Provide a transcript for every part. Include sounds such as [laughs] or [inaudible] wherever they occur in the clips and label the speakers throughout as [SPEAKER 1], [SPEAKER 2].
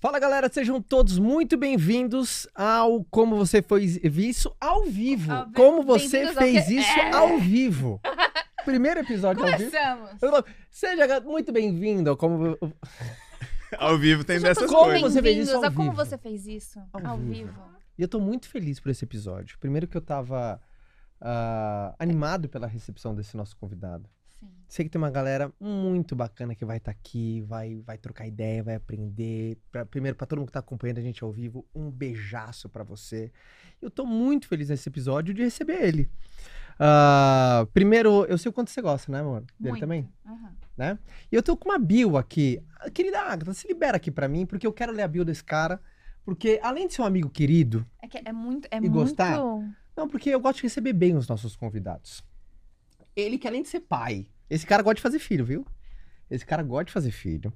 [SPEAKER 1] Fala galera, sejam todos muito bem-vindos ao Como Você Fez Isso ao vivo.
[SPEAKER 2] Ao vivo.
[SPEAKER 1] Como você fez isso
[SPEAKER 2] É.
[SPEAKER 1] ao vivo. [laughs] Primeiro episódio ao vivo.
[SPEAKER 2] Começamos.
[SPEAKER 1] Seja muito bem-vindo ao Como
[SPEAKER 3] Ao vivo tem
[SPEAKER 2] Sejam
[SPEAKER 3] dessas
[SPEAKER 2] todos
[SPEAKER 1] Como
[SPEAKER 3] coisas.
[SPEAKER 1] você fez isso ao
[SPEAKER 2] a como
[SPEAKER 1] vivo?
[SPEAKER 2] você fez isso
[SPEAKER 1] Ao
[SPEAKER 2] ao,
[SPEAKER 1] vivo.
[SPEAKER 2] vivo.
[SPEAKER 1] E eu tô muito feliz por esse episódio. Primeiro que eu tava ah, animado pela recepção desse nosso convidado.
[SPEAKER 2] Sim.
[SPEAKER 1] Sei que tem uma galera muito bacana que vai estar aqui, vai, vai trocar ideia, vai aprender. Pra- primeiro, pra todo mundo que tá acompanhando a gente ao vivo, um beijaço pra você. Eu tô muito feliz nesse episódio de receber ele. Ah, primeiro, eu sei o quanto você gosta, né, amor? Dele
[SPEAKER 2] Muito.
[SPEAKER 1] também?
[SPEAKER 2] Aham.
[SPEAKER 1] né? E eu tô com uma bio aqui. Querida Agatha, se libera aqui pra mim, porque eu quero ler a bio desse cara. Porque além de ser um amigo querido,
[SPEAKER 2] É que é muito. É
[SPEAKER 1] E
[SPEAKER 2] muito...
[SPEAKER 1] gostar? não, porque eu gosto de receber bem os nossos convidados. Ele que além de ser pai, esse cara gosta de fazer filho, viu? Esse cara gosta de fazer filho.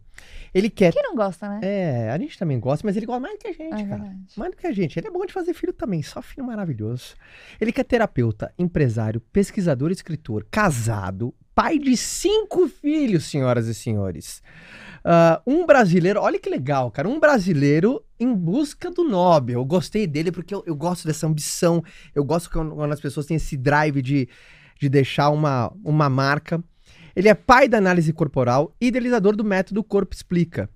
[SPEAKER 1] Ele quer.
[SPEAKER 2] Quem não gosta, né?
[SPEAKER 1] É, a gente também gosta, mas ele gosta mais do que a gente,
[SPEAKER 2] É
[SPEAKER 1] cara.
[SPEAKER 2] verdade.
[SPEAKER 1] Mais do que a gente. Ele é bom de fazer filho também, só filho maravilhoso. Ele que é terapeuta, empresário, pesquisador, escritor, casado, pai de cinco filhos, senhoras e senhores. Ah, um brasileiro, olha que legal, cara. Um brasileiro em busca do Nobel. Eu gostei dele porque eu, eu gosto dessa ambição. Eu gosto quando, quando as pessoas têm esse drive de, de deixar uma, uma marca. Ele é pai da análise corporal, idealizador do método Corpo Explica,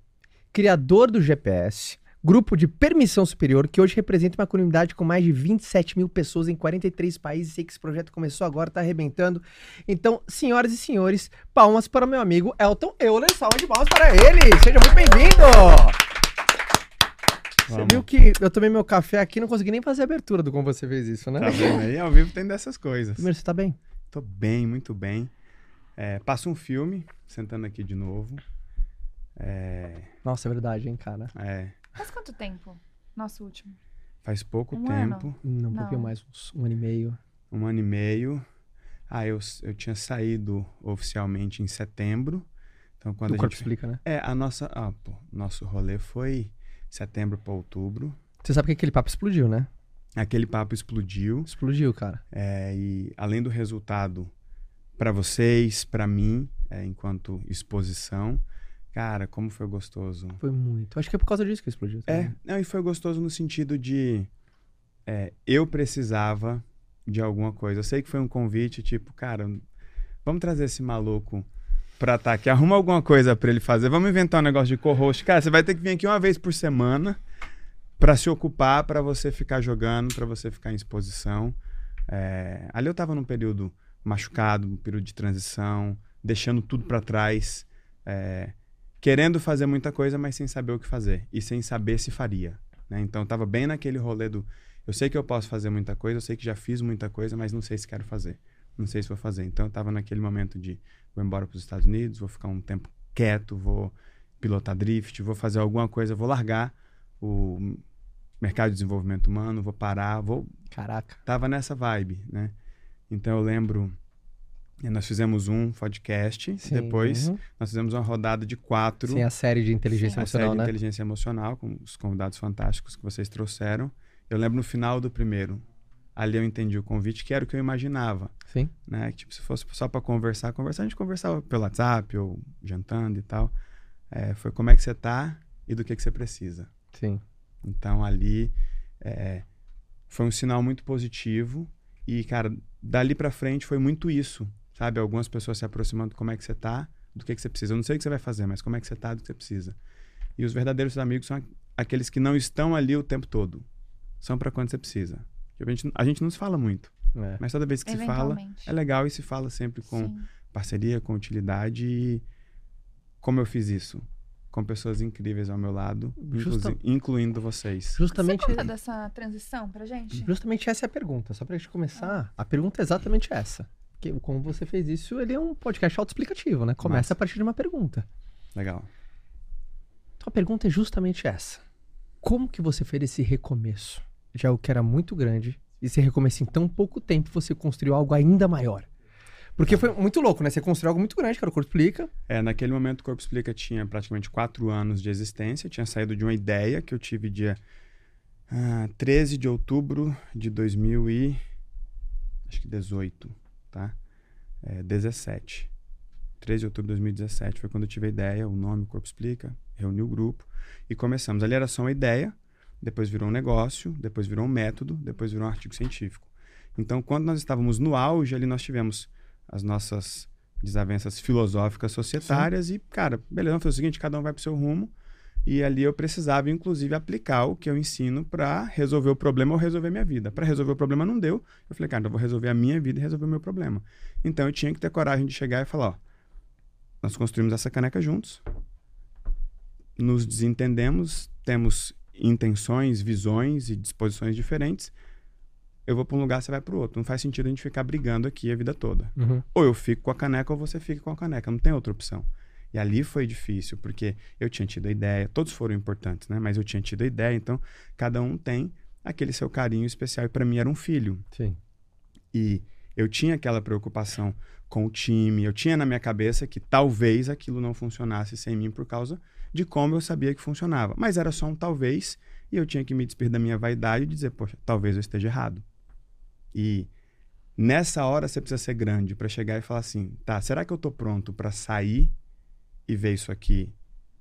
[SPEAKER 1] criador do GPS, grupo de permissão superior, que hoje representa uma comunidade com mais de 27 mil pessoas em 43 países. Sei que esse projeto começou agora, tá arrebentando. Então, senhoras e senhores, palmas para o meu amigo Elton Euler. Salva de palmas para ele. Seja muito bem-vindo. Você
[SPEAKER 3] Vamos.
[SPEAKER 1] viu que eu tomei meu café aqui e não consegui nem fazer a abertura do como você fez isso, né?
[SPEAKER 3] Tá vendo aí? Ao vivo tem dessas coisas.
[SPEAKER 1] Primeiro, você tá bem?
[SPEAKER 3] Tô bem, muito bem. É, passa um filme, sentando aqui de novo. É,
[SPEAKER 1] Nossa, é verdade, hein, cara?
[SPEAKER 3] é,
[SPEAKER 2] Faz quanto tempo? Nosso último.
[SPEAKER 3] faz pouco
[SPEAKER 2] Um
[SPEAKER 3] tempo,
[SPEAKER 1] Um, pouquinho
[SPEAKER 2] Não.
[SPEAKER 1] mais, uns um ano e meio.
[SPEAKER 3] um ano e meio. Ah, eu, eu tinha saído oficialmente em setembro. Então, quando
[SPEAKER 1] Do
[SPEAKER 3] a
[SPEAKER 1] corpo
[SPEAKER 3] gente...
[SPEAKER 1] explica, né?
[SPEAKER 3] É, a nossa... Ah, pô, nosso rolê foi setembro para outubro.
[SPEAKER 1] Você sabe que aquele papo explodiu, né?
[SPEAKER 3] Aquele papo explodiu.
[SPEAKER 1] Explodiu, cara.
[SPEAKER 3] É, e além do resultado para vocês, para mim, é, enquanto exposição, cara, como foi gostoso.
[SPEAKER 1] Foi muito. Acho que é por causa disso que explodiu.
[SPEAKER 3] É,
[SPEAKER 1] também.
[SPEAKER 3] não, e foi gostoso no sentido de é, eu precisava de alguma coisa. Eu sei que foi um convite, tipo, cara, vamos trazer esse maluco pra estar aqui, arruma alguma coisa pra ele fazer, vamos inventar um negócio de co-host. Cara, você vai ter que vir aqui uma vez por semana pra se ocupar, pra você ficar jogando, pra você ficar em exposição. É, ali eu tava num período machucado, um período de transição, deixando tudo pra trás, é, querendo fazer muita coisa, mas sem saber o que fazer e sem saber se faria. né? Então eu tava bem naquele rolê do eu sei que eu posso fazer muita coisa, eu sei que já fiz muita coisa, mas não sei se quero fazer. Não sei se vou fazer. Então eu tava naquele momento de vou embora para os Estados Unidos, vou ficar um tempo quieto, vou pilotar drift, vou fazer alguma coisa, vou largar o mercado de desenvolvimento humano, vou parar, vou
[SPEAKER 1] Caraca.
[SPEAKER 3] tava nessa vibe, né? Então eu lembro, eh, nós fizemos um podcast,
[SPEAKER 1] Sim.
[SPEAKER 3] depois
[SPEAKER 1] Uhum.
[SPEAKER 3] nós fizemos uma rodada de quatro,
[SPEAKER 1] Sim, a série de inteligência
[SPEAKER 3] a série
[SPEAKER 1] emocional,
[SPEAKER 3] de
[SPEAKER 1] né?
[SPEAKER 3] inteligência emocional, com os convidados fantásticos que vocês trouxeram. Eu lembro no final do primeiro, ali eu entendi o convite, que era o que eu imaginava,
[SPEAKER 1] Sim.
[SPEAKER 3] né? Tipo, se fosse só para conversar, conversar, a gente conversava pelo WhatsApp ou jantando e tal. É, foi como é que você tá e do que, que você precisa.
[SPEAKER 1] Sim.
[SPEAKER 3] Então ali é, foi um sinal muito positivo e cara, dali pra frente foi muito isso. sabe? Algumas pessoas se aproximando, como é que você tá, do que, que você precisa. Eu não sei o que você vai fazer, mas como é que você tá, do que você precisa. E os verdadeiros amigos são aqueles que não estão ali o tempo todo. São para quando você precisa. A gente, a gente não se fala muito,
[SPEAKER 1] É.
[SPEAKER 3] mas toda vez que se fala, é legal e se fala sempre com
[SPEAKER 2] Sim.
[SPEAKER 3] parceria, com utilidade. E como eu fiz isso? Com pessoas incríveis ao meu lado,
[SPEAKER 1] Justa-
[SPEAKER 3] incluindo vocês.
[SPEAKER 1] Justamente,
[SPEAKER 2] Você conta dessa transição pra gente?
[SPEAKER 1] justamente essa é a pergunta. Só pra gente começar, a pergunta é exatamente essa. Que, como você fez isso, ele é um podcast autoexplicativo, né? Começa
[SPEAKER 3] Massa.
[SPEAKER 1] a partir de uma pergunta.
[SPEAKER 3] Legal.
[SPEAKER 1] Então a pergunta é justamente essa. Como que você fez esse recomeço? De algo que era muito grande, e esse recomeço em tão pouco tempo você construiu algo ainda maior. Porque foi muito louco, né? Você construiu algo muito grande, que era o Corpo Explica.
[SPEAKER 3] É, naquele momento o Corpo Explica tinha praticamente quatro anos de existência, tinha saído de uma ideia que eu tive dia ah, 13 de outubro de 2000 e... acho que 18, tá? É, 17. 13 de outubro de 2017 foi quando eu tive a ideia, o nome Corpo Explica, reuni o grupo e começamos. Ali era só uma ideia, depois virou um negócio, depois virou um método, depois virou um artigo científico. Então, quando nós estávamos no auge, ali nós tivemos as nossas desavenças filosóficas societárias e, cara, beleza, vamos fazer o seguinte, cada um vai pro seu rumo. E ali eu precisava, inclusive, aplicar o que eu ensino para resolver o problema ou resolver minha vida. Para resolver o problema não deu. Eu falei, cara, então eu vou resolver a minha vida e resolver o meu problema. Então eu tinha que ter coragem de chegar e falar, ó, nós construímos essa caneca juntos, nos desentendemos, temos intenções, visões e disposições diferentes. Eu vou para um lugar, você vai para o outro. Não faz sentido a gente ficar brigando aqui a vida toda. Ou eu fico com a caneca ou você fica com a caneca. Não tem outra opção. E ali foi difícil, porque eu tinha tido a ideia, todos foram importantes, né? Mas eu tinha tido a ideia, então cada um tem aquele seu carinho especial. E para mim era um filho.
[SPEAKER 1] Sim.
[SPEAKER 3] E eu tinha aquela preocupação com o time, eu tinha na minha cabeça que talvez aquilo não funcionasse sem mim por causa de como eu sabia que funcionava. Mas era só um talvez, e eu tinha que me despir da minha vaidade e dizer, poxa, talvez eu esteja errado. E nessa hora você precisa ser grande para chegar e falar assim, tá, será que eu tô pronto para sair e ver isso aqui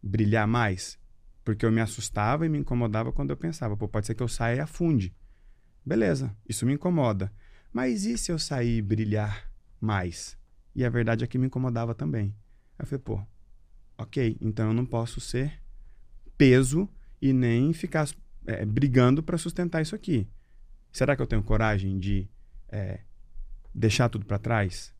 [SPEAKER 3] brilhar mais? Porque eu me assustava e me incomodava quando eu pensava, pô, pode ser que eu saia e afunde. Beleza, isso me incomoda. Mas e se eu sair e brilhar mais? E a verdade é que me incomodava também. Aí eu falei, pô, ok, então eu não posso ser peso e nem ficar é, brigando para sustentar isso aqui. Será que eu tenho coragem de é, deixar tudo para trás?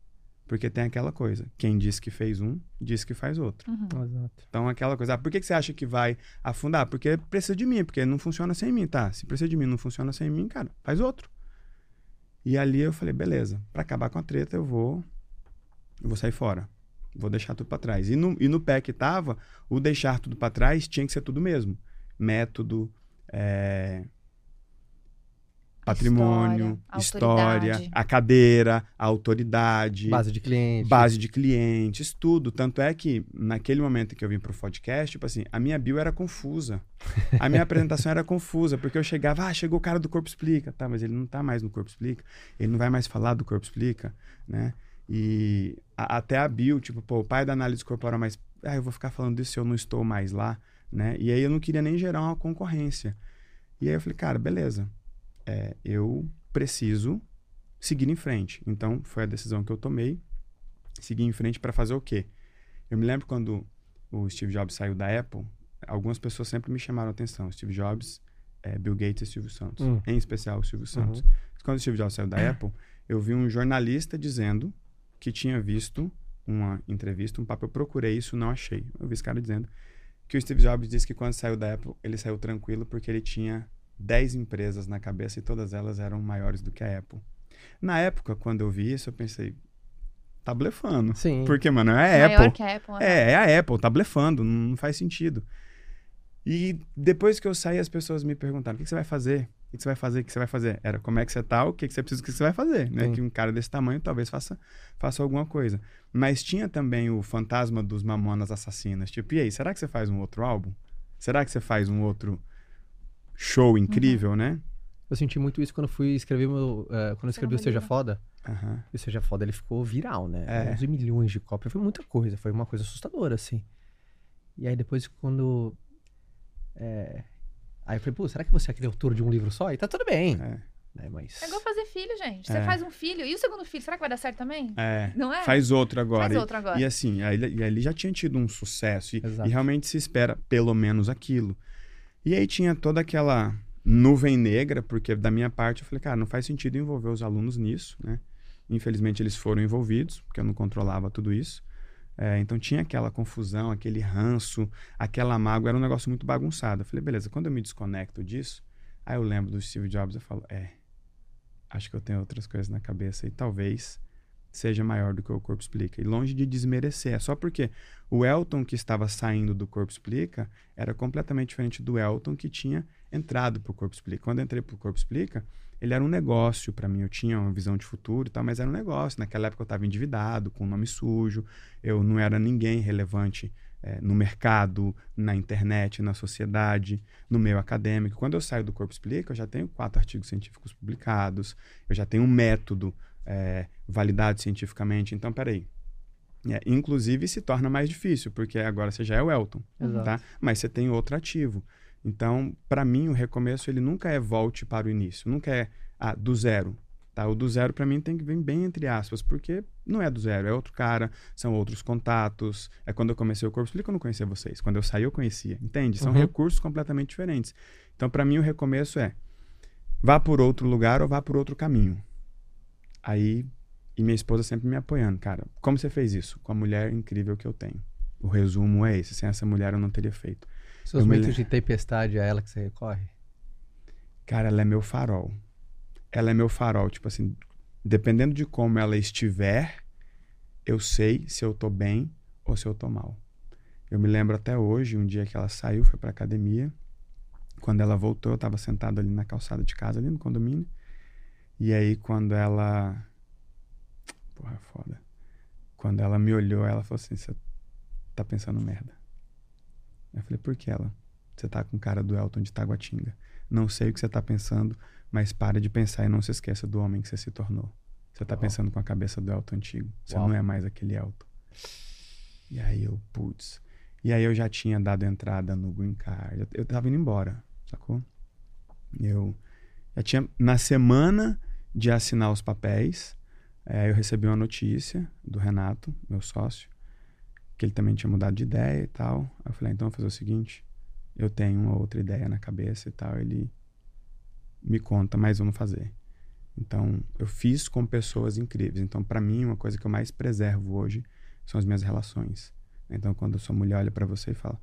[SPEAKER 3] Porque tem aquela coisa, quem diz que fez um, diz que faz outro.
[SPEAKER 2] Uhum.
[SPEAKER 3] Então, aquela coisa, ah, por que, que você acha que vai afundar? Porque precisa de mim, porque não funciona sem mim, tá? Se precisa de mim, não funciona sem mim, cara, faz outro. E ali eu falei, beleza, para acabar com a treta eu vou eu vou sair fora. Vou deixar tudo para trás. E no, e no pé que tava, o deixar tudo para trás tinha que ser tudo mesmo. Método, é, patrimônio,
[SPEAKER 2] História,
[SPEAKER 3] história, a cadeira, a autoridade
[SPEAKER 1] Base de cliente.
[SPEAKER 3] base de clientes, tudo. Tanto é que, naquele momento que eu vim pro podcast, tipo assim, a minha bio era confusa. A minha apresentação era confusa, porque eu chegava, ah, chegou o cara do Corpo Explica. Tá, mas ele não tá mais no Corpo Explica. Ele não vai mais falar do Corpo Explica, né? E a- até a bio, tipo, pô, o pai da análise corporal, mas, ah, eu vou ficar falando disso se eu não estou mais lá, né? E aí eu não queria nem gerar uma concorrência. E aí eu falei, cara, beleza. É, eu preciso seguir em frente. Então, foi a decisão que eu tomei seguir em frente para fazer o quê? Eu me lembro quando o Steve Jobs saiu da Apple, algumas pessoas sempre me chamaram a atenção. Steve Jobs, eh, Bill Gates e Silvio Santos.
[SPEAKER 1] Hum.
[SPEAKER 3] Em especial o Silvio Santos.
[SPEAKER 1] Uhum.
[SPEAKER 3] Quando o Steve Jobs saiu da Apple, eu vi um jornalista dizendo que tinha visto uma entrevista, um papo. Eu procurei isso, não achei. Eu vi esse cara dizendo que o Steve Jobs disse que quando saiu da Apple, ele saiu tranquilo porque ele tinha 10 empresas na cabeça e todas elas eram maiores do que a Apple. Na época, quando eu vi isso, eu pensei, tá blefando.
[SPEAKER 1] Sim.
[SPEAKER 3] Porque, mano, é a
[SPEAKER 2] Maior
[SPEAKER 3] Apple.
[SPEAKER 2] que a Apple. né?
[SPEAKER 3] É, é a Apple, tá blefando, não, não faz sentido. E depois que eu saí, as pessoas me perguntaram: o que, que você vai fazer? O que, que você vai fazer? O que você vai fazer? Era como é que você tá, o que, que você precisa, o que você vai fazer, né?
[SPEAKER 1] Sim.
[SPEAKER 3] Que um cara desse tamanho talvez faça, faça alguma coisa. Mas tinha também o fantasma dos mamonas assassinas. Tipo, e aí, será que você faz um outro álbum? Será que você faz um outro show incrível, né?
[SPEAKER 1] Eu senti muito isso quando fui escrever meu. eh, quando eu escrevi o Seja. Foda. E o Seja Foda ele ficou viral, né?
[SPEAKER 3] É.
[SPEAKER 1] 11 milhões de cópias. Foi muita coisa. Foi uma coisa assustadora, assim. E aí depois, quando. é, Aí eu falei, pô, será que você é aquele autor de um livro só? E tá tudo bem.
[SPEAKER 3] É.
[SPEAKER 1] né? Mas...
[SPEAKER 2] É igual fazer filho, gente. Você
[SPEAKER 3] É.
[SPEAKER 2] faz um filho. E o segundo filho, será que vai dar certo também?
[SPEAKER 3] É.
[SPEAKER 2] Não é?
[SPEAKER 3] Faz outro agora.
[SPEAKER 2] Faz
[SPEAKER 3] E-
[SPEAKER 2] outro agora.
[SPEAKER 3] E assim, aí, ele- e aí ele já tinha tido um sucesso. E, e realmente se espera pelo menos aquilo. E aí tinha toda aquela nuvem negra, porque da minha parte eu falei, cara, não faz sentido envolver os alunos nisso, né? Infelizmente eles foram envolvidos, porque eu não controlava tudo isso. É, então tinha aquela confusão, aquele ranço, aquela mágoa, era um negócio muito bagunçado. Eu falei, beleza, quando eu me desconecto disso, aí eu lembro do Steve Jobs, eu falo, é, acho que eu tenho outras coisas na cabeça e talvez seja maior do que o Corpo Explica. E longe de desmerecer, é só porque o Elton que estava saindo do Corpo Explica era completamente diferente do Elton que tinha entrado para o Corpo Explica. Quando eu entrei para o Corpo Explica, ele era um negócio para mim. Eu tinha uma visão de futuro e tal, mas era um negócio. Naquela época eu estava endividado, com o nome sujo, eu não era ninguém relevante eh, no mercado, na internet, na sociedade, no meio acadêmico. Quando eu saio do Corpo Explica, eu já tenho quatro artigos científicos publicados, eu já tenho um método eh, validado cientificamente. Então, peraí. É, inclusive se torna mais difícil, porque agora você já é o Elton,
[SPEAKER 1] Exato.
[SPEAKER 3] tá? Mas você tem outro ativo. Então, para mim, o recomeço ele nunca é volte para o início, nunca é ah, do zero. Tá? O do zero para mim tem que vir bem entre aspas, porque não é do zero, é outro cara, são outros contatos. É quando eu comecei o Corpo Explica, eu não conhecia vocês. Quando eu saí, eu conhecia. Entende? São
[SPEAKER 1] Uhum.
[SPEAKER 3] recursos completamente diferentes. Então, para mim, o recomeço é vá por outro lugar ou vá por outro caminho. Aí, e minha esposa sempre me apoiando, cara. Como você fez isso? Com a mulher incrível que eu tenho. O resumo é esse. Sem essa mulher eu não teria feito.
[SPEAKER 1] Seus
[SPEAKER 3] Eu me
[SPEAKER 1] momentos de tempestade é ela que você recorre?
[SPEAKER 3] Cara, ela é meu farol. Ela é meu farol. Tipo assim, dependendo de como ela estiver, eu sei se eu tô bem ou se eu tô mal. Eu me lembro até hoje, um dia que ela saiu, foi pra academia. Quando ela voltou, eu tava sentado ali na calçada de casa, ali no condomínio. E aí, quando ela. Porra, foda. Quando ela me olhou, ela falou assim: Você tá pensando merda. Eu falei: Por que ela? Você tá com cara do Elton de Taguatinga. Não sei o que você tá pensando, mas para de pensar e não se esqueça do homem que você se tornou. Você tá
[SPEAKER 1] Uau.
[SPEAKER 3] pensando com a cabeça do Elton antigo. Você
[SPEAKER 1] Uau.
[SPEAKER 3] não é mais aquele Elton. E aí eu, putz. E aí eu já tinha dado entrada no Green Card. Eu, eu tava indo embora, sacou? Eu já tinha. Na semana de assinar os papéis, eh, eu recebi uma notícia do Renato, meu sócio, que ele também tinha mudado de ideia e tal. Aí eu falei, então vou fazer o seguinte, eu tenho uma outra ideia na cabeça e tal. Ele me conta, mas vamos fazer. Então, eu fiz com pessoas incríveis. Então, para mim, uma coisa que eu mais preservo hoje são as minhas relações. Então, quando a sua mulher olha para você e fala,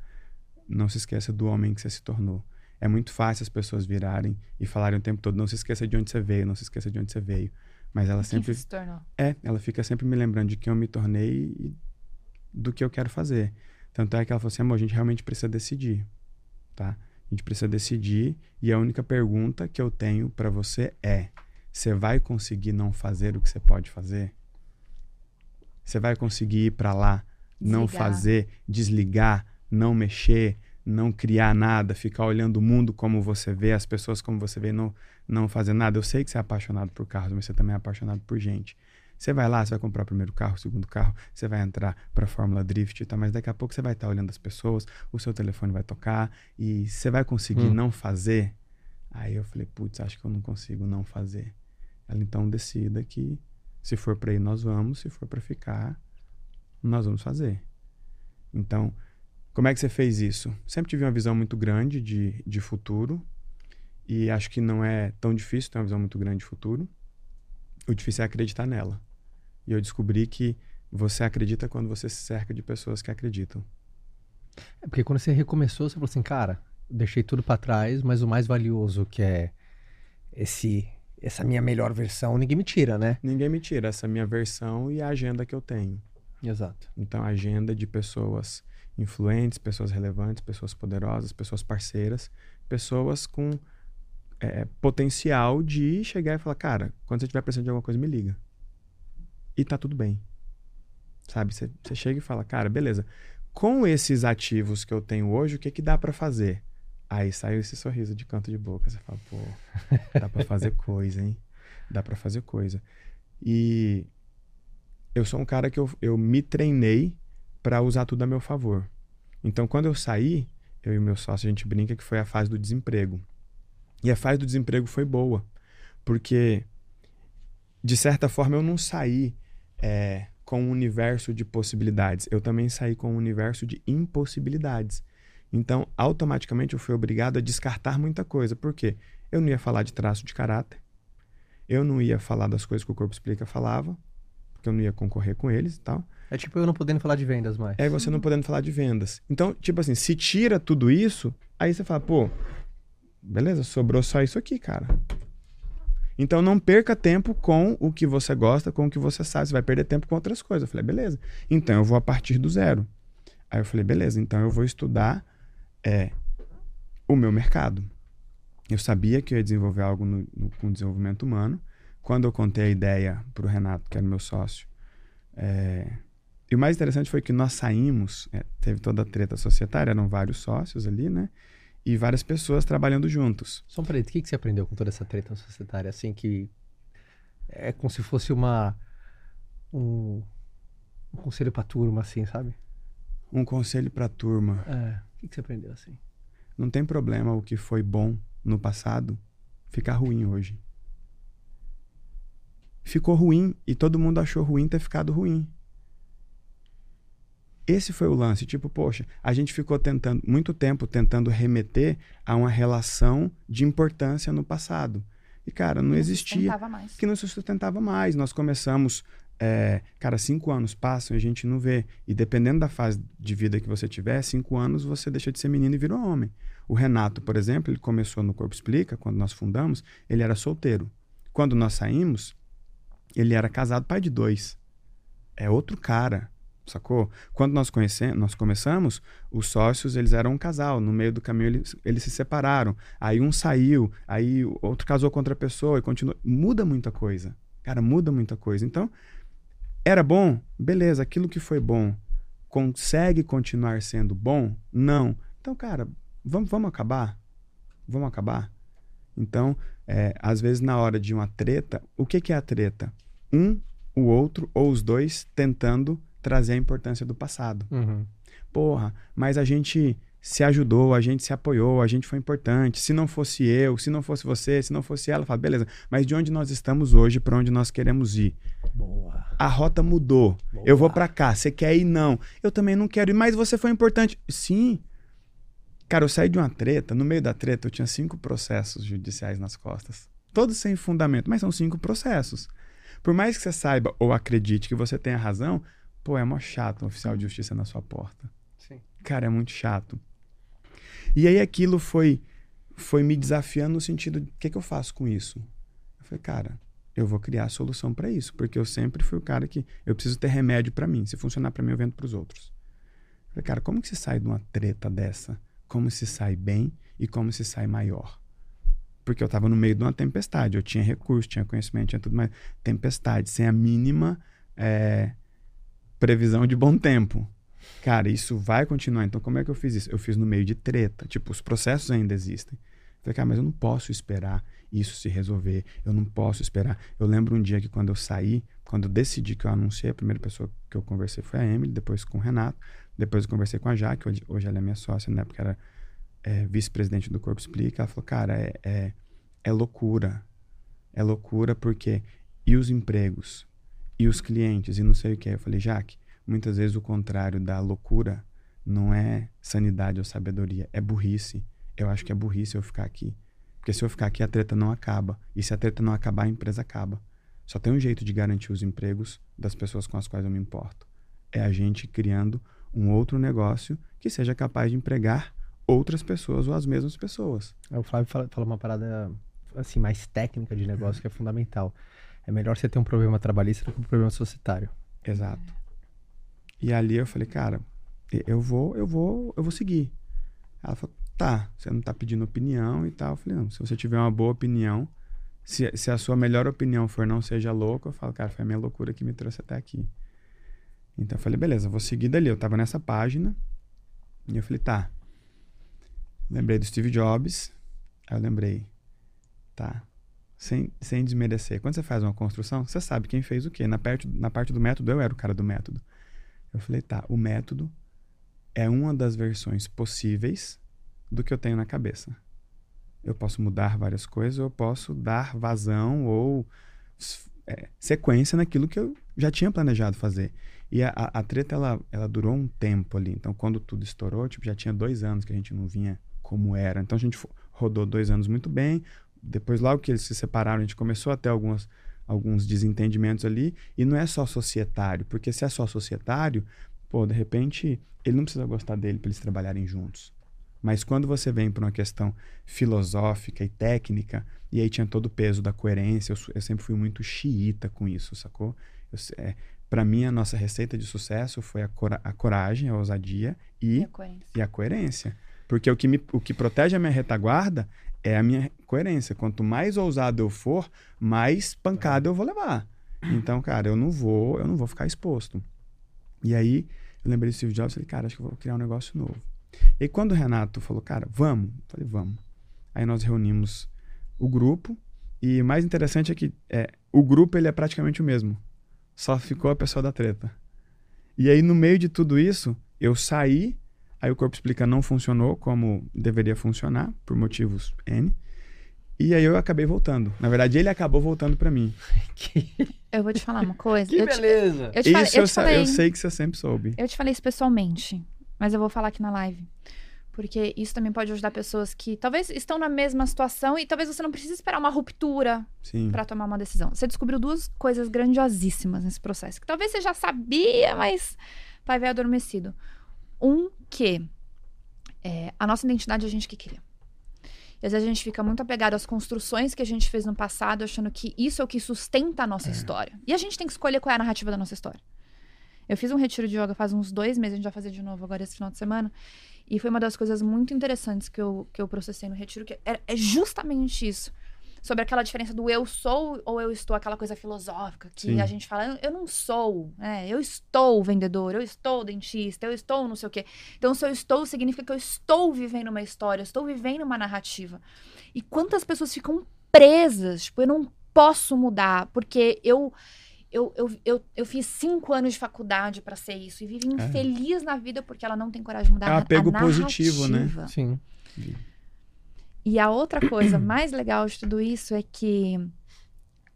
[SPEAKER 3] não se esqueça do homem que você se tornou. É muito fácil as pessoas virarem e falarem o tempo todo, não se esqueça de onde você veio, não se esqueça de onde você veio. Mas ela
[SPEAKER 2] Quem
[SPEAKER 3] sempre
[SPEAKER 2] se tornou?
[SPEAKER 3] é, ela fica sempre me lembrando de quem eu me tornei e do que eu quero fazer. Tanto é que ela falou assim, amor, a gente realmente precisa decidir, tá? A gente precisa decidir e a única pergunta que eu tenho pra você é: você vai conseguir não fazer o que você pode fazer? Você vai conseguir ir pra lá, não
[SPEAKER 2] Desligar.
[SPEAKER 3] fazer, desligar, não mexer, não criar nada, ficar olhando o mundo como você vê, as pessoas como você vê, não, não fazer nada. Eu sei que você é apaixonado por carros, mas você também é apaixonado por gente. Você vai lá, você vai comprar o primeiro carro, o segundo carro, você vai entrar para a Fórmula Drift e tal, mas daqui a pouco você vai estar olhando as pessoas, o seu telefone vai tocar e você vai conseguir
[SPEAKER 1] Hum.
[SPEAKER 3] não fazer. Aí eu falei, putz, acho que eu não consigo não fazer. Ela então decida que se for para ir nós vamos, se for para ficar, nós vamos fazer. Então, como é que você fez isso? Sempre tive uma visão muito grande de, de futuro e acho que não é tão difícil ter uma visão muito grande de futuro. O difícil é acreditar nela. E eu descobri que você acredita quando você se cerca de pessoas que acreditam.
[SPEAKER 1] É porque quando você recomeçou, você falou assim, cara, deixei tudo pra trás, mas o mais valioso que é esse essa minha melhor versão, ninguém me tira, né?
[SPEAKER 3] Ninguém me tira essa minha versão e a agenda que eu tenho.
[SPEAKER 1] Exato.
[SPEAKER 3] Então, a agenda de pessoas influentes, pessoas relevantes, pessoas poderosas, pessoas parceiras, pessoas com é, potencial de chegar e falar: cara, quando você estiver precisando de alguma coisa, me liga. E tá tudo bem. Sabe? Você você chega e fala: cara, beleza. Com esses ativos que eu tenho hoje, o que, que dá pra fazer? Aí saiu esse sorriso de canto de boca. Você fala: pô, dá pra fazer coisa, hein? Dá pra fazer coisa. E eu sou um cara que eu, eu me treinei para usar tudo a meu favor. Então, quando eu saí, eu e meu sócio, a gente brinca que foi a fase do desemprego. E a fase do desemprego foi boa, Porque, de certa forma, eu não saí é, com um universo de possibilidades. Eu também saí com um universo de impossibilidades. Então, automaticamente, eu fui obrigado a descartar muita coisa. Por quê? Eu não ia falar de traço de caráter. Eu não ia falar das coisas que o Corpo Explica falava, porque eu não ia concorrer com eles e tal.
[SPEAKER 1] É tipo eu não podendo falar de vendas mais.
[SPEAKER 3] É você não podendo falar de vendas. Então, tipo assim, se tira tudo isso, aí você fala, pô, beleza, sobrou só isso aqui, cara. Então não perca tempo com o que você gosta, com o que você sabe. Você vai perder tempo com outras coisas. Eu falei, beleza. Então eu vou a partir do zero. Aí eu falei, beleza, então eu vou estudar é, o meu mercado. Eu sabia que eu ia desenvolver algo no, no, com desenvolvimento humano. Quando eu contei a ideia para o Renato, que era meu sócio, é, e o mais interessante foi que nós saímos, é, teve toda a treta societária, eram vários sócios ali, né? E várias pessoas trabalhando juntos.
[SPEAKER 1] Só um parênteses, o que, que você aprendeu com toda essa treta societária? Assim, que é como se fosse uma. Um, um conselho pra turma, assim, sabe?
[SPEAKER 3] Um conselho pra turma.
[SPEAKER 1] É. O que, que você aprendeu assim?
[SPEAKER 3] Não tem problema o que foi bom no passado ficar ruim hoje. Ficou ruim e todo mundo achou ruim ter ficado ruim. Esse foi o lance, tipo, poxa, a gente ficou tentando muito tempo tentando remeter a uma relação de importância no passado. E cara, não,
[SPEAKER 2] Não
[SPEAKER 3] existia que não se sustentava mais. Nós começamos, é, cara, cinco anos passam e a gente não vê. E dependendo da fase de vida que você tiver, cinco anos você deixa de ser menino e vira homem. O Renato, por exemplo, ele começou no Corpo Explica, quando nós fundamos, ele era solteiro. Quando nós saímos, ele era casado, pai de dois. É outro cara, sacou? Quando nós, conhecemos, nós começamos, os sócios, eles eram um casal. No meio do caminho, eles, eles se separaram. Aí um saiu, aí o outro casou com outra pessoa e continuou. Muda muita coisa. Cara, muda muita coisa. Então, era bom? Beleza, aquilo que foi bom consegue continuar sendo bom? Não. Então, cara, vamos, vamos acabar? Vamos acabar? Então, é, às vezes, na hora de uma treta, o que, que é a treta? Um, o outro, ou os dois, tentando trazer a importância do passado.
[SPEAKER 1] Uhum.
[SPEAKER 3] Porra, mas a gente se ajudou, a gente se apoiou, a gente foi importante. Se não fosse eu, se não fosse você, se não fosse ela, fala, beleza, mas de onde nós estamos hoje, para onde nós queremos ir?
[SPEAKER 1] Boa.
[SPEAKER 3] A rota mudou.
[SPEAKER 1] Boa.
[SPEAKER 3] Eu vou para cá, você quer ir? Não. Eu também não quero ir, mas você foi importante. Sim. Cara, eu saí de uma treta, no meio da treta eu tinha cinco processos judiciais nas costas. Todos sem fundamento, mas são cinco processos. Por mais que você saiba ou acredite que você tenha razão, pô, é mó chato um oficial de justiça na sua porta.
[SPEAKER 1] Sim.
[SPEAKER 3] Cara, é muito chato. E aí aquilo foi foi me desafiando no sentido de o que, que eu faço com isso? Eu falei, cara, eu vou criar a solução para isso, porque eu sempre fui o cara que eu preciso ter remédio para mim. Se funcionar para mim, eu vendo para os outros. Eu falei, cara, como que se sai de uma treta dessa? Como se sai bem e como se sai maior? Porque eu estava no meio de uma tempestade. Eu tinha recurso, tinha conhecimento, tinha tudo mais. Tempestade, sem a mínima é, previsão de bom tempo. Cara, isso vai continuar. Então, como é que eu fiz isso? Eu fiz no meio de treta. Tipo, os processos ainda existem. Falei, cara, mas eu não posso esperar isso se resolver. Eu não posso esperar. Eu lembro um dia que quando eu saí, quando eu decidi que eu anunciei, a primeira pessoa que eu conversei foi a Emily, depois com o Renato, depois eu conversei com a Jaque, hoje, hoje ela é minha sócia, na época era é, vice-presidente do Corpo Explica. Ela falou, cara, é, é, é loucura. É loucura porque. E os empregos? E os clientes? E não sei o que. Eu falei, Jaque, muitas vezes o contrário da loucura não é sanidade ou sabedoria, é burrice. Eu acho que é burrice eu ficar aqui. Porque se eu ficar aqui, a treta não acaba. E se a treta não acabar, a empresa acaba. Só tem um jeito de garantir os empregos das pessoas com as quais eu me importo. É a gente criando um outro negócio que seja capaz de empregar outras pessoas ou as mesmas pessoas.
[SPEAKER 1] Aí O Flávio fala, fala uma parada assim mais técnica de negócio que é fundamental. É melhor você ter um problema trabalhista do que um problema societário.
[SPEAKER 3] Exato. E ali eu falei, cara, eu vou, eu vou, eu vou seguir. Ela falou, tá, você não tá pedindo opinião e tal. Eu falei, não, se você tiver uma boa opinião, se, se a sua melhor opinião for não seja louco, eu falo, cara, foi a minha loucura que me trouxe até aqui. Então eu falei, beleza, vou seguir dali. Eu tava nessa página e eu falei, tá. Lembrei do Steve Jobs. Aí eu lembrei, tá. Sem, sem desmerecer. Quando você faz uma construção, você sabe quem fez o quê. Na parte, na parte do método, eu era o cara do método. Eu falei, tá, o método é uma das versões possíveis do que eu tenho na cabeça. eu posso mudar várias coisas, eu posso dar vazão ou é, sequência naquilo que eu já tinha planejado fazer. E a, a, treta, ela, ela durou um tempo ali. Então, quando tudo estourou, tipo, já tinha dois anos que a gente não vinha como era. Então, a gente rodou dois anos muito bem. Depois, logo que eles se separaram, a gente começou a ter algumas, alguns desentendimentos ali. E não é só societário, porque se é só societário, pô, de repente, ele não precisa gostar dele para eles trabalharem juntos. Mas quando você vem para uma questão filosófica e técnica, e aí tinha todo o peso da coerência, eu, eu sempre fui muito xiita com isso, sacou? É, para mim, a nossa receita de sucesso foi a, cora a coragem, a ousadia e, e, a e, a coerência. Porque o que, me, o que protege a minha retaguarda é a minha coerência. Quanto mais ousado eu for, mais pancada eu vou levar. Então, cara, eu não vou, eu não vou ficar exposto. E aí, eu lembrei do Steve Jobs e falei, cara, acho que eu vou criar um negócio novo. E quando o Renato falou, cara, vamos, eu falei, vamos. Aí nós reunimos o grupo e o mais interessante é que é, o grupo ele é praticamente o mesmo. Só ficou a pessoa da treta. E aí no meio de tudo isso, eu saí, aí o corpo explica não funcionou como deveria funcionar por motivos N. E aí eu acabei voltando. Na verdade, ele acabou voltando para mim. [laughs]
[SPEAKER 2] Eu vou te falar uma coisa.
[SPEAKER 1] que
[SPEAKER 2] eu
[SPEAKER 1] beleza!
[SPEAKER 2] Te, eu te falei,
[SPEAKER 3] isso
[SPEAKER 2] eu,
[SPEAKER 3] eu,
[SPEAKER 2] te falei,
[SPEAKER 3] eu sei que você sempre soube.
[SPEAKER 2] Eu te falei isso pessoalmente, mas eu vou falar aqui na live. Porque isso também pode ajudar pessoas que talvez estão na mesma situação e talvez você não precise esperar uma ruptura para tomar uma decisão. Você descobriu duas coisas grandiosíssimas nesse processo, que talvez você já sabia, mas vai ver adormecido. Um, que é, a nossa identidade é a gente que cria. E às vezes a gente fica muito apegado às construções que a gente fez no passado, achando que isso é o que sustenta a nossa é. história. E a gente tem que escolher qual é a narrativa da nossa história. Eu fiz um retiro de yoga faz uns dois meses, a gente vai fazer de novo agora esse final de semana. E foi uma das coisas muito interessantes que eu, que eu processei no retiro, que é, é justamente isso sobre aquela diferença do eu sou ou eu estou, aquela coisa filosófica que Sim. a gente fala, eu não sou, né? eu estou vendedor, eu estou dentista, eu estou não sei o quê. Então, se eu estou, significa que eu estou vivendo uma história, eu estou vivendo uma narrativa. E quantas pessoas ficam presas, tipo, eu não posso mudar, porque eu. Eu, eu, eu, eu fiz cinco anos de faculdade para ser isso e vive é. infeliz é. na vida porque ela não tem coragem de mudar é
[SPEAKER 3] um apego positivo, né?
[SPEAKER 1] Sim.
[SPEAKER 2] E a outra coisa mais legal de tudo isso é que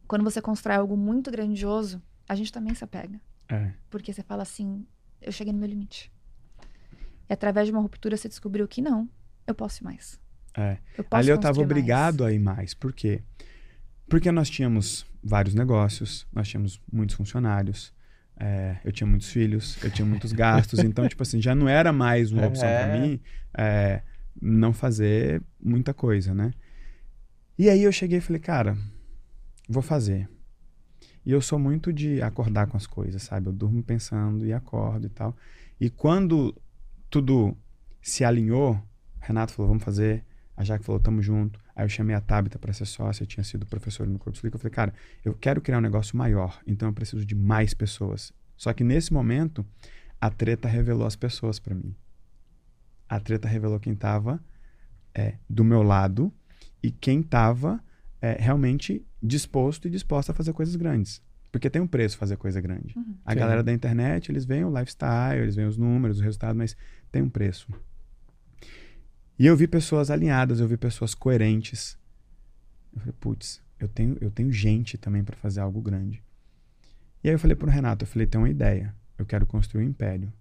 [SPEAKER 2] quando você constrói algo muito grandioso, a gente também se apega.
[SPEAKER 3] É.
[SPEAKER 2] Porque você fala assim, eu cheguei no meu limite. E através de uma ruptura você descobriu que não, eu posso ir mais.
[SPEAKER 3] É. Eu Ali eu estava obrigado mais. a ir mais. Por quê? Porque nós tínhamos vários negócios, nós tínhamos muitos funcionários, é, eu tinha muitos filhos, eu tinha muitos gastos, então, tipo assim, já não era mais uma opção é. para mim. É, não fazer muita coisa, né? E aí eu cheguei e falei, cara, vou fazer. E eu sou muito de acordar com as coisas, sabe? Eu durmo pensando e acordo e tal. E quando tudo se alinhou, Renato falou, vamos fazer. A Jaque falou, tamo junto. Aí eu chamei a Tabita para ser sócia, eu tinha sido professor no Corpo Slick. Eu falei, cara, eu quero criar um negócio maior, então eu preciso de mais pessoas. Só que nesse momento, a treta revelou as pessoas para mim a treta revelou quem estava é, do meu lado e quem estava é, realmente disposto e disposta a fazer coisas grandes. Porque tem um preço fazer coisa grande. Uhum. A Sim. galera da internet, eles veem o lifestyle, eles veem os números, o resultado, mas tem um preço. E eu vi pessoas alinhadas, eu vi pessoas coerentes. Eu falei, putz, eu tenho, eu tenho gente também para fazer algo grande. E aí eu falei pro Renato, eu falei, tem uma ideia, eu quero construir um império.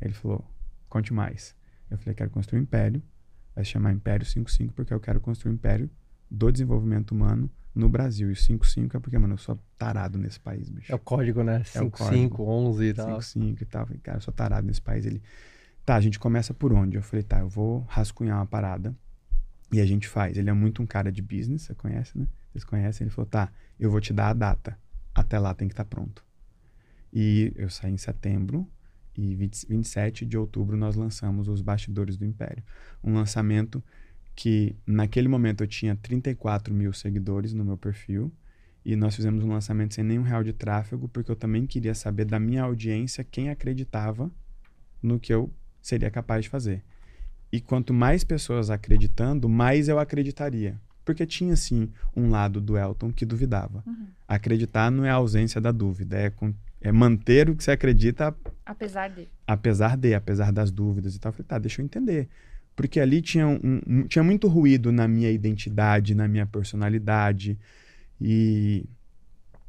[SPEAKER 3] Ele falou, conte mais. Eu falei, quero construir um império. Vai se chamar Império 55 porque eu quero construir um império do desenvolvimento humano no Brasil. E 55 é porque, mano, eu sou tarado nesse país, bicho.
[SPEAKER 1] É o código, né? 55, é 11 e tal.
[SPEAKER 3] 55 e tal. Falei, cara, eu sou tarado nesse país. Ele, tá, a gente começa por onde? Eu falei, tá, eu vou rascunhar uma parada e a gente faz. Ele é muito um cara de business, você conhece, né? Vocês conhecem? Ele falou, tá, eu vou te dar a data. Até lá tem que estar tá pronto. E eu saí em setembro, e 20, 27 de outubro nós lançamos Os Bastidores do Império. Um lançamento que naquele momento eu tinha 34 mil seguidores no meu perfil e nós fizemos um lançamento sem nenhum real de tráfego porque eu também queria saber da minha audiência quem acreditava no que eu seria capaz de fazer. E quanto mais pessoas acreditando, mais eu acreditaria. Porque tinha, sim, um lado do Elton que duvidava. Uhum. Acreditar não é a ausência da dúvida, é é manter o que você acredita.
[SPEAKER 2] Apesar de.
[SPEAKER 3] Apesar de, apesar das dúvidas e tal. Eu falei, tá, deixa eu entender. Porque ali tinha, um, um, tinha muito ruído na minha identidade, na minha personalidade e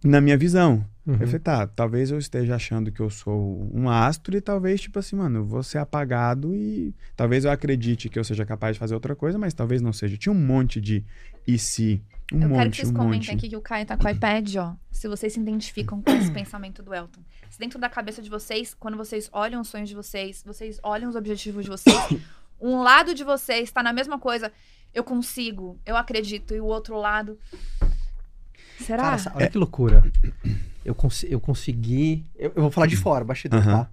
[SPEAKER 3] na minha visão. Uhum. Eu falei, tá, talvez eu esteja achando que eu sou um astro e talvez, tipo assim, mano, eu vou ser apagado e talvez eu acredite que eu seja capaz de fazer outra coisa, mas talvez não seja. Tinha um monte de e se. Um
[SPEAKER 2] eu
[SPEAKER 3] monte,
[SPEAKER 2] quero que vocês
[SPEAKER 3] um
[SPEAKER 2] comentem
[SPEAKER 3] monte.
[SPEAKER 2] aqui que o Caio tá com o iPad, ó. Se vocês se identificam com esse [coughs] pensamento do Elton. Se dentro da cabeça de vocês, quando vocês olham os sonhos de vocês, vocês olham os objetivos de vocês, [coughs] um lado de vocês tá na mesma coisa. Eu consigo, eu acredito, e o outro lado. Será?
[SPEAKER 1] Cara, olha que loucura. Eu, cons eu consegui. Eu, eu, vou falar de fora, bastidor,
[SPEAKER 3] Uhum.
[SPEAKER 1] tá?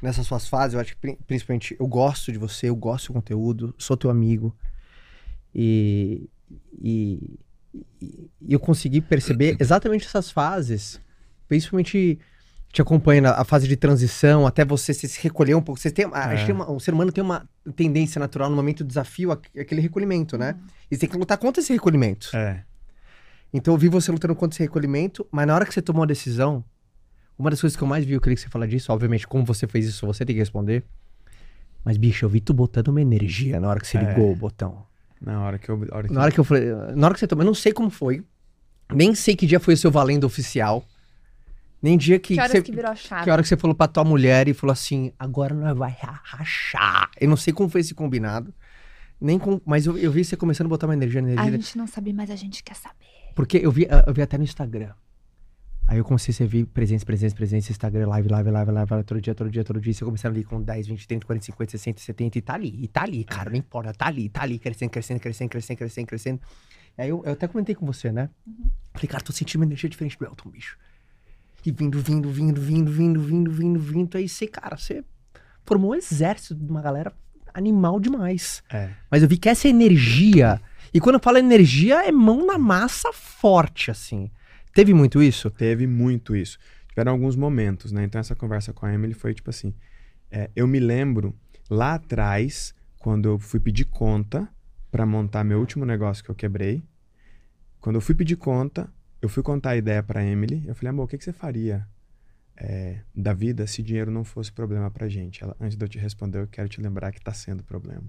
[SPEAKER 1] Nessas suas fases, eu acho que pri- principalmente eu gosto de você, eu gosto do conteúdo, sou teu amigo. E. E, e- eu consegui perceber [clears throat] exatamente essas fases, principalmente te acompanhando a a fase de transição, até você se recolher um pouco. Você tem, a,
[SPEAKER 3] É.
[SPEAKER 1] tem uma- o ser humano tem uma tendência natural no momento do desafio, aqu- aquele recolhimento, né? E você tem que lutar contra esse recolhimento.
[SPEAKER 3] É.
[SPEAKER 1] Então eu vi você lutando contra esse recolhimento, mas na hora que você tomou a decisão, uma das coisas que eu mais vi, eu queria que você falasse disso, obviamente, como você fez isso, você tem que responder. Mas, bicho, eu vi tu botando uma energia na hora que você
[SPEAKER 3] É.
[SPEAKER 1] ligou o botão.
[SPEAKER 3] Na hora que eu. Na hora que,
[SPEAKER 1] Na hora que eu falei. Na hora que você tomou, eu não sei como foi. Nem sei que dia foi o seu valendo oficial. Nem dia que.
[SPEAKER 2] que horas
[SPEAKER 1] você,
[SPEAKER 2] que virou a chave?
[SPEAKER 1] que hora que você falou pra tua mulher e falou assim: agora nós vai ra- rachar. Eu não sei como foi esse combinado. Nem com, mas eu, eu vi você começando a botar uma energia na
[SPEAKER 2] A
[SPEAKER 1] energia.
[SPEAKER 2] gente não sabe, mas a gente quer saber.
[SPEAKER 1] Porque eu vi, eu vi até no Instagram. Aí eu comecei a ver presença, presença, presença, Instagram, live, live, live, live, live, todo dia, todo dia, todo dia. Você começando ali com 10, 20, 30, 40, 50, 60, 70 e tá ali. E tá ali, cara, não importa, tá ali, tá ali, crescendo, crescendo, crescendo, crescendo, crescendo, crescendo. Aí eu, eu até comentei com você, né? Falei, cara, tô sentindo uma energia diferente do Elton, bicho. E vindo, vindo, vindo, vindo, vindo, vindo, vindo, vindo. Aí você, cara, você formou um exército de uma galera animal demais.
[SPEAKER 3] É.
[SPEAKER 1] Mas eu vi que essa energia. E quando eu falo energia, é mão na massa forte, assim. Teve muito isso?
[SPEAKER 3] Teve muito isso. Tiveram alguns momentos, né? Então essa conversa com a Emily foi tipo assim. é, eu me lembro lá atrás, quando eu fui pedir conta pra montar meu último negócio que eu quebrei. Quando eu fui pedir conta, eu fui contar a ideia pra Emily. Eu falei, amor, o que, que você faria é, da vida se dinheiro não fosse problema pra gente? Ela, antes de eu te responder, eu quero te lembrar que tá sendo problema.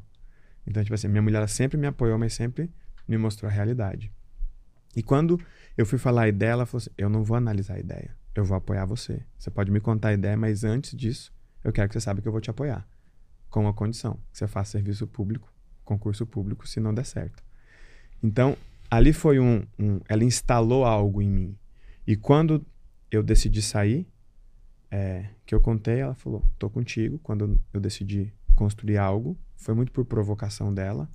[SPEAKER 3] Então, tipo assim, minha mulher sempre me apoiou, mas sempre me mostrou a realidade. E quando eu fui falar a ideia, ela falou assim: Eu não vou analisar a ideia, eu vou apoiar você. Você pode me contar a ideia, mas antes disso, eu quero que você saiba que eu vou te apoiar. Com uma condição: que você faça serviço público, concurso público, se não der certo. Então, ali foi um, um- Ela instalou algo em mim. E quando eu decidi sair, é, que eu contei, ela falou: Tô contigo. Quando eu decidi construir algo, foi muito por provocação dela.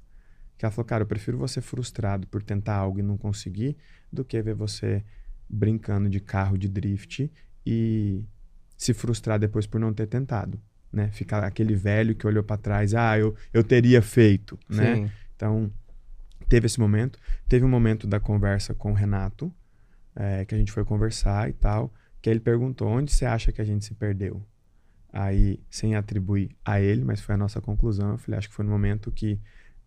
[SPEAKER 3] Que ela falou, cara, eu prefiro você frustrado por tentar algo e não conseguir do que ver você brincando de carro de drift e se frustrar depois por não ter tentado, né? Ficar aquele velho que olhou para trás, ah, eu, eu teria feito, né? Então, teve esse momento. Teve um momento da conversa com o Renato, é, que a gente foi conversar e tal, que ele perguntou, onde você acha que a gente se perdeu? Aí, sem atribuir a ele, mas foi a nossa conclusão, eu falei, acho que foi no momento que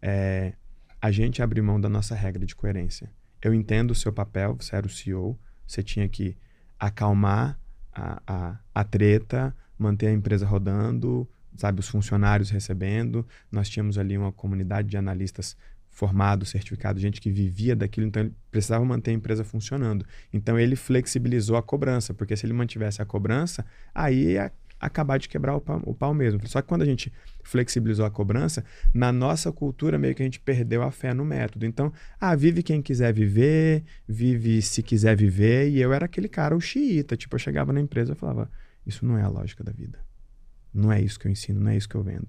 [SPEAKER 3] é, a gente abriu mão da nossa regra de coerência. Eu entendo o seu papel, você era o CEO, você tinha que acalmar a, a, a treta, manter a empresa rodando, sabe, os funcionários recebendo. Nós tínhamos ali uma comunidade de analistas formados, certificados, gente que vivia daquilo, então ele precisava manter a empresa funcionando. Então ele flexibilizou a cobrança, porque se ele mantivesse a cobrança, aí ia acabar de quebrar o pau, o pau mesmo. Só que quando a gente flexibilizou a cobrança, na nossa cultura meio que a gente perdeu a fé no método. Então, ah, vive quem quiser viver, vive se quiser viver, e eu era aquele cara, o xiita, tipo, eu chegava na empresa e falava, isso não é a lógica da vida. Não é isso que eu ensino, não é isso que eu vendo.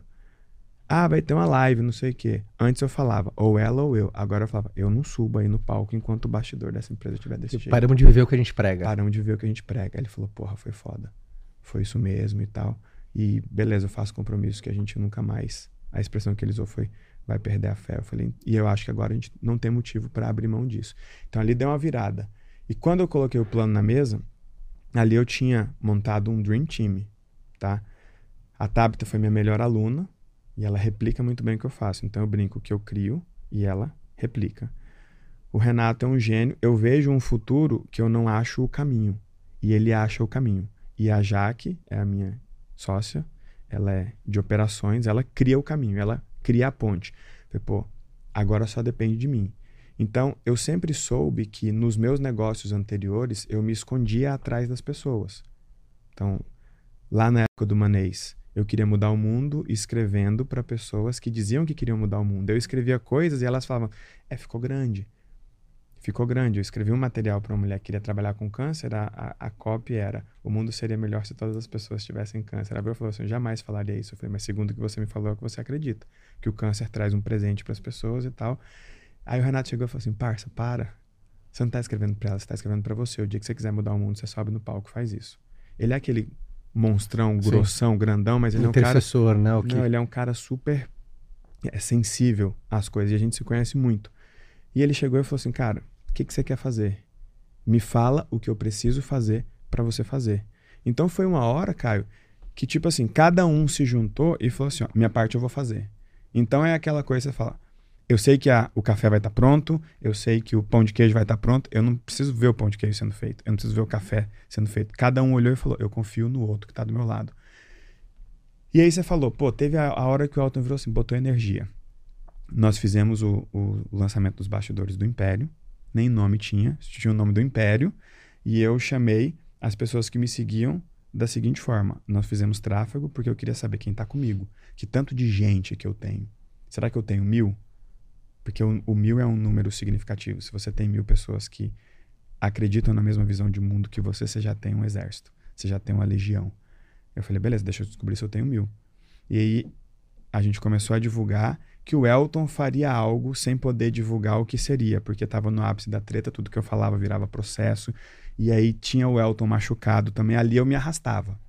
[SPEAKER 3] Ah, vai ter uma live, não sei o quê. Antes eu falava, ou ela ou eu. Agora eu falava, eu não subo aí no palco enquanto o bastidor dessa empresa estiver desse jeito.
[SPEAKER 1] Paramos de viver o que a gente prega.
[SPEAKER 3] Paramos de ver o que a gente prega. Aí ele falou, porra, foi foda. Foi isso mesmo e tal. E beleza, eu faço compromisso que a gente nunca mais. A expressão que ele usou foi, vai perder a fé. Eu falei, e eu acho que agora a gente não tem motivo para abrir mão disso. Então ali deu uma virada. E quando eu coloquei o plano na mesa, ali eu tinha montado um Dream Team, tá? A Tabita foi minha melhor aluna e ela replica muito bem o que eu faço. Então eu brinco que eu crio e ela replica. O Renato é um gênio. Eu vejo um futuro que eu não acho o caminho e ele acha o caminho. E a Jaque é a minha sócia, ela é de operações, ela cria o caminho, ela cria a ponte. Falei, pô, agora só depende de mim. Então, eu sempre soube que nos meus negócios anteriores eu me escondia atrás das pessoas. Então, lá na época do Manês, eu queria mudar o mundo escrevendo para pessoas que diziam que queriam mudar o mundo. Eu escrevia coisas e elas falavam: é, ficou grande. Ficou grande. Eu escrevi um material para uma mulher que queria trabalhar com câncer. A, a, a copy era: o mundo seria melhor se todas as pessoas tivessem câncer. A Bel falou assim: eu jamais falaria isso. Eu falei: mas segundo o que você me falou, é o que você acredita. Que o câncer traz um presente para as pessoas e tal. Aí o Renato chegou e falou assim: parça, para. Você não está escrevendo para ela, você está escrevendo para você. O dia que você quiser mudar o mundo, você sobe no palco faz isso. Ele é aquele monstrão, grossão, Sim. grandão, mas ele é um cara.
[SPEAKER 1] né? O que...
[SPEAKER 3] Não, ele é um cara super é, sensível às coisas e a gente se conhece muito. E ele chegou e falou assim: cara, que, que você quer fazer? Me fala o que eu preciso fazer para você fazer. Então foi uma hora, Caio, que tipo assim, cada um se juntou e falou assim: ó, minha parte eu vou fazer. Então é aquela coisa você fala: eu sei que a, o café vai estar tá pronto, eu sei que o pão de queijo vai estar tá pronto, eu não preciso ver o pão de queijo sendo feito, eu não preciso ver o café sendo feito. Cada um olhou e falou, eu confio no outro que está do meu lado. E aí você falou, pô, teve a, a hora que o Elton virou assim, botou energia. Nós fizemos o, o lançamento dos bastidores do Império, nem nome tinha, tinha o nome do Império, e eu chamei as pessoas que me seguiam da seguinte forma: nós fizemos tráfego porque eu queria saber quem está comigo, que tanto de gente que eu tenho. Será que eu tenho mil? Porque o, o, mil é um número significativo. Se você tem mil pessoas que acreditam na mesma visão de mundo que você, você já tem um exército. Você já tem uma legião. Eu falei, beleza, deixa eu descobrir se eu tenho mil. E aí a gente começou a divulgar que o Elton faria algo sem poder divulgar o que seria, porque estava no ápice da treta, tudo que eu falava virava processo. E aí tinha o Elton machucado também. Ali eu me arrastava.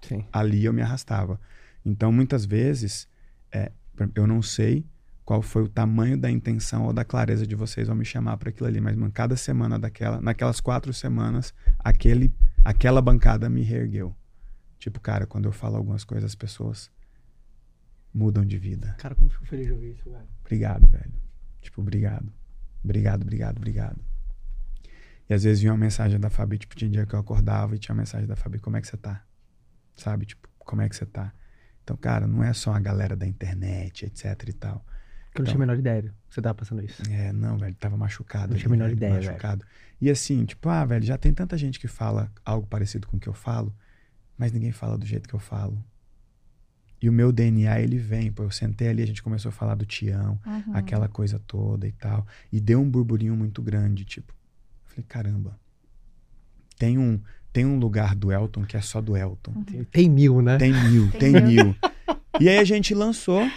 [SPEAKER 1] Sim.
[SPEAKER 3] Ali eu me arrastava. Então, muitas vezes, é, eu não sei qual foi o tamanho da intenção ou da clareza de vocês ao me chamar para aquilo ali. Mas, mano, cada semana daquela, naquelas quatro semanas, aquele, aquela bancada me reergueu. Tipo, cara, quando eu falo algumas coisas, as pessoas mudam de vida.
[SPEAKER 1] Cara, como fico feliz de ouvir isso, velho.
[SPEAKER 3] Obrigado, velho. Tipo, obrigado. Obrigado, obrigado, obrigado. E às vezes vinha uma mensagem da Fabi, tipo, tinha dia que eu acordava e tinha uma mensagem da Fabi, como é que você tá? Sabe? Tipo, como é que você tá? Então, cara, não é só a galera da internet, etc e tal.
[SPEAKER 1] Que eu não tinha a menor ideia que você tava passando isso.
[SPEAKER 3] É, não, velho, tava machucado.
[SPEAKER 1] Não tinha a menor ideia,
[SPEAKER 3] machucado. Velho. E assim, tipo, ah, velho, já tem tanta gente que fala algo parecido com o que eu falo, mas ninguém fala do jeito que eu falo. E o meu DNA, ele vem, pô, eu sentei ali, a gente começou a falar do Tião, uhum. aquela coisa toda e tal. E deu um burburinho muito grande, tipo. Eu falei, caramba, tem um, tem um lugar do Elton que é só do Elton.
[SPEAKER 1] Uhum. Tem mil, né?
[SPEAKER 3] Tem mil, tem, tem mil. [laughs] e aí a gente lançou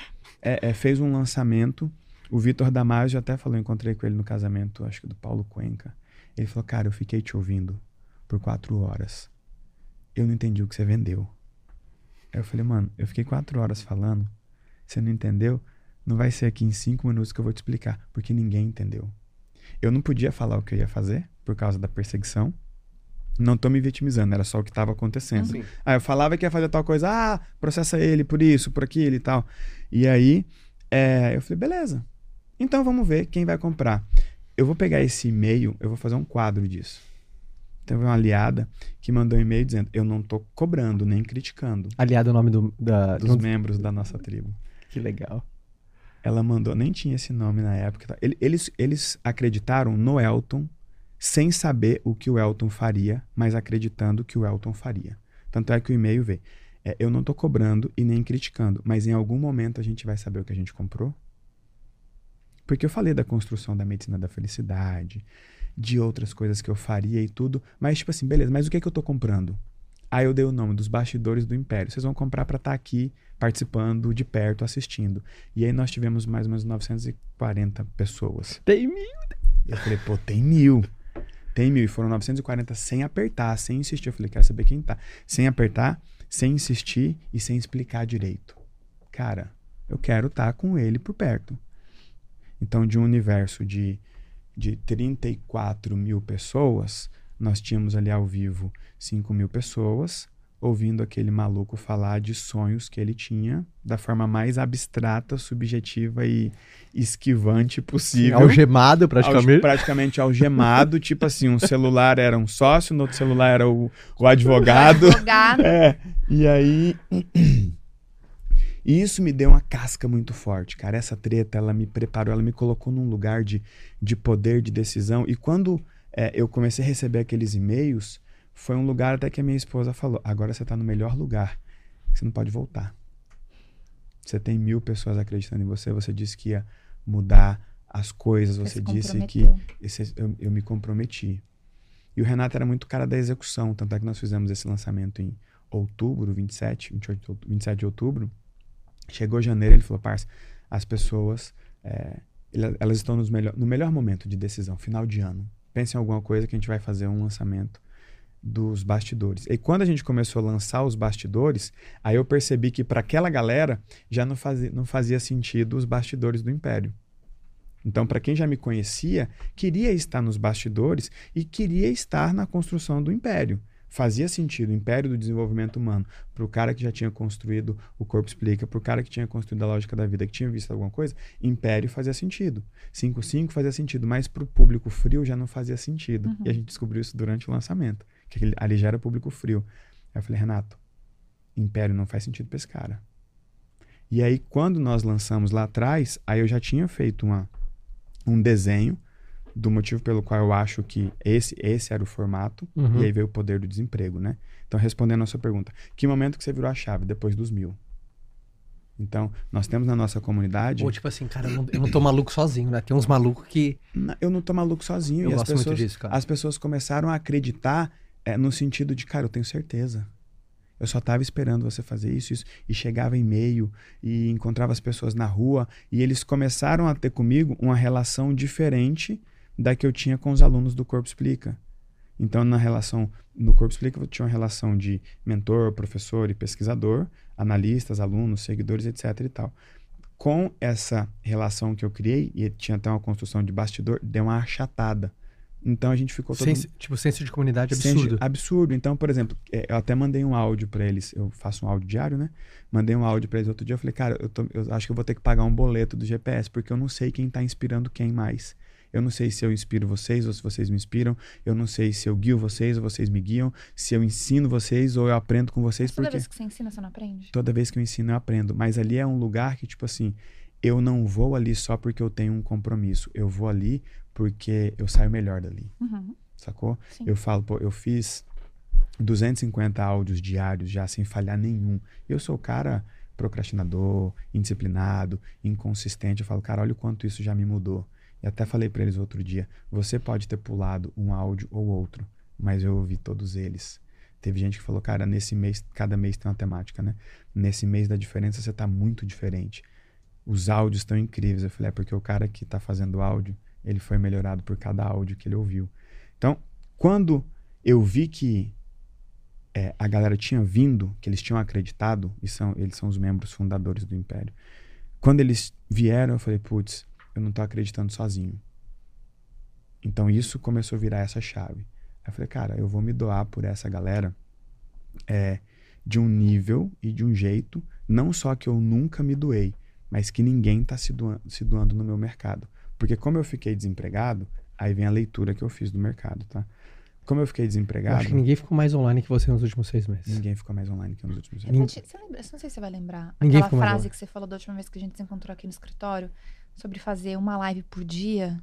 [SPEAKER 3] é, é, fez um lançamento. O Vitor Damasio até falou, encontrei com ele no casamento, acho que do Paulo Cuenca. Ele falou, cara, eu fiquei te ouvindo por quatro horas. Eu não entendi o que você vendeu. Aí eu falei, mano, eu fiquei quatro horas falando. Você não entendeu? Não vai ser aqui em cinco minutos que eu vou te explicar, porque ninguém entendeu. Eu não podia falar o que eu ia fazer por causa da perseguição. Não tô me vitimizando, era só o que estava acontecendo. Uhum. Aí eu falava que ia fazer tal coisa, ah, processa ele por isso, por aquilo e tal. E aí é, eu falei, beleza. Então vamos ver quem vai comprar. Eu vou pegar esse e-mail, eu vou fazer um quadro disso. Teve uma aliada que mandou um e-mail dizendo: Eu não tô cobrando nem criticando.
[SPEAKER 1] Aliada é o nome do, da,
[SPEAKER 3] dos do... membros da nossa tribo.
[SPEAKER 1] Que legal.
[SPEAKER 3] Ela mandou, nem tinha esse nome na época. Eles, eles acreditaram no Elton sem saber o que o Elton faria, mas acreditando que o Elton faria. Tanto é que o e-mail veio. É, eu não estou cobrando e nem criticando, mas em algum momento a gente vai saber o que a gente comprou? Porque eu falei da construção da medicina da felicidade, de outras coisas que eu faria e tudo, mas tipo assim, beleza, mas o que é que eu estou comprando? Aí eu dei o nome dos bastidores do Império. Vocês vão comprar para estar tá aqui participando de perto, assistindo. E aí nós tivemos mais ou menos 940 pessoas.
[SPEAKER 1] Tem mil!
[SPEAKER 3] Eu falei, pô, tem mil. Tem mil. E foram 940 sem apertar, sem insistir. Eu falei, quero saber quem tá. Sem apertar, sem insistir e sem explicar direito. Cara, eu quero estar tá com ele por perto. Então, de um universo de, de 34 mil pessoas, nós tínhamos ali ao vivo 5 mil pessoas ouvindo aquele maluco falar de sonhos que ele tinha da forma mais abstrata, subjetiva e esquivante possível.
[SPEAKER 1] Algemado, praticamente. Alge,
[SPEAKER 3] praticamente algemado. [laughs] tipo assim, um celular era um sócio, no outro celular era o, o advogado. O advogado. [laughs] É, e aí... E isso me deu uma casca muito forte, cara. Essa treta, ela me preparou, ela me colocou num lugar de, de poder, de decisão. E quando é, eu comecei a receber aqueles e-mails, foi um lugar até que a minha esposa falou: agora você está no melhor lugar, você não pode voltar. Você tem mil pessoas acreditando em você, você disse que ia mudar as coisas, você, você disse que esse, eu, eu me comprometi. E o Renato era muito cara da execução, tanto é que nós fizemos esse lançamento em outubro, 27, 28, 27 de outubro. Chegou janeiro, ele falou, parça, as pessoas, é, elas estão nos melhor, no melhor momento de decisão, final de ano. Pense em alguma coisa que a gente vai fazer um lançamento dos bastidores. E quando a gente começou a lançar os bastidores, aí eu percebi que para aquela galera já não fazia, não fazia sentido os bastidores do Império. Então, para quem já me conhecia, queria estar nos bastidores e queria estar na construção do Império fazia sentido, o império do desenvolvimento humano, para o cara que já tinha construído o Corpo Explica, para o cara que tinha construído a lógica da vida, que tinha visto alguma coisa, império fazia sentido. 5.5 fazia sentido, mas para o público frio já não fazia sentido. Uhum. E a gente descobriu isso durante o lançamento, que ali já era público frio. Aí eu falei, Renato, império não faz sentido para esse cara. E aí, quando nós lançamos lá atrás, aí eu já tinha feito uma, um desenho do motivo pelo qual eu acho que esse, esse era o formato, uhum. e aí veio o poder do desemprego, né? Então, respondendo a sua pergunta, que momento que você virou a chave? Depois dos mil. Então, nós temos na nossa comunidade.
[SPEAKER 1] Ou tipo assim, cara, eu não, eu não tô maluco sozinho, né? Tem uns malucos que.
[SPEAKER 3] Eu não tô maluco sozinho.
[SPEAKER 1] Eu
[SPEAKER 3] e
[SPEAKER 1] gosto
[SPEAKER 3] as pessoas,
[SPEAKER 1] muito disso, cara.
[SPEAKER 3] As pessoas começaram a acreditar é, no sentido de, cara, eu tenho certeza. Eu só estava esperando você fazer isso, isso. E chegava e-mail e encontrava as pessoas na rua. E eles começaram a ter comigo uma relação diferente da que eu tinha com os alunos do Corpo Explica. Então, na relação no Corpo Explica, eu tinha uma relação de mentor, professor e pesquisador, analistas, alunos, seguidores, etc. e tal. Com essa relação que eu criei, e tinha até uma construção de bastidor, deu uma achatada. Então a gente ficou todo
[SPEAKER 1] senso, Tipo, senso de comunidade absurdo. Senso,
[SPEAKER 3] absurdo. Então, por exemplo, é, eu até mandei um áudio para eles. Eu faço um áudio diário, né? Mandei um áudio para eles outro dia. Eu falei, cara, eu, tô, eu acho que eu vou ter que pagar um boleto do GPS, porque eu não sei quem tá inspirando quem mais. Eu não sei se eu inspiro vocês ou se vocês me inspiram. Eu não sei se eu guio vocês ou vocês me guiam. Se eu ensino vocês ou eu aprendo com vocês.
[SPEAKER 2] Mas toda
[SPEAKER 3] porque...
[SPEAKER 2] vez que você ensina, você não aprende?
[SPEAKER 3] Toda vez que eu ensino, eu aprendo. Mas ali é um lugar que, tipo assim, eu não vou ali só porque eu tenho um compromisso. Eu vou ali porque eu saio melhor dali. Uhum. Sacou? Sim. Eu falo, pô, eu fiz 250 áudios diários já sem falhar nenhum. Eu sou o cara procrastinador, indisciplinado, inconsistente. Eu falo, cara, olha o quanto isso já me mudou. E até falei para eles outro dia: você pode ter pulado um áudio ou outro, mas eu ouvi todos eles. Teve gente que falou, cara, nesse mês, cada mês tem uma temática, né? Nesse mês da diferença você tá muito diferente. Os áudios estão incríveis. Eu falei, é porque o cara que tá fazendo áudio, ele foi melhorado por cada áudio que ele ouviu. Então, quando eu vi que é, a galera tinha vindo, que eles tinham acreditado, e são, eles são os membros fundadores do Império. Quando eles vieram, eu falei, putz, eu não estou acreditando sozinho. Então isso começou a virar essa chave. Aí eu falei, cara, eu vou me doar por essa galera é, de um nível e de um jeito, não só que eu nunca me doei, mas que ninguém está se, doando, se doando no meu mercado. Porque como eu fiquei desempregado, aí vem a leitura que eu fiz do mercado, tá? Como eu fiquei desempregado. Eu
[SPEAKER 1] acho que ninguém ficou mais online que você nos últimos seis meses.
[SPEAKER 3] Ninguém ficou mais online que nos últimos seis
[SPEAKER 2] meses. Você lembra, não sei se você vai lembrar. Ninguém aquela frase que você falou da última vez que a gente se encontrou aqui no escritório sobre fazer uma live por dia?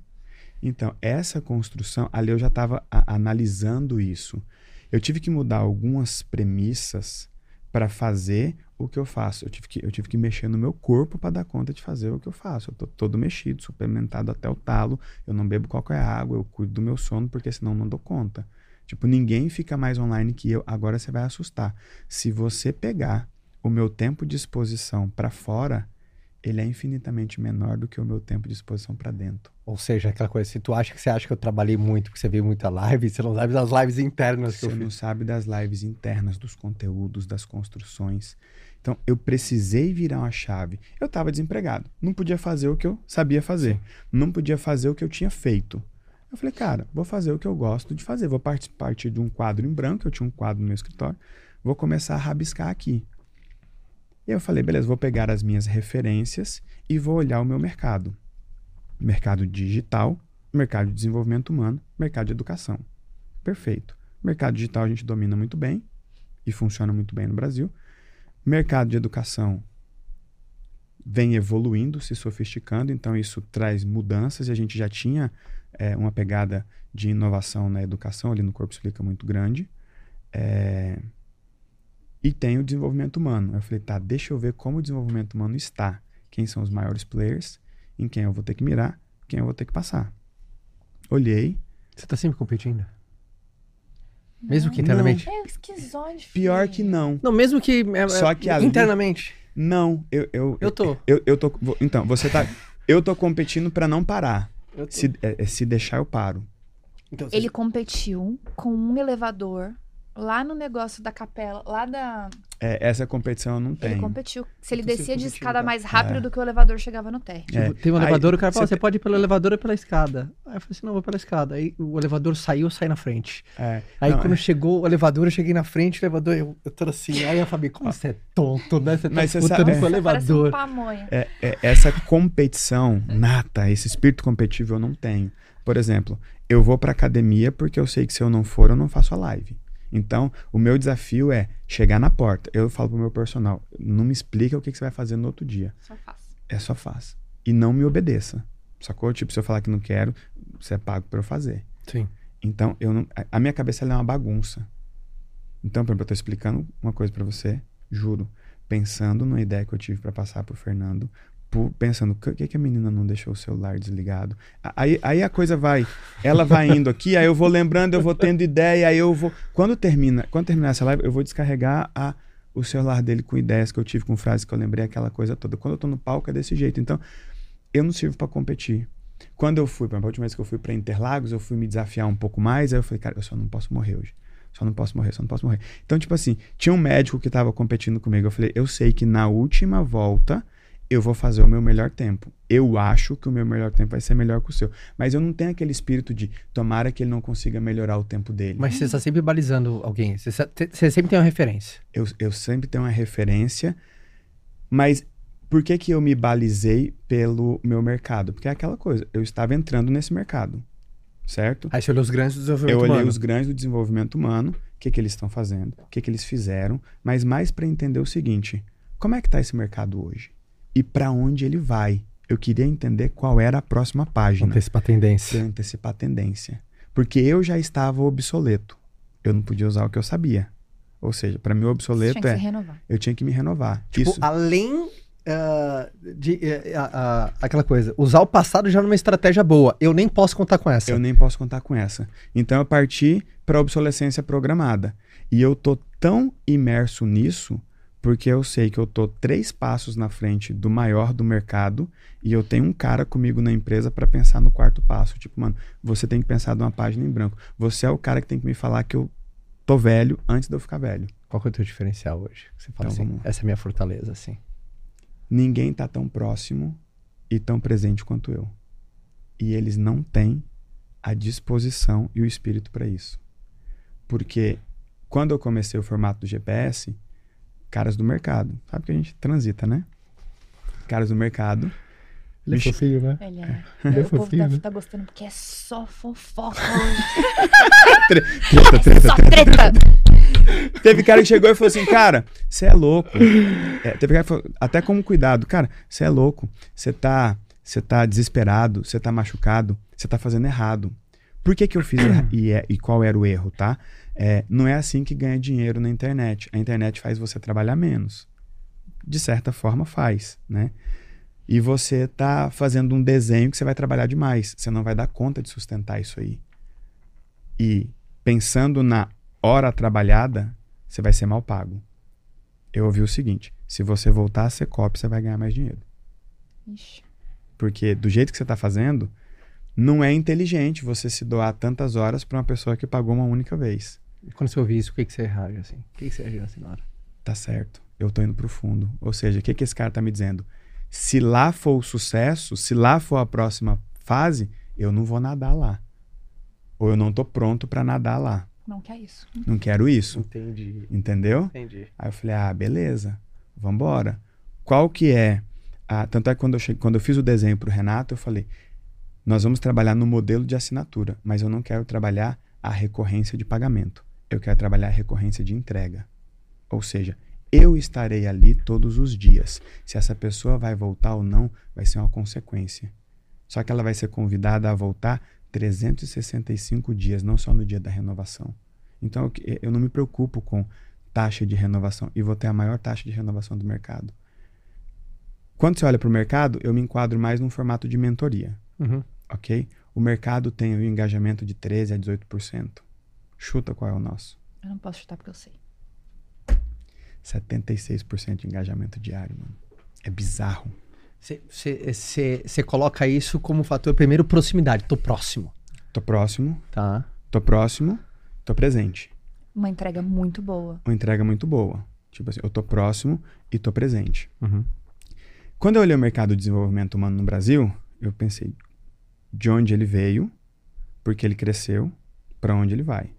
[SPEAKER 3] Então, essa construção, ali eu já estava analisando isso. Eu tive que mudar algumas premissas para fazer o que eu faço. Eu tive que, eu tive que mexer no meu corpo para dar conta de fazer o que eu faço. Eu tô todo mexido, suplementado até o talo. Eu não bebo qualquer água, eu cuido do meu sono, porque senão não dou conta. Tipo, ninguém fica mais online que eu. Agora você vai assustar. Se você pegar o meu tempo de exposição para fora, ele é infinitamente menor do que o meu tempo de exposição para dentro.
[SPEAKER 1] Ou seja, aquela coisa, se tu acha que você acha que eu trabalhei muito, que você viu muita live, você não sabe das lives internas
[SPEAKER 3] que você eu fiz. não sabe das lives internas, dos conteúdos, das construções. Então, eu precisei virar uma chave. Eu estava desempregado. Não podia fazer o que eu sabia fazer. Não podia fazer o que eu tinha feito. Eu falei, cara, vou fazer o que eu gosto de fazer. Vou partir de um quadro em branco. Eu tinha um quadro no meu escritório. Vou começar a rabiscar aqui. E eu falei, beleza, vou pegar as minhas referências e vou olhar o meu mercado. Mercado digital, mercado de desenvolvimento humano, mercado de educação. Perfeito. Mercado digital a gente domina muito bem e funciona muito bem no Brasil. Mercado de educação, vem evoluindo, se sofisticando, então isso traz mudanças e a gente já tinha é, uma pegada de inovação na educação ali no Corpo Explica muito grande. É, e tem o desenvolvimento humano. Eu falei, tá, deixa eu ver como o desenvolvimento humano está. Quem são os maiores players, em quem eu vou ter que mirar, quem eu vou ter que passar. Olhei.
[SPEAKER 1] Você está sempre competindo? Mesmo que internamente?
[SPEAKER 2] Não. É esquizóide.
[SPEAKER 3] Pior que não.
[SPEAKER 1] Não, mesmo que. É,
[SPEAKER 3] Só que ali,
[SPEAKER 1] internamente.
[SPEAKER 3] Não, eu. Eu,
[SPEAKER 1] eu tô.
[SPEAKER 3] Eu, eu tô. Então, você tá. Eu tô competindo para não parar. Se, é, é, se deixar, eu paro.
[SPEAKER 2] Então, Ele competiu com um elevador lá no negócio da capela, lá da.
[SPEAKER 3] É, essa competição eu não tenho.
[SPEAKER 2] Ele competiu. Se ele então, descia de escada mais rápido é. do que o elevador chegava no térreo.
[SPEAKER 1] É. Tipo, tem um elevador, Aí, o cara fala, você pode ir pelo elevador ou pela escada. Aí eu falei assim, não, vou pela escada. Aí o elevador saiu, eu saí na frente. É. Aí não, quando é. chegou o elevador, eu cheguei na frente, o elevador, eu, eu tô assim. Aí a Fabi, como você é tonto, né? Você tá Mas disputando com o elevador. Um
[SPEAKER 3] é, é, essa competição nata, esse espírito competitivo eu não tenho. Por exemplo, eu vou pra academia porque eu sei que se eu não for, eu não faço a live. Então, o meu desafio é chegar na porta. Eu falo pro meu personal, não me explica o que, que você vai fazer no outro dia.
[SPEAKER 2] Só faz.
[SPEAKER 3] É só faz. E não me obedeça. Sacou? Tipo, se eu falar que não quero, você é pago para eu fazer.
[SPEAKER 1] Sim.
[SPEAKER 3] Então, eu não, a minha cabeça é uma bagunça. Então, por exemplo, eu tô explicando uma coisa para você, juro, pensando numa ideia que eu tive para passar pro Fernando, pensando, por que, que a menina não deixou o celular desligado? Aí, aí a coisa vai, ela vai indo aqui, aí eu vou lembrando, eu vou tendo ideia, aí eu vou. Quando termina, quando terminar essa live, eu vou descarregar a, o celular dele com ideias que eu tive, com frases que eu lembrei, aquela coisa toda. Quando eu tô no palco é desse jeito. Então, eu não sirvo para competir. Quando eu fui, a última vez que eu fui para Interlagos, eu fui me desafiar um pouco mais, aí eu falei, cara, eu só não posso morrer hoje. Só não posso morrer, só não posso morrer. Então, tipo assim, tinha um médico que tava competindo comigo. Eu falei, eu sei que na última volta eu vou fazer o meu melhor tempo. Eu acho que o meu melhor tempo vai ser melhor que o seu. Mas eu não tenho aquele espírito de tomara que ele não consiga melhorar o tempo dele.
[SPEAKER 1] Mas você está sempre balizando alguém. Você, você, sempre tem uma referência.
[SPEAKER 3] Eu, eu sempre tenho uma referência. Mas por que, que eu me balizei pelo meu mercado? Porque é aquela coisa. Eu estava entrando nesse mercado. Certo?
[SPEAKER 1] Aí você olhou os grandes do desenvolvimento
[SPEAKER 3] humano.
[SPEAKER 1] Eu olhei
[SPEAKER 3] humano. os grandes do desenvolvimento humano. O que, que eles estão fazendo? O que, que eles fizeram? Mas mais para entender o seguinte: como é que está esse mercado hoje? E para onde ele vai. Eu queria entender qual era a próxima página.
[SPEAKER 1] Antecipar a tendência.
[SPEAKER 3] Antecipar a tendência. Porque eu já estava obsoleto. Eu não podia usar o que eu sabia. Ou seja, para mim o obsoleto é. Eu tinha que me renovar.
[SPEAKER 1] Tipo, Isso... além uh, de uh, uh, aquela coisa, usar o passado já numa estratégia boa. Eu nem posso contar com essa.
[SPEAKER 3] Eu nem posso contar com essa. Então eu parti para obsolescência programada. E eu tô tão imerso nisso porque eu sei que eu tô três passos na frente do maior do mercado e eu tenho um cara comigo na empresa para pensar no quarto passo. Tipo, mano, você tem que pensar de uma página em branco. Você é o cara que tem que me falar que eu tô velho antes de eu ficar velho.
[SPEAKER 1] Qual que é o teu diferencial hoje? Você fala então, assim, essa é a minha fortaleza, assim.
[SPEAKER 3] Ninguém tá tão próximo e tão presente quanto eu. E eles não têm a disposição e o espírito para isso. Porque quando eu comecei o formato do GPS, caras do mercado. Sabe que a gente transita, né? Caras do mercado.
[SPEAKER 1] Ele é fofinho,
[SPEAKER 2] né? Ele é. Ele é o fofinho, povo né? tá gostando porque é só fofoca [laughs] hoje.
[SPEAKER 3] treta, treta, é só treta. Teve cara que chegou e falou assim, cara, você é louco. É, teve cara que falou, até como cuidado, cara, você é louco. Você tá, você tá desesperado, você tá machucado, você tá fazendo errado. Por que que eu fiz e, é, e qual era o erro, tá? É, não é assim que ganha dinheiro na internet. A internet faz você trabalhar menos. De certa forma, faz, né? E você está fazendo um desenho que você vai trabalhar demais. Você não vai dar conta de sustentar isso aí. E pensando na hora trabalhada, você vai ser mal pago. Eu ouvi o seguinte: se você voltar a ser copy, você vai ganhar mais dinheiro. Ixi. Porque do jeito que você está fazendo, não é inteligente você se doar tantas horas para uma pessoa que pagou uma única vez.
[SPEAKER 1] Quando você ouvir isso, o que, que você reage assim? O que, que você reage assim na hora?
[SPEAKER 3] Tá certo. Eu tô indo pro fundo. Ou seja, o que, que esse cara tá me dizendo? Se lá for o sucesso, se lá for a próxima fase, eu não vou nadar lá. Ou eu não tô pronto para nadar lá.
[SPEAKER 2] Não quer isso.
[SPEAKER 3] Não quero isso.
[SPEAKER 1] Entendi.
[SPEAKER 3] Entendeu?
[SPEAKER 1] Entendi.
[SPEAKER 3] Aí eu falei, ah, beleza. Vambora. Qual que é... A... Tanto é que quando eu, cheguei, quando eu fiz o desenho pro Renato, eu falei, nós vamos trabalhar no modelo de assinatura, mas eu não quero trabalhar a recorrência de pagamento eu quero trabalhar a recorrência de entrega. Ou seja, eu estarei ali todos os dias. Se essa pessoa vai voltar ou não, vai ser uma consequência. Só que ela vai ser convidada a voltar 365 dias, não só no dia da renovação. Então eu, eu não me preocupo com taxa de renovação e vou ter a maior taxa de renovação do mercado. Quando você olha para o mercado, eu me enquadro mais num formato de mentoria. Uhum. Ok? O mercado tem um engajamento de 13% a 18%. Chuta qual é o nosso.
[SPEAKER 2] Eu não posso chutar porque eu sei.
[SPEAKER 3] 76% de engajamento diário, mano. É bizarro.
[SPEAKER 1] Você coloca isso como fator primeiro proximidade. Tô próximo.
[SPEAKER 3] Tô próximo.
[SPEAKER 1] Tá.
[SPEAKER 3] Tô próximo. Tô presente.
[SPEAKER 2] Uma entrega muito boa.
[SPEAKER 3] Uma entrega muito boa. Tipo assim, eu tô próximo e tô presente. Uhum. Quando eu olhei o mercado de desenvolvimento humano no Brasil, eu pensei de onde ele veio, porque ele cresceu, para onde ele vai.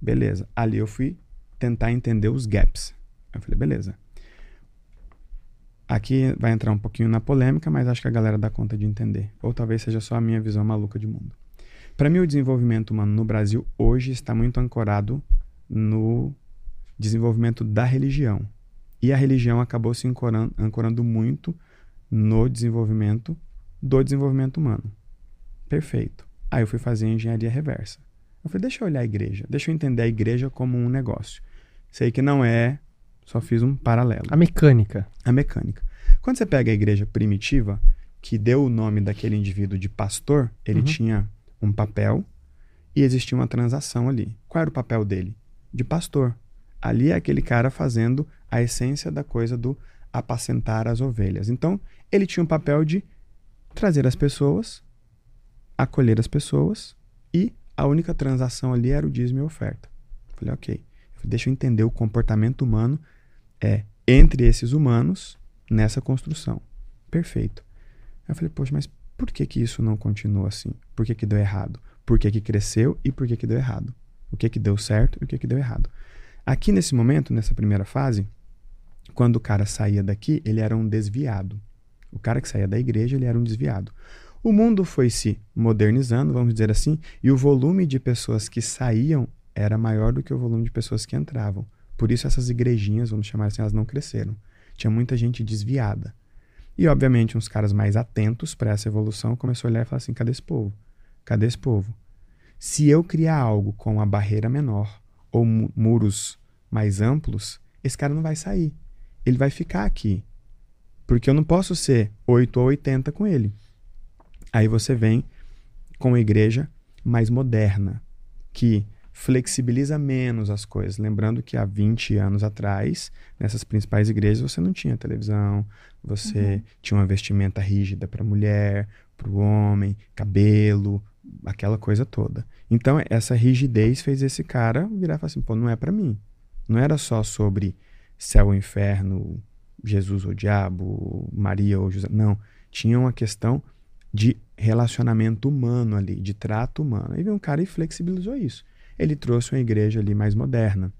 [SPEAKER 3] Beleza. Ali eu fui tentar entender os gaps. Eu falei, beleza. Aqui vai entrar um pouquinho na polêmica, mas acho que a galera dá conta de entender. Ou talvez seja só a minha visão maluca de mundo. Para mim, o desenvolvimento humano no Brasil hoje está muito ancorado no desenvolvimento da religião. E a religião acabou se ancorando, ancorando muito no desenvolvimento do desenvolvimento humano. Perfeito. Aí eu fui fazer engenharia reversa. Eu falei, deixa eu olhar a igreja, deixa eu entender a igreja como um negócio. Sei que não é só fiz um paralelo.
[SPEAKER 1] A mecânica.
[SPEAKER 3] A mecânica. Quando você pega a igreja primitiva, que deu o nome daquele indivíduo de pastor, ele uhum. tinha um papel e existia uma transação ali. Qual era o papel dele? De pastor. Ali é aquele cara fazendo a essência da coisa do apacentar as ovelhas. Então, ele tinha um papel de trazer as pessoas, acolher as pessoas e a única transação ali era o dízimo e oferta. Falei, ok, deixa eu entender o comportamento humano é entre esses humanos nessa construção. Perfeito. Eu falei, poxa, mas por que que isso não continua assim? Por que que deu errado? Por que que cresceu e por que que deu errado? O que que deu certo e o que que deu errado? Aqui nesse momento, nessa primeira fase, quando o cara saía daqui, ele era um desviado. O cara que saía da igreja, ele era um desviado. O mundo foi se modernizando, vamos dizer assim, e o volume de pessoas que saíam era maior do que o volume de pessoas que entravam. Por isso essas igrejinhas, vamos chamar assim, elas não cresceram. Tinha muita gente desviada. E obviamente uns caras mais atentos para essa evolução começou a olhar e falar assim: cadê esse povo? Cadê esse povo? Se eu criar algo com uma barreira menor ou muros mais amplos, esse cara não vai sair. Ele vai ficar aqui. Porque eu não posso ser 8 ou 80 com ele. Aí você vem com uma igreja mais moderna, que flexibiliza menos as coisas. Lembrando que há 20 anos atrás, nessas principais igrejas, você não tinha televisão, você uhum. tinha uma vestimenta rígida para mulher, para o homem, cabelo, aquela coisa toda. Então, essa rigidez fez esse cara virar e falar assim: pô, não é para mim. Não era só sobre céu ou inferno, Jesus ou diabo, Maria ou José. Não. Tinha uma questão de relacionamento humano ali, de trato humano. Aí veio um cara e flexibilizou isso ele trouxe uma igreja ali mais moderna.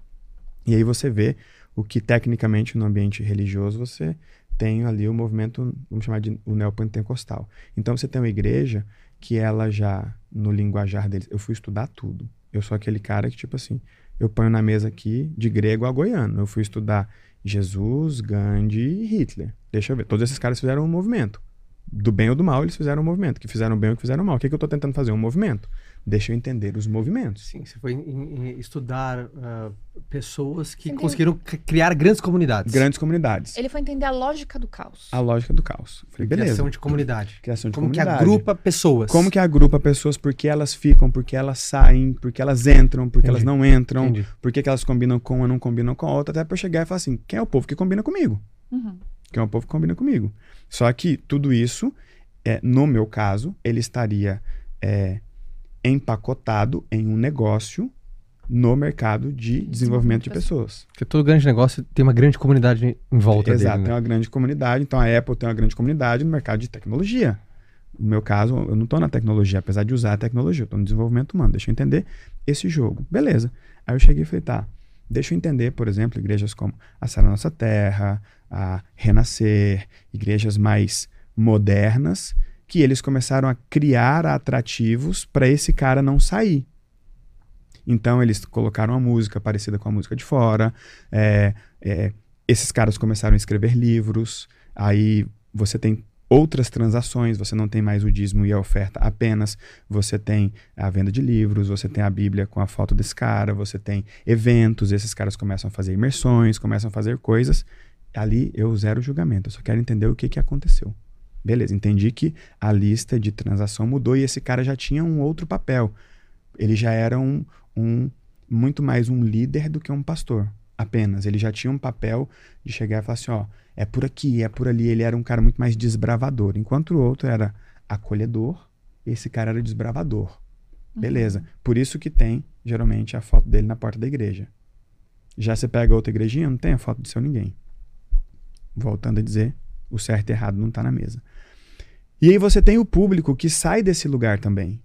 [SPEAKER 3] E aí você vê o que tecnicamente no ambiente religioso você tem ali o movimento, vamos chamar de o neopentecostal. Então você tem uma igreja que ela já, no linguajar deles, eu fui estudar tudo. Eu sou aquele cara que, tipo assim, eu ponho na mesa aqui de grego a goiano. Eu fui estudar Jesus, Gandhi e Hitler. Deixa eu ver. Todos esses caras fizeram um movimento. Do bem ou do mal, eles fizeram um movimento. Que fizeram bem ou que fizeram mal. O que, que eu estou tentando fazer? Um movimento deixa eu entender os movimentos.
[SPEAKER 1] Sim, você foi em, em estudar uh, pessoas que conseguiram criar grandes comunidades.
[SPEAKER 3] Grandes comunidades.
[SPEAKER 2] Ele foi entender a lógica do caos.
[SPEAKER 3] A lógica do caos.
[SPEAKER 1] Falei, beleza. Criação de comunidade.
[SPEAKER 3] Criação de
[SPEAKER 1] Como
[SPEAKER 3] comunidade.
[SPEAKER 1] que agrupa pessoas.
[SPEAKER 3] Como que agrupa pessoas, por que elas ficam, por que elas saem, por que elas entram, por que elas não entram, Entendi. por que, que elas combinam com uma, não combinam com a outra, até para chegar e falar assim, quem é o povo que combina comigo? Uhum. Quem é o povo que combina comigo? Só que tudo isso, é, no meu caso, ele estaria... É, empacotado em um negócio no mercado de desenvolvimento de pessoas.
[SPEAKER 1] Porque todo grande negócio tem uma grande comunidade em volta
[SPEAKER 3] Exato,
[SPEAKER 1] dele. Né?
[SPEAKER 3] tem uma grande comunidade. Então a Apple tem uma grande comunidade no mercado de tecnologia. No meu caso, eu não estou na tecnologia, apesar de usar a tecnologia, eu estou no desenvolvimento humano. Deixa eu entender esse jogo. Beleza. Aí eu cheguei e falei, tá, deixa eu entender, por exemplo, igrejas como a Sara Nossa Terra, a Renascer, igrejas mais modernas, que eles começaram a criar atrativos para esse cara não sair. Então eles colocaram uma música parecida com a música de fora, é, é, esses caras começaram a escrever livros, aí você tem outras transações, você não tem mais o dízimo e a oferta apenas, você tem a venda de livros, você tem a Bíblia com a foto desse cara, você tem eventos, esses caras começam a fazer imersões, começam a fazer coisas. Ali eu zero julgamento, eu só quero entender o que, que aconteceu. Beleza, entendi que a lista de transação mudou e esse cara já tinha um outro papel. Ele já era um, um muito mais um líder do que um pastor apenas. Ele já tinha um papel de chegar e falar assim, ó, é por aqui, é por ali. Ele era um cara muito mais desbravador, enquanto o outro era acolhedor, esse cara era desbravador. Uhum. Beleza. Por isso que tem, geralmente, a foto dele na porta da igreja. Já você pega outra igrejinha, não tem a foto do seu ninguém. Voltando a dizer, o certo e errado não está na mesa. E aí você tem o público que sai desse lugar também.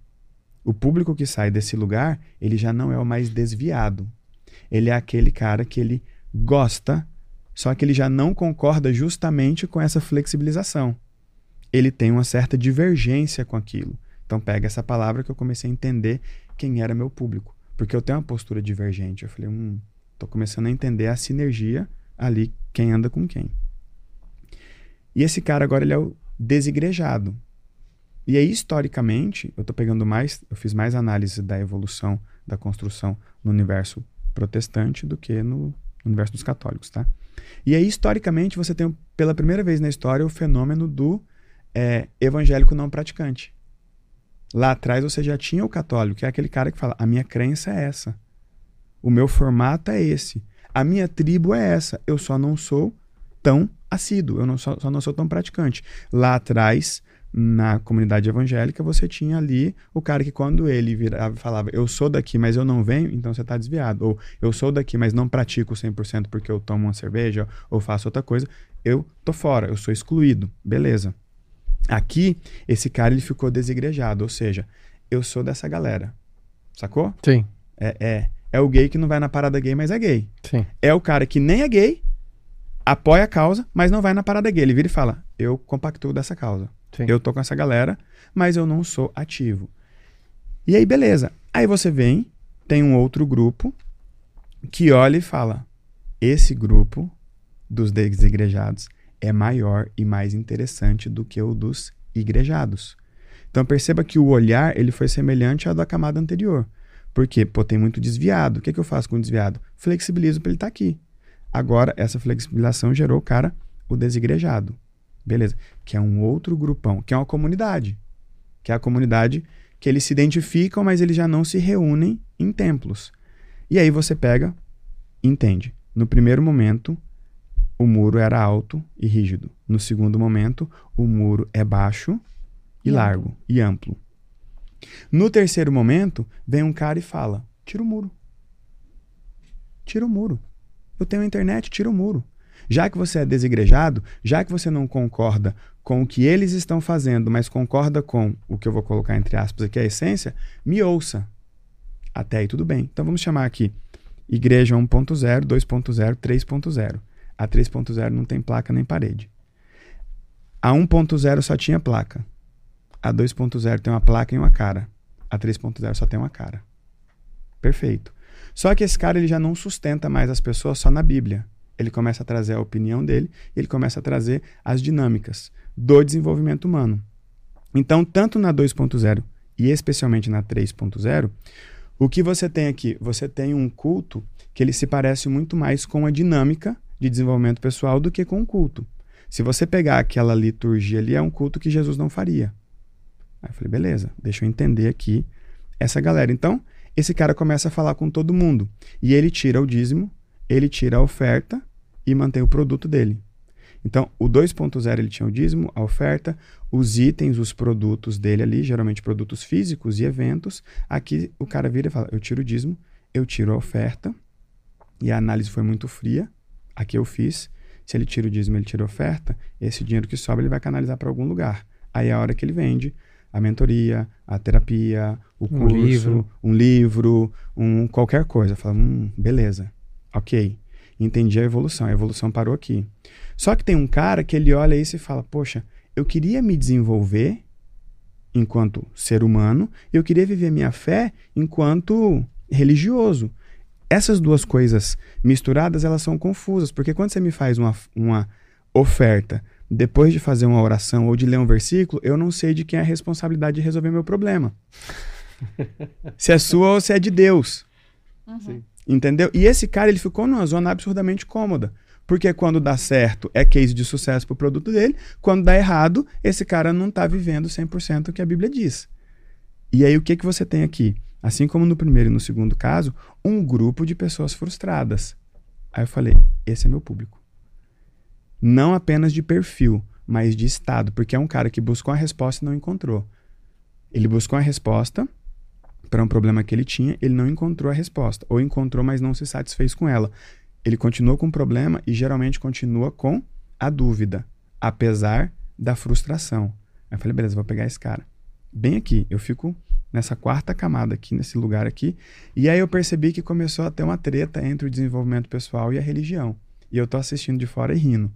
[SPEAKER 3] O público que sai desse lugar, ele já não é o mais desviado. Ele é aquele cara que ele gosta só que ele já não concorda justamente com essa flexibilização. Ele tem uma certa divergência com aquilo. Então pega essa palavra que eu comecei a entender quem era meu público. Porque eu tenho uma postura divergente. Eu falei, hum, tô começando a entender a sinergia ali, quem anda com quem. E esse cara agora ele é o desigrejado. E aí, historicamente, eu tô pegando mais, eu fiz mais análise da evolução da construção no universo protestante do que no universo dos católicos, tá? E aí, historicamente, você tem pela primeira vez na história o fenômeno do é, evangélico não praticante. Lá atrás você já tinha o católico, que é aquele cara que fala: a minha crença é essa, o meu formato é esse, a minha tribo é essa, eu só não sou tão assíduo, eu não só, só não sou tão praticante. Lá atrás na comunidade evangélica, você tinha ali o cara que quando ele virava falava, eu sou daqui, mas eu não venho, então você está desviado. Ou eu sou daqui, mas não pratico 100% porque eu tomo uma cerveja ou faço outra coisa, eu tô fora, eu sou excluído. Beleza. Aqui, esse cara ele ficou desigrejado, ou seja, eu sou dessa galera. Sacou?
[SPEAKER 1] Sim.
[SPEAKER 3] É, é, é o gay que não vai na parada gay, mas é gay.
[SPEAKER 1] Sim.
[SPEAKER 3] É o cara que nem é gay, apoia a causa, mas não vai na parada gay. Ele vira e fala: Eu compactuo dessa causa. Sim. Eu tô com essa galera, mas eu não sou ativo. E aí, beleza. Aí você vem, tem um outro grupo que olha e fala: esse grupo dos desigrejados é maior e mais interessante do que o dos igrejados. Então perceba que o olhar ele foi semelhante ao da camada anterior. Porque, pô, tem muito desviado. O que, que eu faço com o desviado? Flexibilizo para ele estar tá aqui. Agora, essa flexibilização gerou, cara, o desigrejado. Beleza. Que é um outro grupão, que é uma comunidade. Que é a comunidade que eles se identificam, mas eles já não se reúnem em templos. E aí você pega, entende. No primeiro momento, o muro era alto e rígido. No segundo momento, o muro é baixo e, e largo amplo. e amplo. No terceiro momento, vem um cara e fala: tira o muro. Tira o muro. Eu tenho internet, tira o muro. Já que você é desigrejado, já que você não concorda com o que eles estão fazendo, mas concorda com o que eu vou colocar entre aspas aqui, a essência, me ouça. Até aí tudo bem. Então vamos chamar aqui igreja 1.0, 2.0, 3.0. A 3.0 não tem placa nem parede. A 1.0 só tinha placa. A 2.0 tem uma placa e uma cara. A 3.0 só tem uma cara. Perfeito. Só que esse cara ele já não sustenta mais as pessoas só na Bíblia ele começa a trazer a opinião dele, ele começa a trazer as dinâmicas do desenvolvimento humano. Então, tanto na 2.0 e especialmente na 3.0, o que você tem aqui? Você tem um culto que ele se parece muito mais com a dinâmica de desenvolvimento pessoal do que com o culto. Se você pegar aquela liturgia ali, é um culto que Jesus não faria. Aí eu falei, beleza, deixa eu entender aqui essa galera. Então, esse cara começa a falar com todo mundo. E ele tira o dízimo, ele tira a oferta e mantém o produto dele. Então, o 2.0 ele tinha o dízimo, a oferta, os itens, os produtos dele ali, geralmente produtos físicos e eventos. Aqui o cara vira e fala: eu tiro o dízimo, eu tiro a oferta. E a análise foi muito fria. Aqui eu fiz. Se ele tira o dízimo, ele tira a oferta, esse dinheiro que sobra ele vai canalizar para algum lugar. Aí é a hora que ele vende a mentoria, a terapia, o curso, um livro, um, livro, um qualquer coisa. Fala, hum, beleza, ok entendi a evolução. A evolução parou aqui. Só que tem um cara que ele olha isso e fala: Poxa, eu queria me desenvolver enquanto ser humano, eu queria viver minha fé enquanto religioso. essas duas coisas misturadas, elas são confusas, porque quando você me faz uma, uma oferta depois de fazer uma oração ou de ler um versículo, eu não sei de quem é a responsabilidade de resolver meu problema. [laughs] se é sua ou se é de Deus. Uhum. Entendeu? E esse cara, ele ficou numa zona absurdamente cômoda. Porque quando dá certo, é case de sucesso pro produto dele. Quando dá errado, esse cara não tá vivendo 100% o que a Bíblia diz. E aí, o que, que você tem aqui? Assim como no primeiro e no segundo caso, um grupo de pessoas frustradas. Aí eu falei: esse é meu público. Não apenas de perfil, mas de estado, porque é um cara que buscou a resposta e não encontrou. Ele buscou a resposta para um problema que ele tinha, ele não encontrou a resposta, ou encontrou, mas não se satisfez com ela. Ele continuou com o problema e geralmente continua com a dúvida, apesar da frustração. Aí eu falei, beleza, vou pegar esse cara. Bem aqui, eu fico nessa quarta camada aqui, nesse lugar aqui, e aí eu percebi que começou a ter uma treta entre o desenvolvimento pessoal e a religião. E eu tô assistindo de fora e rindo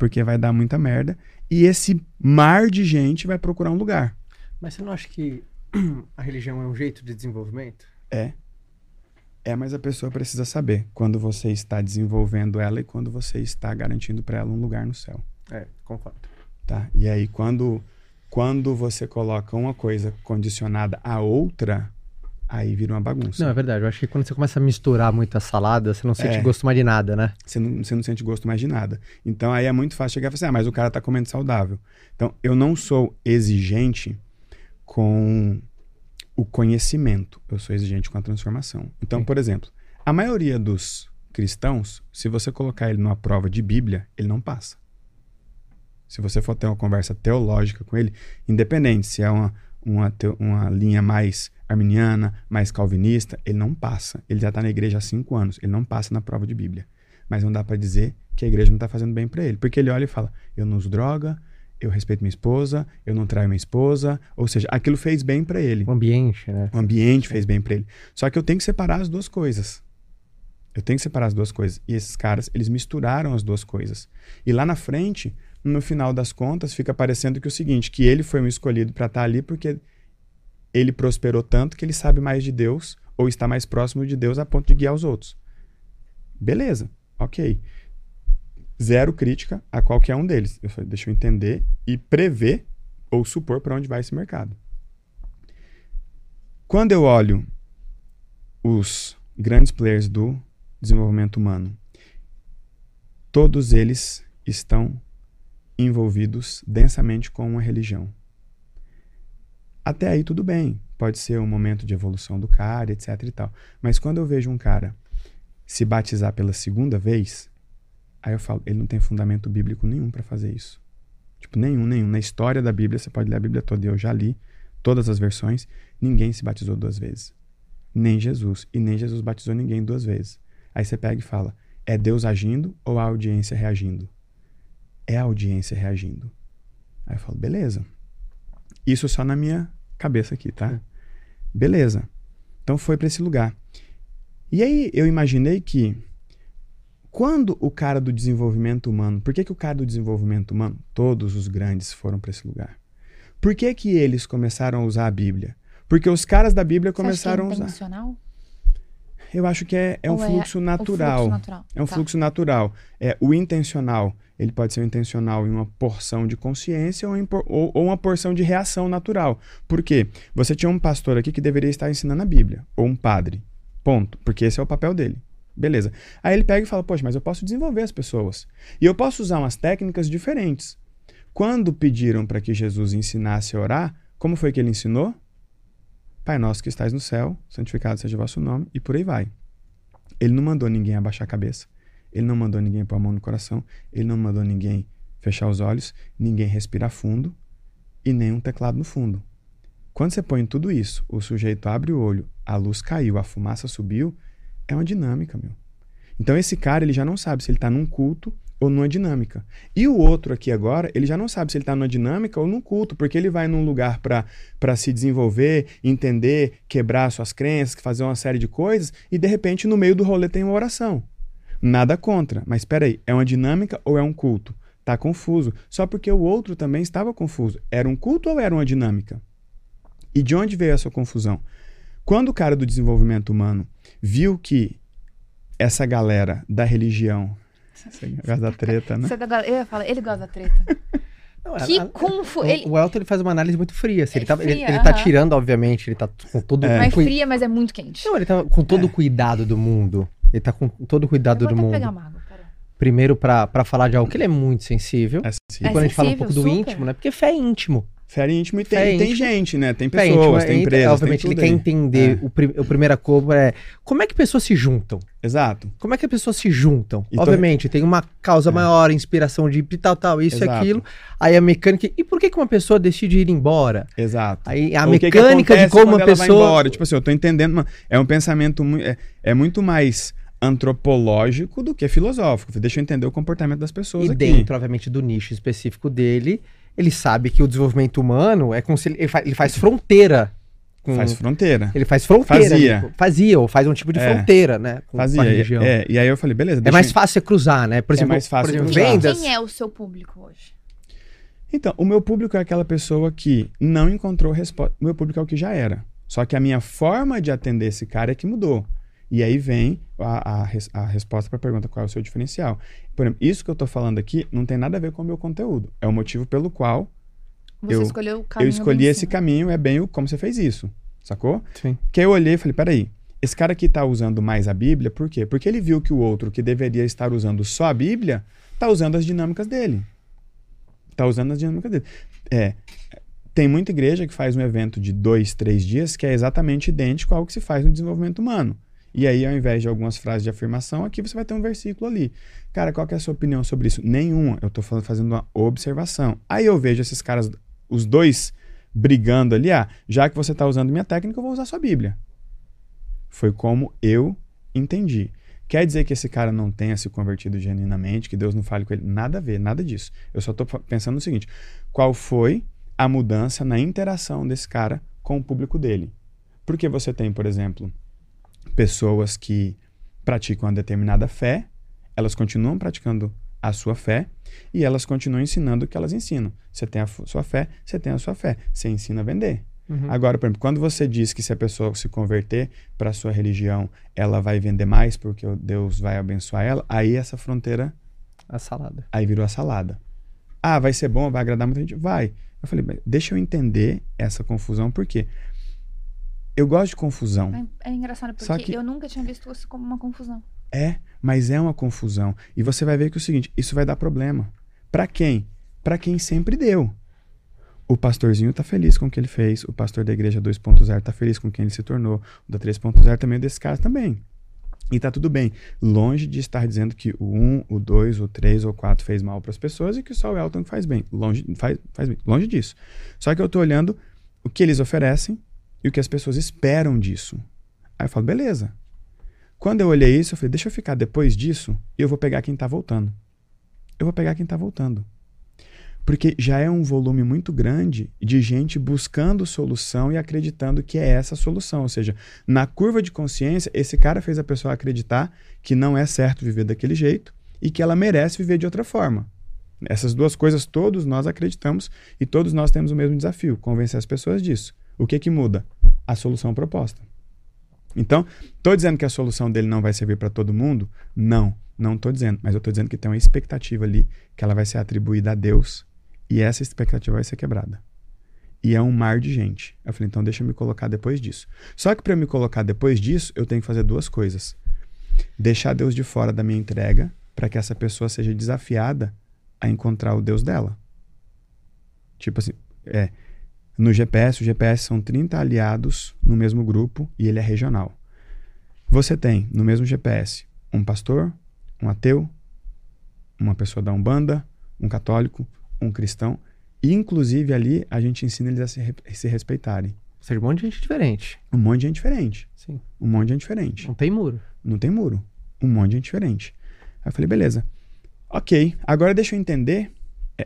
[SPEAKER 3] porque vai dar muita merda. E esse mar de gente vai procurar um lugar.
[SPEAKER 1] Mas você não acha que [clears throat] a religião é um jeito de desenvolvimento?
[SPEAKER 3] É. É, mas a pessoa precisa saber quando você está desenvolvendo ela e quando você está garantindo para ela um lugar no céu.
[SPEAKER 1] É, concordo.
[SPEAKER 3] Tá? E aí, quando, quando você coloca uma coisa condicionada a outra, aí vira uma bagunça.
[SPEAKER 1] Não, é verdade. Eu acho que quando você começa a misturar muita salada, você não sente é. gosto mais de nada, né?
[SPEAKER 3] Você não, você não sente gosto mais de nada. Então aí é muito fácil chegar e falar assim, ah, mas o cara tá comendo saudável. Então eu não sou exigente com o conhecimento, eu sou exigente com a transformação. Então, Sim. por exemplo, a maioria dos cristãos, se você colocar ele numa prova de Bíblia, ele não passa. Se você for ter uma conversa teológica com ele, independente se é uma, uma, uma linha mais arminiana, mais calvinista, ele não passa. Ele já está na igreja há cinco anos, ele não passa na prova de Bíblia. Mas não dá para dizer que a igreja não está fazendo bem para ele, porque ele olha e fala: eu não uso droga, eu respeito minha esposa, eu não traio minha esposa, ou seja, aquilo fez bem para ele.
[SPEAKER 1] O ambiente, né?
[SPEAKER 3] O ambiente fez bem para ele. Só que eu tenho que separar as duas coisas. Eu tenho que separar as duas coisas. E esses caras, eles misturaram as duas coisas. E lá na frente, no final das contas, fica parecendo que o seguinte, que ele foi um escolhido para estar tá ali porque ele prosperou tanto que ele sabe mais de Deus ou está mais próximo de Deus a ponto de guiar os outros. Beleza, ok. Zero crítica a qualquer um deles. Eu falei, deixa eu entender e prever ou supor para onde vai esse mercado. Quando eu olho os grandes players do desenvolvimento humano, todos eles estão envolvidos densamente com uma religião. Até aí tudo bem, pode ser um momento de evolução do cara, etc e tal. Mas quando eu vejo um cara se batizar pela segunda vez, aí eu falo, ele não tem fundamento bíblico nenhum para fazer isso. Tipo, nenhum, nenhum. Na história da Bíblia, você pode ler a Bíblia toda, eu já li todas as versões, ninguém se batizou duas vezes. Nem Jesus. E nem Jesus batizou ninguém duas vezes. Aí você pega e fala, é Deus agindo ou a audiência reagindo? É a audiência reagindo. Aí eu falo, beleza. Isso só na minha cabeça aqui, tá? Beleza. Então foi para esse lugar. E aí eu imaginei que quando o cara do desenvolvimento humano, por que, que o cara do desenvolvimento humano, todos os grandes foram para esse lugar? Por que, que eles começaram a usar a Bíblia? Porque os caras da Bíblia começaram
[SPEAKER 2] Você
[SPEAKER 3] acha
[SPEAKER 2] que é a usar.
[SPEAKER 3] Eu acho que é, é um fluxo é natural.
[SPEAKER 2] fluxo natural.
[SPEAKER 3] É um
[SPEAKER 2] tá.
[SPEAKER 3] fluxo natural. É o intencional ele pode ser um intencional em uma porção de consciência ou, ou, ou, uma porção de reação natural. Por quê? Você tinha um pastor aqui que deveria estar ensinando a Bíblia, ou um padre. Ponto. Porque esse é o papel dele. Beleza. Aí ele pega e fala: Poxa, mas eu posso desenvolver as pessoas. E eu posso usar umas técnicas diferentes. Quando pediram para que Jesus ensinasse a orar, como foi que ele ensinou? Pai nosso que estais no céu, santificado seja o vosso nome, e por aí vai. Ele não mandou ninguém abaixar a cabeça. Ele não mandou ninguém pôr a mão no coração, ele não mandou ninguém fechar os olhos, ninguém respirar fundo e nem um teclado no fundo. Quando você põe tudo isso, o sujeito abre o olho, a luz caiu, a fumaça subiu, é uma dinâmica, meu. Então esse cara, ele já não sabe se ele está num culto ou numa dinâmica. E o outro aqui agora, ele já não sabe se ele está numa dinâmica ou num culto, porque ele vai num lugar para se desenvolver, entender, quebrar suas crenças, fazer uma série de coisas, e de repente no meio do rolê tem uma oração. Nada contra, mas espera aí, é uma dinâmica ou é um culto? Tá confuso. Só porque o outro também estava confuso. Era um culto ou era uma dinâmica? E de onde veio essa confusão? Quando o cara do desenvolvimento humano viu que essa galera da religião. Você gosta da treta, né?
[SPEAKER 2] Da, eu ia falar, ele gosta da treta. [laughs] Não, que a,
[SPEAKER 1] confu... ele... O Elton ele faz uma análise muito fria. Assim, ele, tá, fria, ele, ele tá tirando, obviamente, ele tá com todo...
[SPEAKER 2] É. Mais fria, mas é muito quente.
[SPEAKER 1] Não, ele tá com todo o é. cuidado do mundo. Ele tá com todo o cuidado do mundo. Pegar uma água, Primeiro, pra, pra falar de algo que ele é muito sensível. É, sim. E quando é a gente fala um pouco do íntimo, né? Porque fé é íntimo.
[SPEAKER 3] Fé é íntimo e tem, é tem gente, né? Tem pessoas, tem empresas.
[SPEAKER 1] Obviamente,
[SPEAKER 3] tem
[SPEAKER 1] ele quer entender. É. O, prim, o primeiro cobra é como é que pessoas se juntam.
[SPEAKER 3] Exato.
[SPEAKER 1] Como é que as pessoas se juntam? E obviamente, tô... tem uma causa é. maior, inspiração de tal, tal, isso e aquilo. Aí a mecânica. E por que, que uma pessoa decide ir embora?
[SPEAKER 3] Exato.
[SPEAKER 1] Aí a Ou mecânica que que de como uma pessoa. Vai embora?
[SPEAKER 3] Tipo assim, eu tô entendendo. É um pensamento. É, é muito mais antropológico do que filosófico. Deixa eu entender o comportamento das pessoas
[SPEAKER 1] e
[SPEAKER 3] aqui.
[SPEAKER 1] dentro, obviamente, do nicho específico dele ele sabe que o desenvolvimento humano é como se ele, ele, faz, ele faz fronteira.
[SPEAKER 3] Com, faz fronteira.
[SPEAKER 1] Ele faz fronteira.
[SPEAKER 3] Fazia.
[SPEAKER 1] Tipo, fazia, ou faz um tipo de é. fronteira, né?
[SPEAKER 3] Com, fazia. Com a região. É, e aí eu falei, beleza.
[SPEAKER 1] É mais eu... fácil você cruzar, né?
[SPEAKER 3] Por é exemplo, é mais fácil por exemplo, vendas.
[SPEAKER 2] Quem é o seu público hoje?
[SPEAKER 3] Então, o meu público é aquela pessoa que não encontrou resposta. O meu público é o que já era. Só que a minha forma de atender esse cara é que mudou. E aí vem a, a, a resposta para a pergunta qual é o seu diferencial. Por exemplo, isso que eu estou falando aqui não tem nada a ver com o meu conteúdo. É o motivo pelo qual
[SPEAKER 2] você
[SPEAKER 3] eu,
[SPEAKER 2] escolheu o caminho.
[SPEAKER 3] Eu escolhi esse caminho, é bem o como você fez isso. Sacou?
[SPEAKER 1] Sim.
[SPEAKER 3] Que eu olhei e falei, peraí, esse cara aqui está usando mais a Bíblia, por quê? Porque ele viu que o outro que deveria estar usando só a Bíblia, está usando as dinâmicas dele. Está usando as dinâmicas dele. É, tem muita igreja que faz um evento de dois, três dias que é exatamente idêntico ao que se faz no desenvolvimento humano. E aí, ao invés de algumas frases de afirmação, aqui você vai ter um versículo ali. Cara, qual é a sua opinião sobre isso? Nenhuma. Eu estou fazendo uma observação. Aí eu vejo esses caras os dois brigando ali, ah, já que você está usando minha técnica, eu vou usar sua Bíblia. Foi como eu entendi. Quer dizer que esse cara não tenha se convertido genuinamente, que Deus não fale com ele? Nada a ver, nada disso. Eu só estou pensando no seguinte: qual foi a mudança na interação desse cara com o público dele? Porque você tem, por exemplo, pessoas que praticam uma determinada fé, elas continuam praticando a sua fé e elas continuam ensinando o que elas ensinam. Você tem a sua fé, você tem a sua fé. Você ensina a vender. Uhum. Agora, por exemplo, quando você diz que se a pessoa se converter para a sua religião, ela vai vender mais porque Deus vai abençoar ela, aí essa fronteira.
[SPEAKER 1] A salada.
[SPEAKER 3] Aí virou a salada. Ah, vai ser bom, vai agradar muita gente? Vai. Eu falei, deixa eu entender essa confusão, por quê? Eu gosto de confusão.
[SPEAKER 2] É, é engraçado, porque que... eu nunca tinha visto isso como uma confusão.
[SPEAKER 3] É, mas é uma confusão. E você vai ver que é o seguinte, isso vai dar problema. Para quem? Para quem sempre deu. O pastorzinho tá feliz com o que ele fez, o pastor da igreja 2.0 tá feliz com quem ele se tornou, o da 3.0 também é desse cara também. E tá tudo bem. Longe de estar dizendo que o 1, o 2, o 3 ou 4 fez mal para as pessoas e que só o Elton faz bem. Longe, faz, faz bem. Longe disso. Só que eu tô olhando o que eles oferecem e o que as pessoas esperam disso. Aí eu falo, beleza. Quando eu olhei isso, eu falei, deixa eu ficar depois disso e eu vou pegar quem está voltando. Eu vou pegar quem está voltando. Porque já é um volume muito grande de gente buscando solução e acreditando que é essa a solução. Ou seja, na curva de consciência, esse cara fez a pessoa acreditar que não é certo viver daquele jeito e que ela merece viver de outra forma. Essas duas coisas todos nós acreditamos e todos nós temos o mesmo desafio, convencer as pessoas disso. O que que muda? A solução proposta. Então, estou dizendo que a solução dele não vai servir para todo mundo? Não, não estou dizendo. Mas eu estou dizendo que tem uma expectativa ali que ela vai ser atribuída a Deus e essa expectativa vai ser quebrada. E é um mar de gente. Eu falei, então deixa eu me colocar depois disso. Só que para eu me colocar depois disso, eu tenho que fazer duas coisas. Deixar Deus de fora da minha entrega para que essa pessoa seja desafiada a encontrar o Deus dela. Tipo assim, é, no GPS, o GPS são 30 aliados no mesmo grupo e ele é regional. Você tem no mesmo GPS um pastor, um ateu, uma pessoa da Umbanda, um católico, um cristão. E, inclusive, ali a gente ensina eles a se, se respeitarem.
[SPEAKER 1] Ou seja, um monte de gente diferente.
[SPEAKER 3] Um monte de gente diferente.
[SPEAKER 1] Sim.
[SPEAKER 3] Um monte de gente diferente.
[SPEAKER 1] Não tem muro.
[SPEAKER 3] Não tem muro. Um monte de gente diferente. Aí eu falei, beleza. Ok, agora deixa eu entender.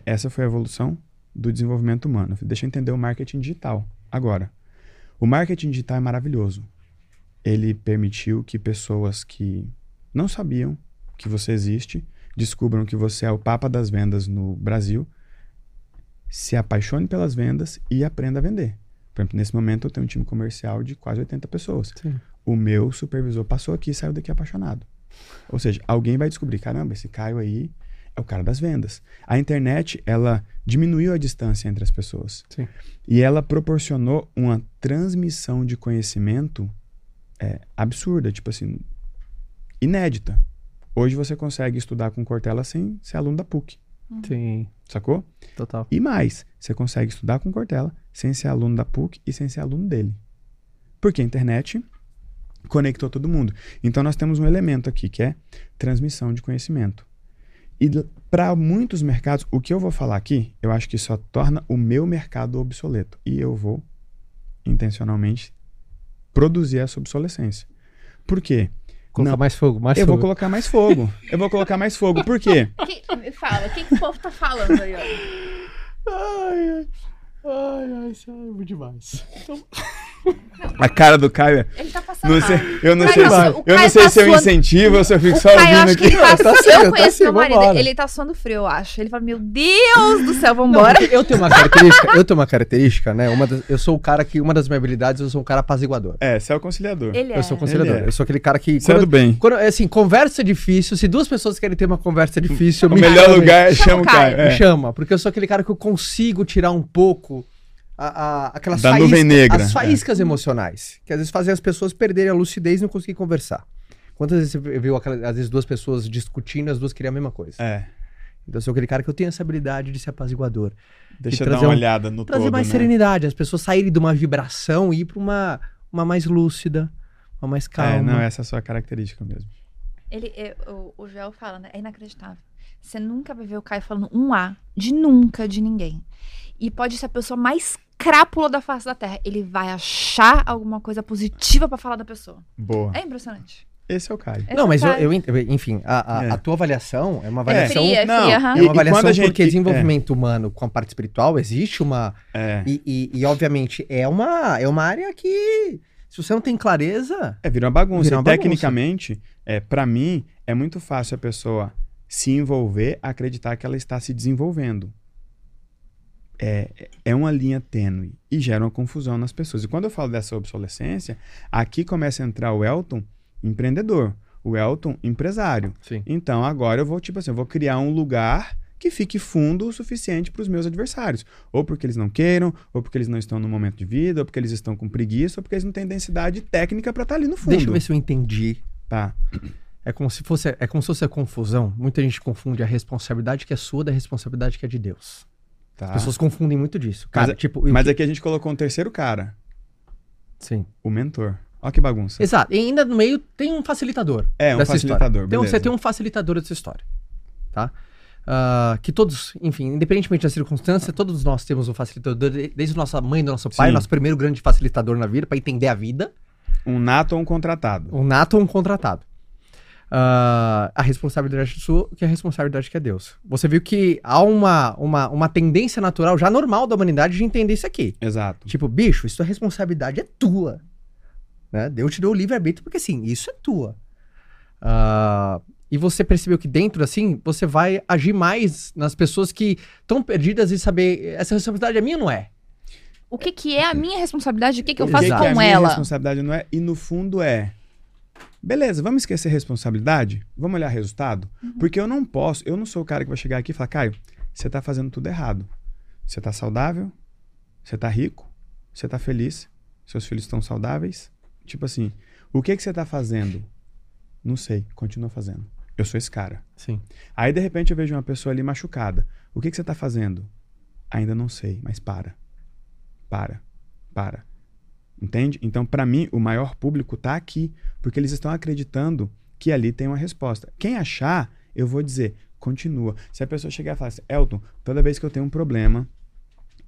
[SPEAKER 3] Essa foi a evolução do desenvolvimento humano. Deixa eu entender o marketing digital. Agora, o marketing digital é maravilhoso. Ele permitiu que pessoas que não sabiam que você existe descubram que você é o papa das vendas no Brasil, se apaixone pelas vendas e aprenda a vender. Por exemplo, nesse momento eu tenho um time comercial de quase 80 pessoas.
[SPEAKER 1] Sim.
[SPEAKER 3] O meu supervisor passou aqui e saiu daqui apaixonado. Ou seja, alguém vai descobrir, caramba, esse Caio aí é o cara das vendas. A internet, ela diminuiu a distância entre as pessoas.
[SPEAKER 1] Sim.
[SPEAKER 3] E ela proporcionou uma transmissão de conhecimento é, absurda, tipo assim, inédita. Hoje você consegue estudar com Cortella sem ser aluno da PUC.
[SPEAKER 1] Sim.
[SPEAKER 3] Sacou?
[SPEAKER 1] Total.
[SPEAKER 3] E mais, você consegue estudar com Cortella sem ser aluno da PUC e sem ser aluno dele. Porque a internet conectou todo mundo. Então nós temos um elemento aqui que é transmissão de conhecimento. E para muitos mercados, o que eu vou falar aqui, eu acho que só torna o meu mercado obsoleto. E eu vou intencionalmente produzir essa obsolescência. Por quê?
[SPEAKER 1] Colocar
[SPEAKER 3] Não.
[SPEAKER 1] mais fogo, mais
[SPEAKER 3] Eu
[SPEAKER 1] fogo.
[SPEAKER 3] vou colocar mais fogo. Eu vou colocar mais fogo. Por quê? [laughs]
[SPEAKER 2] Que- me fala, o que, que o povo tá falando aí, ó?
[SPEAKER 1] Ai, ai, ai, ai, isso é muito demais. [laughs]
[SPEAKER 3] A cara do Caio é.
[SPEAKER 2] Ele tá passando
[SPEAKER 3] Não sei, eu não sei,
[SPEAKER 2] o
[SPEAKER 3] se, eu não sei
[SPEAKER 2] tá
[SPEAKER 3] se eu incentivo ou se eu fico
[SPEAKER 2] O
[SPEAKER 3] só
[SPEAKER 2] Caio,
[SPEAKER 3] ouvindo aqui.
[SPEAKER 2] ele tá,
[SPEAKER 1] Tá
[SPEAKER 2] eu
[SPEAKER 1] certo, tá
[SPEAKER 2] conheço
[SPEAKER 1] certo,
[SPEAKER 2] meu marido,
[SPEAKER 1] vambora.
[SPEAKER 2] ele tá suando frio, eu acho. Ele fala, meu Deus do céu,
[SPEAKER 1] Não,
[SPEAKER 2] vambora.
[SPEAKER 1] porque eu tenho uma característica, eu tenho uma característica, né? Uma das- eu sou o cara que, uma das minhas habilidades, eu sou um cara apaziguador.
[SPEAKER 3] É, você é o conciliador.
[SPEAKER 2] Ele é.
[SPEAKER 1] Eu sou conciliador.
[SPEAKER 3] Ele é.
[SPEAKER 1] Eu sou aquele cara que.
[SPEAKER 3] Você é do bem.
[SPEAKER 1] Quando, assim, conversa é difícil. Se duas pessoas querem ter uma conversa difícil,
[SPEAKER 3] O
[SPEAKER 1] me
[SPEAKER 3] melhor lugar é
[SPEAKER 2] Chama o
[SPEAKER 3] o Caio.
[SPEAKER 2] Caio.
[SPEAKER 1] Me
[SPEAKER 3] é.
[SPEAKER 1] chama, porque eu sou aquele cara que eu consigo tirar um pouco a, a- aquelas
[SPEAKER 3] Da nuvem negra,
[SPEAKER 1] as
[SPEAKER 3] é.
[SPEAKER 1] faíscas emocionais, que às vezes fazem as pessoas perderem a lucidez e não conseguir conversar. Quantas vezes você viu aquela, às vezes duas pessoas discutindo, as duas queriam a mesma coisa?
[SPEAKER 3] É.
[SPEAKER 1] Então eu sou aquele cara que eu tenho essa habilidade de ser apaziguador.
[SPEAKER 3] Deixa
[SPEAKER 1] E
[SPEAKER 3] eu dar
[SPEAKER 1] trazer
[SPEAKER 3] uma
[SPEAKER 1] um-
[SPEAKER 3] olhada no
[SPEAKER 1] Trazer
[SPEAKER 3] todo,
[SPEAKER 1] mais
[SPEAKER 3] né?
[SPEAKER 1] serenidade, as pessoas saírem de uma vibração e ir para uma, uma mais lúcida, uma mais calma.
[SPEAKER 3] É, não, essa é a sua característica mesmo.
[SPEAKER 2] Ele, é, o, o Joel fala, né? É inacreditável. Você nunca vai ver o Caio falando um A de nunca de ninguém. E pode ser a pessoa mais crápula da face da Terra. Ele vai achar alguma coisa positiva pra falar da pessoa.
[SPEAKER 3] Boa.
[SPEAKER 2] É impressionante.
[SPEAKER 3] Esse é o Caio.
[SPEAKER 2] Esse
[SPEAKER 1] Não,
[SPEAKER 2] é
[SPEAKER 1] mas eu, eu enfim, a, a-
[SPEAKER 3] É.
[SPEAKER 1] a tua avaliação é uma
[SPEAKER 3] É.
[SPEAKER 1] avaliação.
[SPEAKER 2] Fria, é
[SPEAKER 3] Não,
[SPEAKER 2] fria, aham.
[SPEAKER 1] É uma avaliação
[SPEAKER 3] gente-
[SPEAKER 1] porque desenvolvimento humano com a parte espiritual existe uma.
[SPEAKER 3] É.
[SPEAKER 1] E, e- e, obviamente é uma, é uma área que, se você não tem clareza.
[SPEAKER 3] É, vira uma bagunça.
[SPEAKER 1] Vira uma bagunça.
[SPEAKER 3] tecnicamente, é, para mim, é muito fácil a pessoa se envolver, acreditar que ela está se desenvolvendo. É, é uma linha tênue e gera uma confusão nas pessoas. E quando eu falo dessa obsolescência, aqui começa a entrar o Elton empreendedor, o Elton empresário.
[SPEAKER 1] Sim.
[SPEAKER 3] Então agora eu vou, tipo assim, eu vou criar um lugar que fique fundo o suficiente para os meus adversários. Ou porque eles não queiram, ou porque eles não estão no momento de vida, ou porque eles estão com preguiça, ou porque eles não têm densidade técnica para estar ali no fundo.
[SPEAKER 1] Deixa eu ver se eu entendi.
[SPEAKER 3] Tá.
[SPEAKER 1] É como se fosse, é como se fosse a confusão. Muita gente confunde a responsabilidade que é sua da responsabilidade que é de Deus.
[SPEAKER 3] Tá.
[SPEAKER 1] As pessoas confundem muito disso. Cara,
[SPEAKER 3] Mas-
[SPEAKER 1] tipo, o
[SPEAKER 3] Mas
[SPEAKER 1] que-
[SPEAKER 3] aqui a gente colocou um terceiro cara,
[SPEAKER 1] sim.
[SPEAKER 3] o mentor. Olha que bagunça.
[SPEAKER 1] Exato. E ainda no meio tem um facilitador.
[SPEAKER 3] É, um facilitador.
[SPEAKER 1] Então você tem um facilitador dessa história. Tá? Ah, que todos, enfim, independentemente da circunstância, todos nós temos um facilitador, de- desde nossa mãe, do nosso pai,
[SPEAKER 3] Sim.
[SPEAKER 1] nosso primeiro grande facilitador na vida, para entender a vida.
[SPEAKER 3] Um nato ou um contratado.
[SPEAKER 1] Um nato ou um contratado. Ah, a responsabilidade sua, que é a responsabilidade que é Deus. Você viu que há uma, uma, uma tendência natural, já normal da humanidade, de entender isso aqui.
[SPEAKER 3] Exato.
[SPEAKER 1] Tipo, bicho, isso é responsabilidade, é tua. Né? Deus te deu o livre-arbítrio porque, assim, isso é tua. Ah, e você percebeu que dentro, assim, você vai agir mais nas pessoas que estão perdidas e saber, essa responsabilidade é minha ou não é?
[SPEAKER 2] O que, que é a minha responsabilidade? O que, que eu faço
[SPEAKER 3] que que
[SPEAKER 2] com
[SPEAKER 3] é a minha
[SPEAKER 2] ela?
[SPEAKER 3] responsabilidade não é? E no fundo é. Beleza, vamos esquecer responsabilidade? Vamos olhar resultado?
[SPEAKER 2] Uhum.
[SPEAKER 3] Porque eu não posso, eu não sou o cara que vai chegar aqui e falar, Caio, você tá fazendo tudo errado. Você tá saudável, você tá rico, você tá feliz, seus filhos estão saudáveis. Tipo assim, o que que você tá fazendo? Não sei, continua fazendo. Eu sou esse cara.
[SPEAKER 1] Sim.
[SPEAKER 3] Aí, de repente, eu vejo uma pessoa ali machucada. O que, que você está fazendo? Ainda não sei, mas para. Para. Para. Entende? Então, para mim, o maior público está aqui, porque eles estão acreditando que ali tem uma resposta. Quem achar, eu vou dizer, continua. Se a pessoa chegar e falar assim, Elton, toda vez que eu tenho um problema,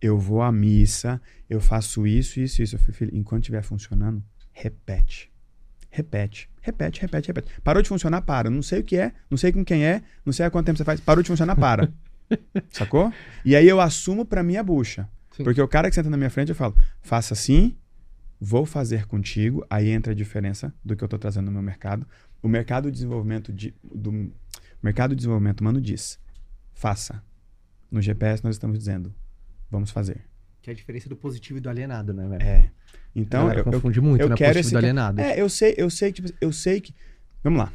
[SPEAKER 3] eu vou à missa, eu faço isso, isso, isso. Eu falei, filho, enquanto estiver funcionando, repete. Repete, repete, repete, repete. Parou de funcionar, para. Não sei o que é, não sei com quem é, não sei há quanto tempo você faz. Parou de funcionar, para. [laughs] Sacou? E aí eu assumo pra minha bucha.
[SPEAKER 1] Sim.
[SPEAKER 3] Porque o cara que senta na minha frente, eu falo, faça assim, vou fazer contigo. Aí entra a diferença do que eu tô trazendo no meu mercado. O mercado de desenvolvimento de, do mercado de desenvolvimento humano diz, faça. No GPS nós estamos dizendo, vamos fazer.
[SPEAKER 1] Que é a diferença do positivo e do alienado, né, velho?
[SPEAKER 3] É. Então, eu, eu
[SPEAKER 1] confunde muito,
[SPEAKER 3] eu
[SPEAKER 1] né?
[SPEAKER 3] quero
[SPEAKER 1] positivo
[SPEAKER 3] esse
[SPEAKER 1] do alienado.
[SPEAKER 3] É, eu sei, eu sei que, tipo, eu sei que. Vamos lá.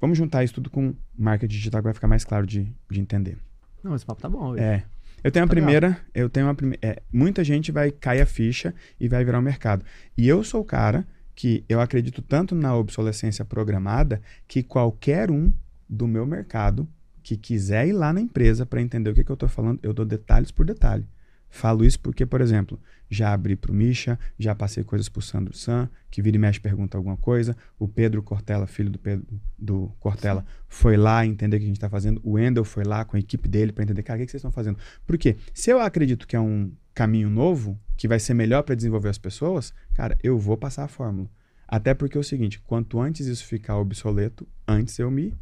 [SPEAKER 3] Vamos juntar isso tudo com marketing digital que vai ficar mais claro de, de entender.
[SPEAKER 1] Não, esse papo tá bom.
[SPEAKER 3] É. Eu tenho a tá primeira, legal. eu tenho a primeira. É, muita gente vai cair a ficha e vai virar o um mercado. E eu sou o cara que eu acredito tanto na obsolescência programada que qualquer um do meu mercado que quiser ir lá na empresa para entender o que, que eu estou falando, eu dou detalhes por detalhe. Falo isso porque, por exemplo, já abri para o Misha, já passei coisas para o Sandro San, que vira e mexe pergunta alguma coisa. O Pedro Cortella, filho do Pedro do Cortella, Sim. foi lá entender o que a gente está fazendo. O Wendel foi lá com a equipe dele para entender, cara, o que, que vocês estão fazendo? Porque se eu acredito que é um caminho novo, que vai ser melhor para desenvolver as pessoas, cara, eu vou passar a fórmula. Até porque é o seguinte, quanto antes isso ficar obsoleto, antes eu me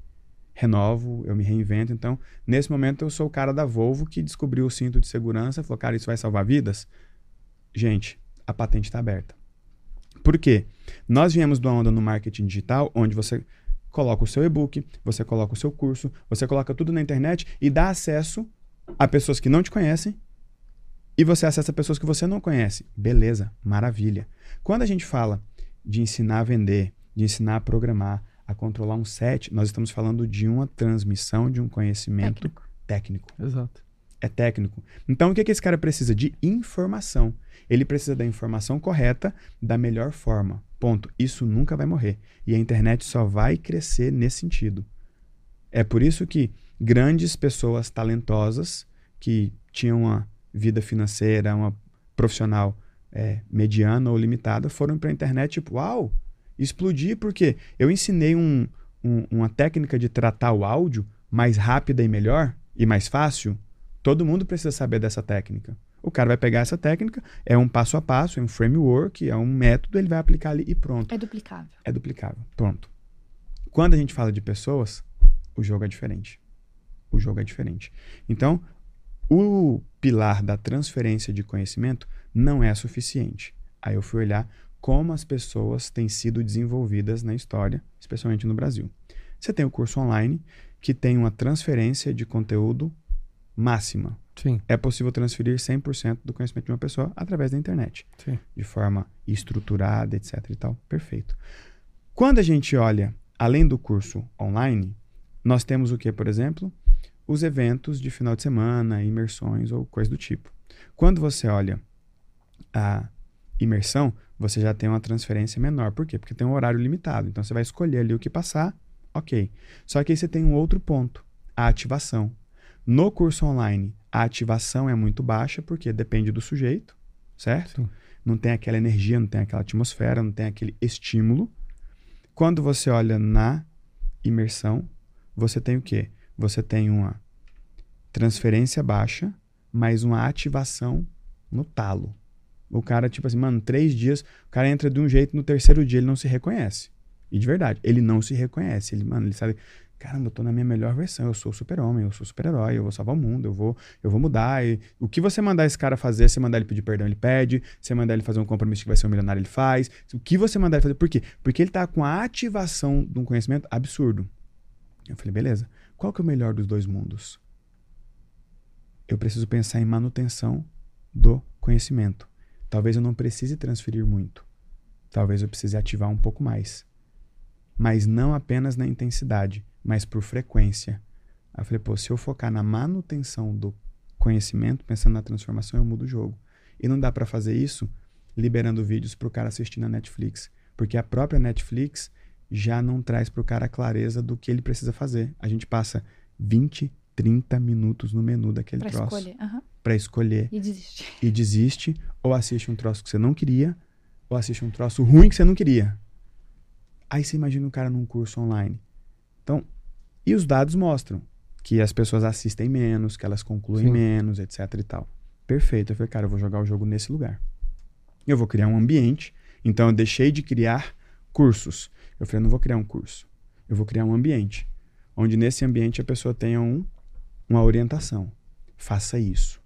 [SPEAKER 3] renovo, eu me reinvento. Então, nesse momento, eu sou o cara da Volvo que descobriu o cinto de segurança, falou, cara, isso vai salvar vidas. Gente, a patente está aberta. Por quê? Nós viemos do onda no marketing digital, onde você coloca o seu e-book, você coloca o seu curso, você coloca tudo na internet e dá acesso a pessoas que não te conhecem e você acessa pessoas que você não conhece. Beleza, maravilha. Quando a gente fala de ensinar a vender, de ensinar a programar, a controlar um set, nós estamos falando de uma transmissão de um conhecimento técnico. técnico.
[SPEAKER 1] Exato.
[SPEAKER 3] É técnico. Então, o que, que esse cara precisa? De informação. Ele precisa da informação correta da melhor forma. Ponto. Isso nunca vai morrer. E a internet só vai crescer nesse sentido. É por isso que grandes pessoas talentosas que tinham uma vida financeira, uma profissional é, mediana ou limitada, foram para a internet tipo, uau, explodir porque eu ensinei um, um, uma técnica de tratar o áudio mais rápida e melhor e mais fácil. Todo mundo precisa saber dessa técnica. O cara vai pegar essa técnica, é um passo a passo, é um framework, é um método, ele vai aplicar ali e pronto.
[SPEAKER 2] É duplicável.
[SPEAKER 3] É duplicável. Pronto. Quando a gente fala de pessoas, o jogo é diferente. O jogo é diferente. Então, o pilar da transferência de conhecimento não é suficiente. Aí eu fui olhar como as pessoas têm sido desenvolvidas na história, especialmente no Brasil. Você tem o curso online, que tem uma transferência de conteúdo máxima.
[SPEAKER 1] Sim.
[SPEAKER 3] É possível transferir 100% do conhecimento de uma pessoa através da internet.
[SPEAKER 1] Sim.
[SPEAKER 3] De forma estruturada, etc e tal. Perfeito. Quando a gente olha além do curso online, nós temos o que, por exemplo? Os eventos de final de semana, imersões ou coisa do tipo. Quando você olha a imersão, você já tem uma transferência menor. Por quê? Porque tem um horário limitado. Então você vai escolher ali o que passar, ok. Só que aí você tem um outro ponto, a ativação. No curso online, a ativação é muito baixa, porque depende do sujeito, certo? Sim. Não tem aquela energia, não tem aquela atmosfera, não tem aquele estímulo. Quando você olha na imersão, você tem o quê? Você tem uma transferência baixa, mas uma ativação no talo. O cara, tipo assim, mano, três dias, o cara entra de um jeito, no terceiro dia ele não se reconhece. E de verdade, ele não se reconhece. Ele, mano, ele sabe, caramba, eu tô na minha melhor versão, eu sou super-homem, eu sou super-herói, eu vou salvar o mundo, eu vou, eu vou mudar. E o que você mandar esse cara fazer, você mandar ele pedir perdão, ele pede. Você mandar ele fazer um compromisso que vai ser um milionário, ele faz. O que você mandar ele fazer, por quê? Porque ele tá com a ativação de um conhecimento absurdo. Eu falei, beleza, qual que é o melhor dos dois mundos? Eu preciso pensar em manutenção do conhecimento. Talvez eu não precise transferir muito. Talvez eu precise ativar um pouco mais. Mas não apenas na intensidade, mas por frequência. Aí eu falei, pô, se eu focar na manutenção do conhecimento, pensando na transformação, eu mudo o jogo. E não dá para fazer isso liberando vídeos para o cara assistir na Netflix. Porque a própria Netflix já não traz para o cara a clareza do que ele precisa fazer. A gente passa 20, 30 minutos no menu daquele pra troço.
[SPEAKER 2] Escolher. Uhum.
[SPEAKER 3] Pra escolher.
[SPEAKER 2] E desiste.
[SPEAKER 3] E desiste, ou assiste um troço que você não queria, ou assiste um troço ruim que você não queria. Aí você imagina um cara num curso online. Então, e os dados mostram que as pessoas assistem menos, que elas concluem Sim. menos, etc e tal. Perfeito. Eu falei, cara, eu vou jogar o jogo nesse lugar. Eu vou criar um ambiente. Então, eu deixei de criar cursos. Eu falei, não vou criar um curso. Eu vou criar um ambiente. Onde nesse ambiente a pessoa tenha um uma orientação. Faça isso.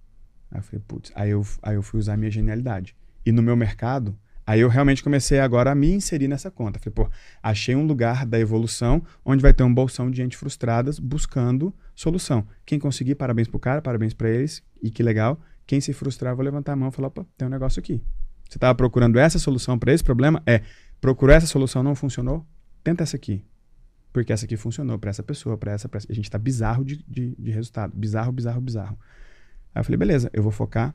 [SPEAKER 3] Aí eu falei, putz, aí eu, aí eu fui usar a minha genialidade. E no meu mercado, aí eu realmente comecei agora a me inserir nessa conta. Falei, pô, achei um lugar da evolução onde vai ter um bolsão de gente frustradas buscando solução. Quem conseguir, parabéns pro cara, parabéns para eles, e que legal. Quem se frustrar, vou levantar a mão e falar, opa, tem um negócio aqui. Você estava procurando essa solução para esse problema? É, procurou essa solução, não funcionou? Tenta essa aqui. Porque essa aqui funcionou para essa pessoa, para essa, pra essa. A gente tá bizarro de, de, de resultado. Bizarro, bizarro, bizarro. Aí eu falei, beleza, eu vou focar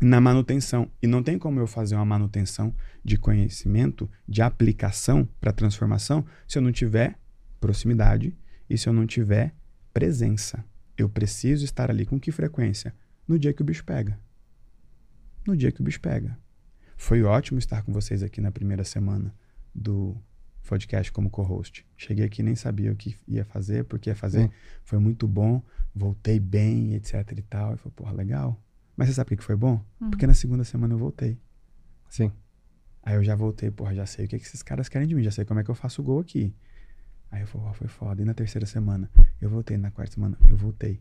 [SPEAKER 3] na manutenção. E não tem como eu fazer uma manutenção de conhecimento, de aplicação para transformação, se eu não tiver proximidade e se eu não tiver presença. Eu preciso estar ali com que frequência? No dia que o bicho pega. No dia que o bicho pega. Foi ótimo estar com vocês aqui na primeira semana do podcast como co-host. Cheguei aqui nem sabia o que ia fazer, porque ia fazer. Sim. Foi muito bom, voltei bem, etc e tal. E falei, porra, legal. Mas você sabe o que foi bom? Uhum. Porque na segunda semana eu voltei.
[SPEAKER 1] Sim.
[SPEAKER 3] Aí eu já voltei, porra, já sei o que, que esses caras querem de mim, já sei como é que eu faço o gol aqui. Aí eu falei, oh, foi foda. E na terceira semana, eu voltei. Na quarta semana, eu voltei.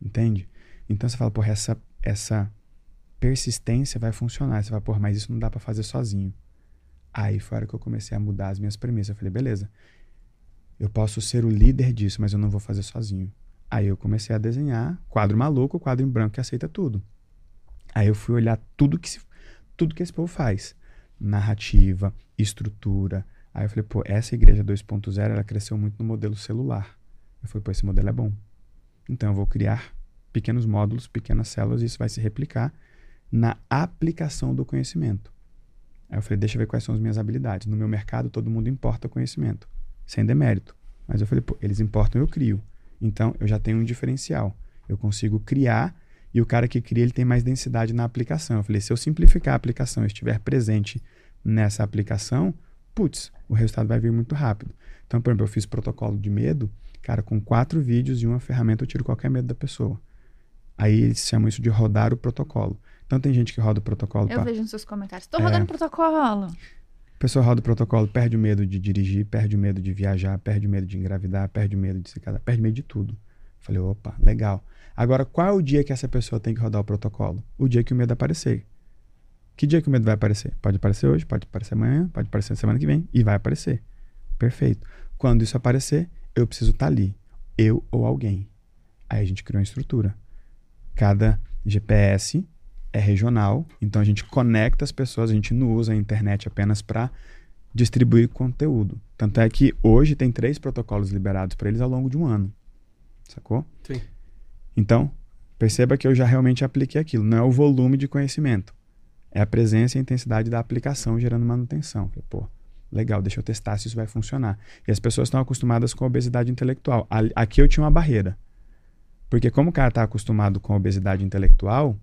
[SPEAKER 3] Entende? Então você fala, porra, essa, essa persistência vai funcionar. Você fala, porra, mas isso não dá para fazer sozinho. Aí foi a hora que eu comecei a mudar as minhas premissas. Eu falei, beleza, eu posso ser o líder disso, mas eu não vou fazer sozinho. Aí eu comecei a desenhar quadro maluco, quadro em branco que aceita tudo. Aí eu fui olhar tudo que, se, tudo que esse povo faz. Narrativa, estrutura. Aí eu falei, pô, essa igreja 2.0, ela cresceu muito no modelo celular. Eu falei, pô, esse modelo é bom. Então eu vou criar pequenos módulos, pequenas células, e isso vai se replicar na aplicação do conhecimento. Aí eu falei, deixa eu ver quais são as minhas habilidades. No meu mercado, todo mundo importa conhecimento, sem demérito. Mas eu falei, pô, eles importam, eu crio. Então, eu já tenho um diferencial. Eu consigo criar e o cara que cria, ele tem mais densidade na aplicação. Eu falei, se eu simplificar a aplicação e estiver presente nessa aplicação, putz, o resultado vai vir muito rápido. Então, por exemplo, eu fiz protocolo de medo, cara, com quatro vídeos e uma ferramenta eu tiro qualquer medo da pessoa. Aí eles chamam isso de rodar o protocolo. Então tem gente que roda o protocolo.
[SPEAKER 2] Eu pra... vejo nos seus comentários. Estou rodando é... protocolo.
[SPEAKER 3] A pessoa roda o protocolo, perde o medo de dirigir, perde o medo de viajar, perde o medo de engravidar, perde o medo de se casar, perde o medo de tudo. Falei, opa, legal. Agora, qual é o dia que essa pessoa tem que rodar o protocolo? O dia que o medo aparecer. Que dia que o medo vai aparecer? Pode aparecer hoje, pode aparecer amanhã, pode aparecer semana que vem e vai aparecer. Perfeito. Quando isso aparecer, eu preciso estar tá ali. Eu ou alguém. Aí a gente criou uma estrutura. Cada GPS é regional, então a gente conecta as pessoas, a gente não usa a internet apenas para distribuir conteúdo. Tanto é que hoje tem três protocolos liberados para eles ao longo de um ano. Sacou?
[SPEAKER 1] Sim.
[SPEAKER 3] Então, perceba que eu já realmente apliquei aquilo. Não é o volume de conhecimento, é a presença e a intensidade da aplicação gerando manutenção. Pô, legal, deixa eu testar se isso vai funcionar. E as pessoas estão acostumadas com a obesidade intelectual. Aqui eu tinha uma barreira. Porque como o cara está acostumado com a obesidade intelectual,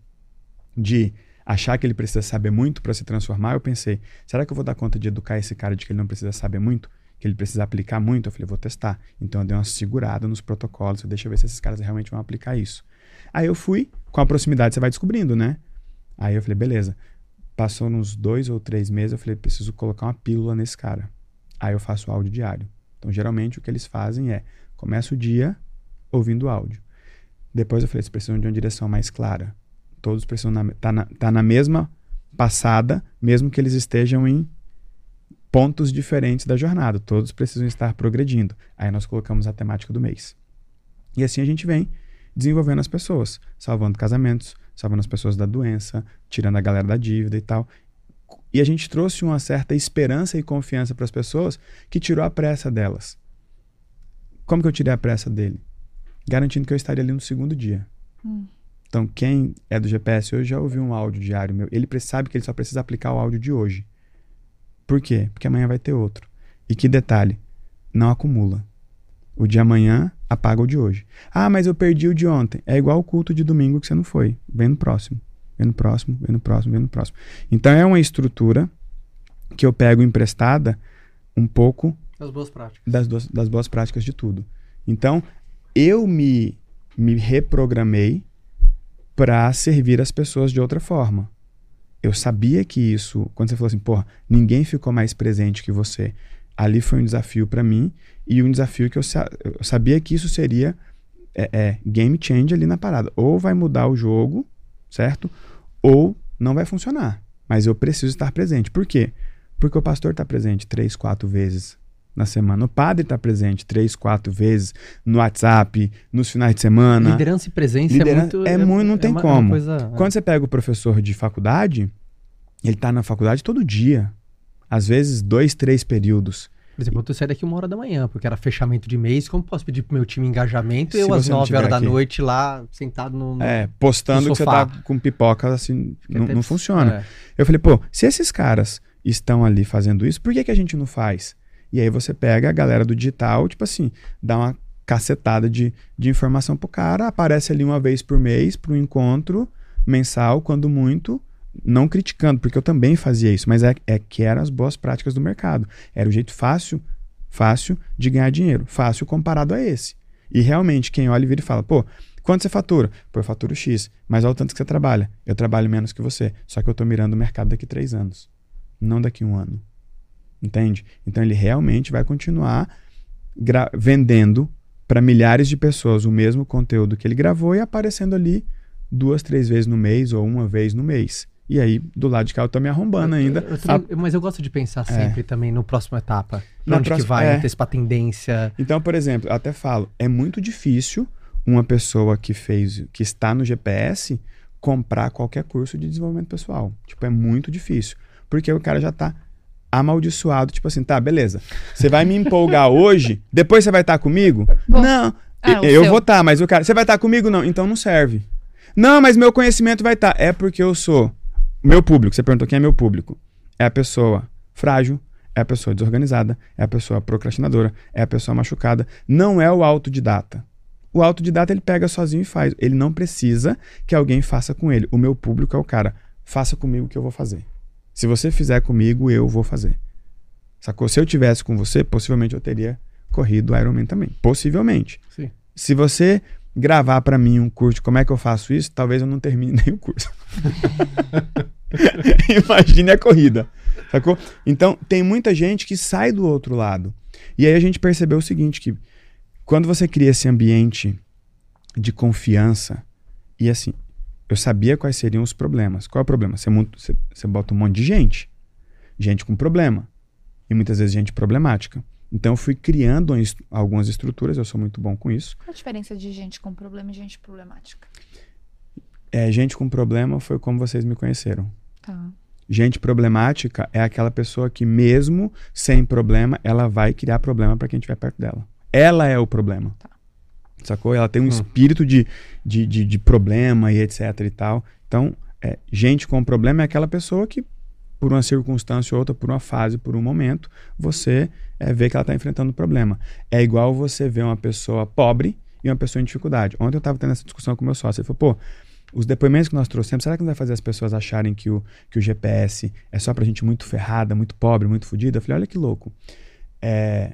[SPEAKER 3] de achar que ele precisa saber muito para se transformar, eu pensei, será que eu vou dar conta de educar esse cara de que ele não precisa saber muito? Que ele precisa aplicar muito? Eu falei, vou testar. Então eu dei uma segurada nos protocolos, deixa eu ver se esses caras realmente vão aplicar isso. Aí eu fui, com a proximidade você vai descobrindo, né? Aí eu falei, beleza. Passou uns dois ou três meses, eu falei, preciso colocar uma pílula nesse cara. Aí eu faço áudio diário. Então geralmente o que eles fazem é, começa o dia ouvindo áudio. Depois eu falei, vocês precisam de uma direção mais clara Todos precisam estar tá na, tá na mesma passada, mesmo que eles estejam em pontos diferentes da jornada. Todos precisam estar progredindo. Aí nós colocamos a temática do mês. E assim a gente vem desenvolvendo as pessoas, salvando casamentos, salvando as pessoas da doença, tirando a galera da dívida e tal. E a gente trouxe uma certa esperança e confiança para as pessoas que tirou a pressa delas. Como que eu tirei a pressa dele? Garantindo que eu estaria ali no segundo dia. Hum. Então, quem é do GPS hoje já ouviu um áudio diário meu. Ele sabe que ele só precisa aplicar o áudio de hoje. Por quê? Porque amanhã vai ter outro. E que detalhe, não acumula. O de amanhã apaga o de hoje. Ah, mas eu perdi o de ontem. É igual o culto de domingo que você não foi. Vem no próximo. Vem no próximo, vem no próximo, vem no próximo. Então é uma estrutura que eu pego emprestada um pouco
[SPEAKER 1] das boas práticas.
[SPEAKER 3] Das, das boas práticas de tudo. Então, eu me, me reprogramei para servir as pessoas de outra forma. Eu sabia que isso, quando você falou assim, porra, ninguém ficou mais presente que você. Ali foi um desafio para mim e um desafio que eu, sa eu, sabia que isso seria é, é, game change ali na parada. Ou vai mudar o jogo, certo? Ou não vai funcionar. Mas eu preciso estar presente. Por quê? Porque o pastor está presente três, quatro vezes na semana. O padre está presente três, quatro vezes no WhatsApp, nos finais de semana.
[SPEAKER 1] Liderança e presença é muito.
[SPEAKER 3] É, muito, não é tem uma, como. Coisa, é. Quando você pega o professor de faculdade, ele está na faculdade todo dia. Às vezes, dois, três períodos.
[SPEAKER 1] Por exemplo, eu saindo daqui uma hora da manhã, porque era fechamento de mês. Como posso pedir pro meu time engajamento? Se eu, às 9 horas da noite, lá, sentado no.
[SPEAKER 3] É, postando que você tá com pipoca, assim, não, não funciona. É. Eu falei, pô, se esses caras estão ali fazendo isso, por que, que a gente não faz? E aí você pega a galera do digital, tipo assim, dá uma cacetada de, de informação pro cara, aparece ali uma vez por mês para um encontro mensal, quando muito, não criticando, porque eu também fazia isso, mas é, é que eram as boas práticas do mercado. Era o jeito fácil, fácil de ganhar dinheiro, fácil comparado a esse. E realmente, quem olha e vira e fala, pô, quanto você fatura? Pô, eu faturo X, mas olha o tanto que você trabalha. Eu trabalho menos que você, só que eu tô mirando o mercado daqui três anos, não daqui um ano. Entende? Então ele realmente vai continuar vendendo para milhares de pessoas o mesmo conteúdo que ele gravou e aparecendo ali duas, três vezes no mês ou uma vez no mês. E aí, do lado de cá, eu tô me arrombando ainda. Eu, eu
[SPEAKER 1] também, a... Mas eu gosto de pensar é. sempre é. também no próximo etapa. Pra onde próxima, que vai, é. antecipar tendência.
[SPEAKER 3] Então, por exemplo, eu até falo, é muito difícil uma pessoa que fez, que está no GPS, comprar qualquer curso de desenvolvimento pessoal. Tipo, é muito difícil. Porque o cara já tá amaldiçoado, tipo assim, tá, beleza. Você vai me empolgar [laughs] hoje, depois você vai estar tá comigo? Bom, não. Ah, eu seu. vou estar, tá, mas o cara, você vai estar tá comigo não, então não serve. Não, mas meu conhecimento vai estar. Tá. É porque eu sou meu público. Você perguntou quem é meu público? É a pessoa frágil, é a pessoa desorganizada, é a pessoa procrastinadora, é a pessoa machucada. Não é o autodidata. O autodidata ele pega sozinho e faz. Ele não precisa que alguém faça com ele. O meu público é o cara. Faça comigo o que eu vou fazer. Se você fizer comigo, eu vou fazer. Sacou? Se eu tivesse com você, possivelmente eu teria corrido o Ironman também. Possivelmente.
[SPEAKER 1] Sim.
[SPEAKER 3] Se você gravar para mim um curso, como é que eu faço isso? Talvez eu não termine [laughs] nem o curso. [laughs] Imagine a corrida. Sacou? Então, tem muita gente que sai do outro lado. E aí a gente percebeu o seguinte, que quando você cria esse ambiente de confiança, e assim, eu sabia quais seriam os problemas. Qual é o problema? Você, você, você bota um monte de gente. Gente com problema. E muitas vezes gente problemática. Então eu fui criando algumas estruturas, eu sou muito bom com isso.
[SPEAKER 2] Qual a diferença de gente com problema e gente problemática?
[SPEAKER 3] É, gente com problema foi como vocês me conheceram.
[SPEAKER 2] Tá.
[SPEAKER 3] Gente problemática é aquela pessoa que, mesmo sem problema, ela vai criar problema para quem estiver perto dela. Ela é o problema. Tá. Sacou? Ela tem um hum. espírito de, de, de, de, problema e etc e tal. Então, é, gente com problema é aquela pessoa que, por uma circunstância ou outra, por uma fase, por um momento, você é, vê que ela está enfrentando um problema. É igual você ver uma pessoa pobre e uma pessoa em dificuldade. Ontem eu estava tendo essa discussão com o meu sócio. Ele falou, pô, os depoimentos que nós trouxemos, será que não vai fazer as pessoas acharem que o, que o GPS é só pra gente muito ferrada, muito pobre, muito fodida? Eu falei, olha que louco. É,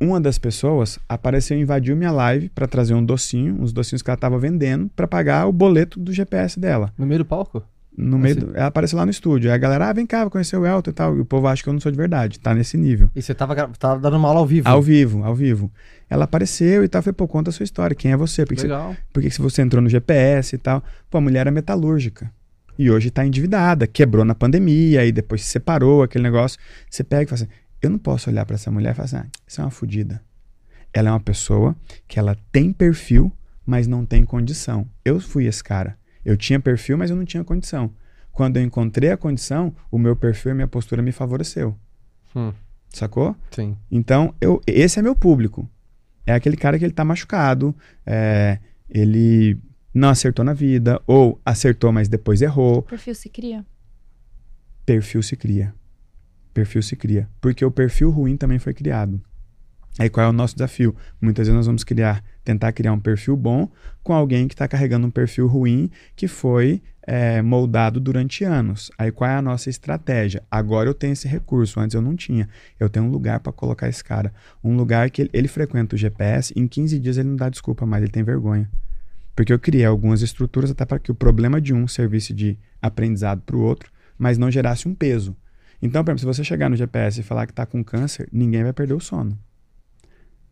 [SPEAKER 3] uma das pessoas apareceu e invadiu minha live para trazer um docinho, uns docinhos que ela estava vendendo, para pagar o boleto do GPS dela.
[SPEAKER 1] No meio do palco?
[SPEAKER 3] No meio do, ela apareceu lá no estúdio. Aí a galera, ah, vem cá, vou conhecer o Elton e tal. E o povo acha que eu não sou de verdade, tá nesse nível.
[SPEAKER 1] E você tava, tava dando uma aula ao vivo?
[SPEAKER 3] Ao vivo, ao vivo. Ela apareceu e tal. Falei, pô, conta a sua história. Quem é você? Por que
[SPEAKER 1] Legal.
[SPEAKER 3] Você, por que você entrou no GPS e tal? Pô, a mulher é metalúrgica. E hoje tá endividada, quebrou na pandemia, e depois se separou, aquele negócio. Você pega e fala assim: eu não posso olhar para essa mulher e falar assim, ah, isso é uma fodida ela é uma pessoa que ela tem perfil, mas não tem condição. Eu fui esse cara. Eu tinha perfil, mas eu não tinha condição. Quando eu encontrei a condição, o meu perfil e a minha postura me favoreceu.
[SPEAKER 1] Hum.
[SPEAKER 3] Sacou?
[SPEAKER 1] Sim.
[SPEAKER 3] Então, eu, esse é meu público. É aquele cara que ele tá machucado, é, ele não acertou na vida, ou acertou, mas depois errou.
[SPEAKER 2] Perfil se cria?
[SPEAKER 3] Perfil se cria. Perfil se cria. Porque o perfil ruim também foi criado. Aí qual é o nosso desafio? Muitas vezes nós vamos criar, tentar criar um perfil bom com alguém que está carregando um perfil ruim que foi é, moldado durante anos. Aí qual é a nossa estratégia? Agora eu tenho esse recurso, antes eu não tinha. Eu tenho um lugar para colocar esse cara. Um lugar que ele, ele frequenta o GPS, em 15 dias ele não dá desculpa mais, ele tem vergonha. Porque eu criei algumas estruturas até para que o problema de um servisse de aprendizado para o outro, mas não gerasse um peso. Então, por exemplo, se você chegar no GPS e falar que está com câncer, ninguém vai perder o sono.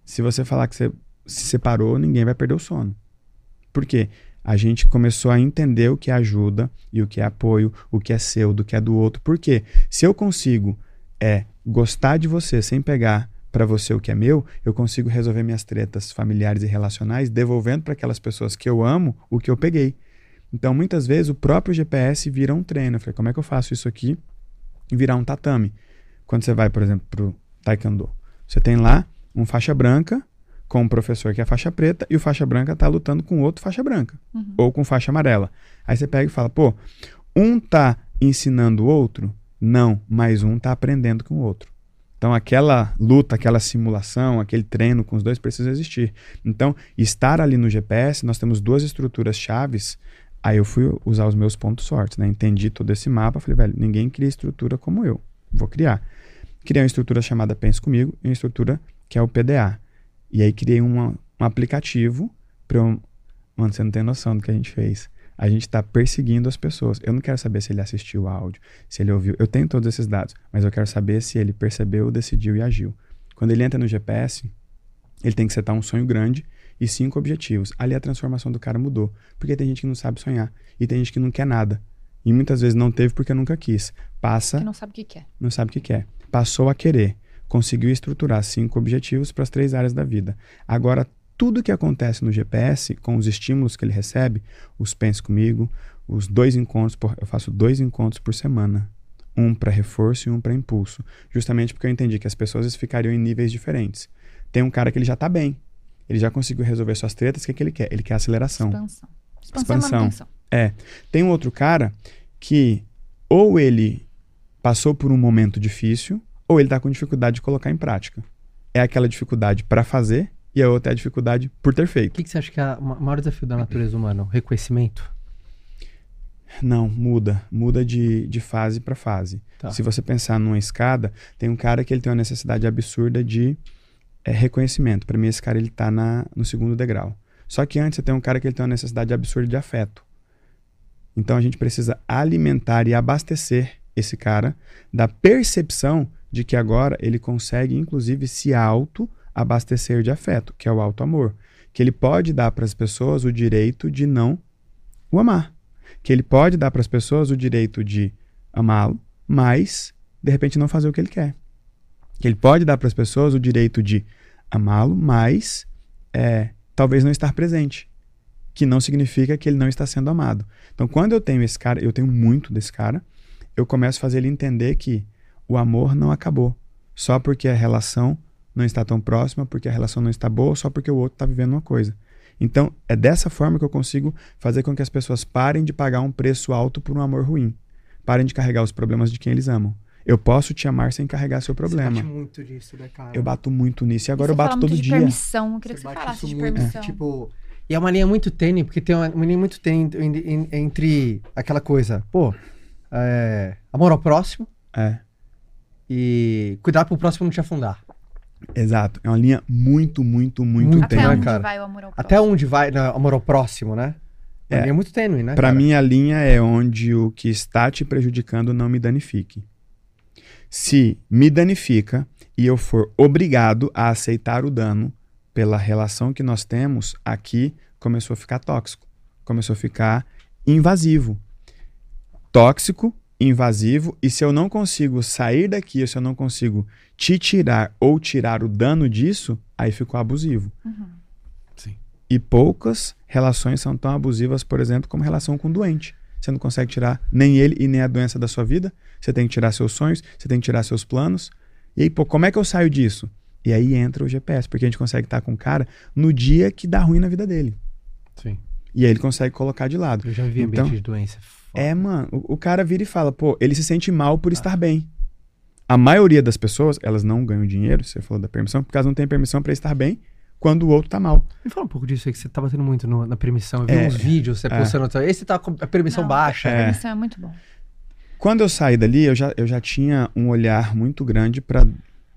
[SPEAKER 3] Se você falar que você se separou, ninguém vai perder o sono. Por quê? A gente começou a entender o que é ajuda e o que é apoio, o que é seu, do que é do outro. Por quê? Se eu consigo é gostar de você sem pegar para você o que é meu, eu consigo resolver minhas tretas familiares e relacionais devolvendo para aquelas pessoas que eu amo o que eu peguei. Então, muitas vezes, o próprio GPS vira um treino. Eu falei, como é que eu faço isso aqui e virar um tatame? Quando você vai, por exemplo, para o Taekwondo. Você tem lá um faixa branca com um professor que é faixa preta e o faixa branca tá lutando com outro faixa branca uhum. ou com faixa amarela. Aí você pega e fala, pô, um tá ensinando o outro? Não, mas um tá aprendendo com o outro. Então, aquela luta, aquela simulação, aquele treino com os dois precisa existir. Então, estar ali no GPS, nós temos duas estruturas chaves. Aí eu fui usar os meus pontos fortes, né? Entendi todo esse mapa, falei, velho, ninguém cria estrutura como eu. Vou criar. Criei uma estrutura chamada Pense Comigo e uma estrutura que é o PDA. E aí criei uma, um aplicativo para eu... Mano, você não tem noção do que a gente fez a gente está perseguindo as pessoas. Eu não quero saber se ele assistiu o áudio, se ele ouviu. Eu tenho todos esses dados, mas eu quero saber se ele percebeu, decidiu e agiu. Quando ele entra no GPS, ele tem que setar um sonho grande e cinco objetivos. Ali a transformação do cara mudou. Porque tem gente que não sabe sonhar e tem gente que não quer nada. E muitas vezes não teve porque nunca quis. Passa.
[SPEAKER 2] Que não sabe o que quer.
[SPEAKER 3] Não sabe o que quer. Passou a querer. Conseguiu estruturar cinco objetivos para as três áreas da vida. Agora tudo que acontece no GPS, com os estímulos que ele recebe, os pense comigo, os dois encontros, por, eu faço dois encontros por semana. Um para reforço e um para impulso. Justamente porque eu entendi que as pessoas ficariam em níveis diferentes. Tem um cara que ele já está bem. Ele já conseguiu resolver suas tretas. O que, que ele quer? Ele quer aceleração.
[SPEAKER 2] Expansão. Expansão, Expansão.
[SPEAKER 3] É. Tem um outro cara que ou ele passou por um momento difícil, ou ele está com dificuldade de colocar em prática. É aquela dificuldade para fazer e a outra é a dificuldade por ter feito.
[SPEAKER 1] O que, que você acha que é o maior desafio da natureza humana? O reconhecimento?
[SPEAKER 3] Não, muda. Muda de, de fase para fase. Tá. Se você pensar numa escada, tem um cara que ele tem uma necessidade absurda de é, reconhecimento. Para mim, esse cara ele tá na, no segundo degrau. Só que antes você tem um cara que ele tem uma necessidade absurda de afeto. Então a gente precisa alimentar e abastecer esse cara da percepção de que agora ele consegue, inclusive, se auto abastecer de afeto, que é o alto amor, que ele pode dar para as pessoas o direito de não o amar, que ele pode dar para as pessoas o direito de amá-lo, mas de repente não fazer o que ele quer, que ele pode dar para as pessoas o direito de amá-lo, mas é, talvez não estar presente, que não significa que ele não está sendo amado. Então, quando eu tenho esse cara, eu tenho muito desse cara, eu começo a fazer ele entender que o amor não acabou, só porque a relação não está tão próxima, porque a relação não está boa, só porque o outro está vivendo uma coisa. Então, é dessa forma que eu consigo fazer com que as pessoas parem de pagar um preço alto por um amor ruim. Parem de carregar os problemas de quem eles amam. Eu posso te amar sem carregar seu problema. Você
[SPEAKER 1] bate muito disso, né, cara?
[SPEAKER 3] Eu bato muito nisso. E agora eu bato todo dia.
[SPEAKER 2] permissão. Eu queria você que você falasse de muito, permissão.
[SPEAKER 1] É. Tipo, e é uma linha muito tênue, porque tem uma, uma linha muito tênue entre aquela coisa, pô, é, amor ao próximo.
[SPEAKER 3] É.
[SPEAKER 1] E cuidar pro próximo não te afundar.
[SPEAKER 3] Exato. É uma linha muito, muito, muito, muito
[SPEAKER 2] tênue.
[SPEAKER 3] Até
[SPEAKER 2] onde cara. vai o amor ao próximo?
[SPEAKER 1] Até onde vai o amor ao próximo, né? É, uma linha muito tênue, né?
[SPEAKER 3] Pra cara? mim, a linha é onde o que está te prejudicando não me danifique. Se me danifica e eu for obrigado a aceitar o dano pela relação que nós temos, aqui começou a ficar tóxico. Começou a ficar invasivo. Tóxico invasivo e se eu não consigo sair daqui, se eu não consigo te tirar ou tirar o dano disso, aí ficou abusivo.
[SPEAKER 2] Uhum.
[SPEAKER 3] Sim. E poucas relações são tão abusivas, por exemplo, como relação com o doente. Você não consegue tirar nem ele e nem a doença da sua vida. Você tem que tirar seus sonhos, você tem que tirar seus planos. E aí, pô, como é que eu saio disso? E aí entra o GPS, porque a gente consegue estar com o cara no dia que dá ruim na vida dele.
[SPEAKER 1] Sim.
[SPEAKER 3] E aí ele consegue colocar de lado.
[SPEAKER 1] Eu já vi então, ambiente de doença
[SPEAKER 3] é, mano, o, o, cara vira e fala, pô, ele se sente mal por ah. estar bem. A maioria das pessoas, elas não ganham dinheiro, você falou da permissão, porque elas não têm permissão para estar bem quando o outro tá mal.
[SPEAKER 1] Me fala um pouco disso aí, que você tá batendo muito no, na permissão. Eu vi é, uns vídeos, você é. postando, esse tá com a permissão não, baixa.
[SPEAKER 2] A permissão é. é muito bom.
[SPEAKER 3] Quando eu saí dali, eu já, eu já tinha um olhar muito grande para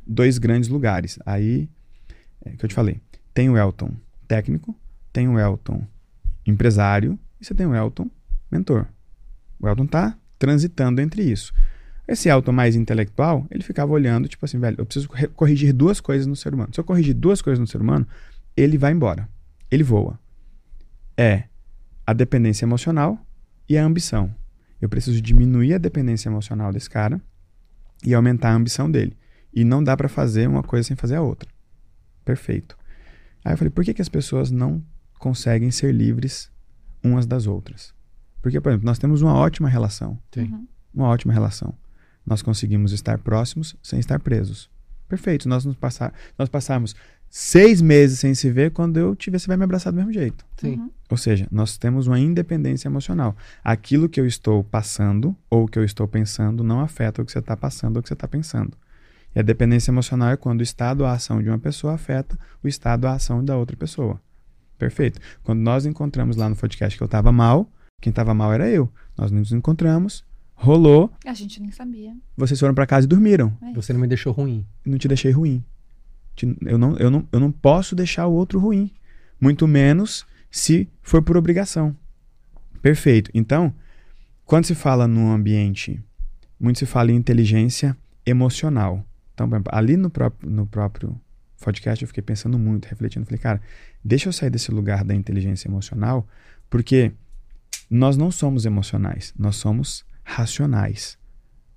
[SPEAKER 3] dois grandes lugares. Aí, é que eu te falei, tem o Elton técnico, tem o Elton empresário e você tem o Elton mentor. O Elton tá transitando entre isso. Esse Elton mais intelectual, ele ficava olhando, tipo assim, velho, eu preciso corrigir duas coisas no ser humano. Se eu corrigir duas coisas no ser humano, ele vai embora. Ele voa. É a dependência emocional e a ambição. Eu preciso diminuir a dependência emocional desse cara e aumentar a ambição dele. E não dá para fazer uma coisa sem fazer a outra. Perfeito. Aí eu falei, por que, que as pessoas não conseguem ser livres umas das outras? Porque, por exemplo, nós temos uma ótima relação.
[SPEAKER 1] Uhum.
[SPEAKER 3] Uma ótima relação. Nós conseguimos estar próximos sem estar presos. Perfeito. Nós, nos passar, nós passamos seis meses sem se ver, quando eu te ver, você vai me abraçar do mesmo jeito.
[SPEAKER 1] Sim. Uhum.
[SPEAKER 3] Ou seja, nós temos uma independência emocional. Aquilo que eu estou passando ou que eu estou pensando não afeta o que você está passando ou o que você está pensando. E a dependência emocional é quando o estado ou a ação de uma pessoa afeta o estado ou a ação da outra pessoa. Perfeito. Quando nós encontramos lá no podcast que eu estava mal, quem estava mal era eu. Nós nos encontramos, rolou.
[SPEAKER 2] A gente nem sabia.
[SPEAKER 3] Vocês foram para casa e dormiram.
[SPEAKER 1] É Você não me deixou ruim.
[SPEAKER 3] Não te deixei ruim. Eu não, eu, não, eu não posso deixar o outro ruim. Muito menos se for por obrigação. Perfeito. Então, quando se fala no ambiente, muito se fala em inteligência emocional. Então, ali no próprio, no próprio podcast eu fiquei pensando muito, refletindo. Falei, cara, deixa eu sair desse lugar da inteligência emocional, porque nós não somos emocionais, nós somos racionais.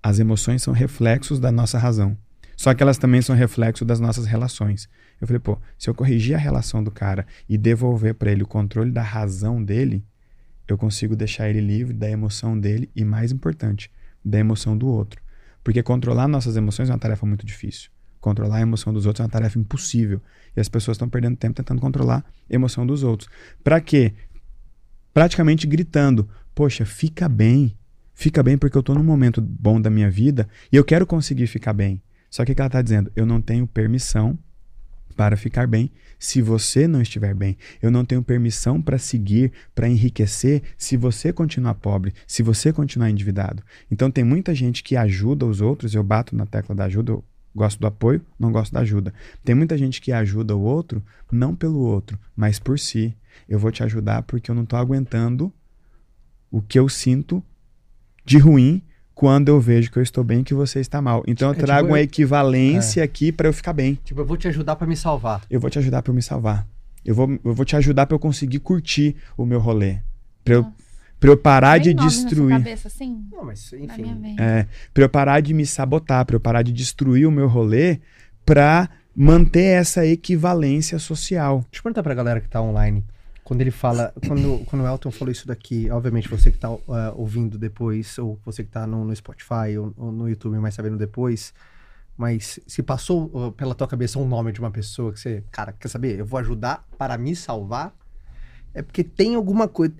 [SPEAKER 3] As emoções são reflexos da nossa razão. Só que elas também são reflexo das nossas relações. Eu falei, pô, se eu corrigir a relação do cara e devolver para ele o controle da razão dele, eu consigo deixar ele livre da emoção dele e, mais importante, da emoção do outro. Porque controlar nossas emoções é uma tarefa muito difícil. Controlar a emoção dos outros é uma tarefa impossível. E as pessoas estão perdendo tempo tentando controlar a emoção dos outros. Para quê? Praticamente gritando: Poxa, fica bem. Fica bem porque eu estou num momento bom da minha vida e eu quero conseguir ficar bem. Só que o que ela está dizendo? Eu não tenho permissão para ficar bem se você não estiver bem. Eu não tenho permissão para seguir, para enriquecer se você continuar pobre, se você continuar endividado. Então tem muita gente que ajuda os outros, eu bato na tecla da ajuda, eu gosto do apoio, não gosto da ajuda. Tem muita gente que ajuda o outro não pelo outro, mas por si. Eu vou te ajudar porque eu não estou aguentando o que eu sinto de ruim quando eu vejo que eu estou bem e que você está mal. Então eu é, trago tipo, uma equivalência é. aqui para eu ficar bem.
[SPEAKER 1] Tipo, eu vou te ajudar para me salvar.
[SPEAKER 3] Eu vou te ajudar para me salvar. Eu vou, eu vou te ajudar para eu conseguir curtir o meu rolê. Para eu, pra eu parar de destruir.
[SPEAKER 2] Cabeça, assim?
[SPEAKER 1] Não, mas enfim.
[SPEAKER 3] É, para eu parar de me sabotar, para eu parar de destruir o meu rolê, para manter essa equivalência social.
[SPEAKER 1] Deixa eu perguntar pra galera que tá online quando ele fala, quando, quando o Elton falou isso daqui, obviamente você que está uh, ouvindo depois, ou você que está no, no, Spotify ou, ou, no YouTube, mais sabendo depois, mas se passou uh, pela tua cabeça um nome de uma pessoa que você, cara, quer saber? Eu vou ajudar para me salvar, é porque tem alguma coisa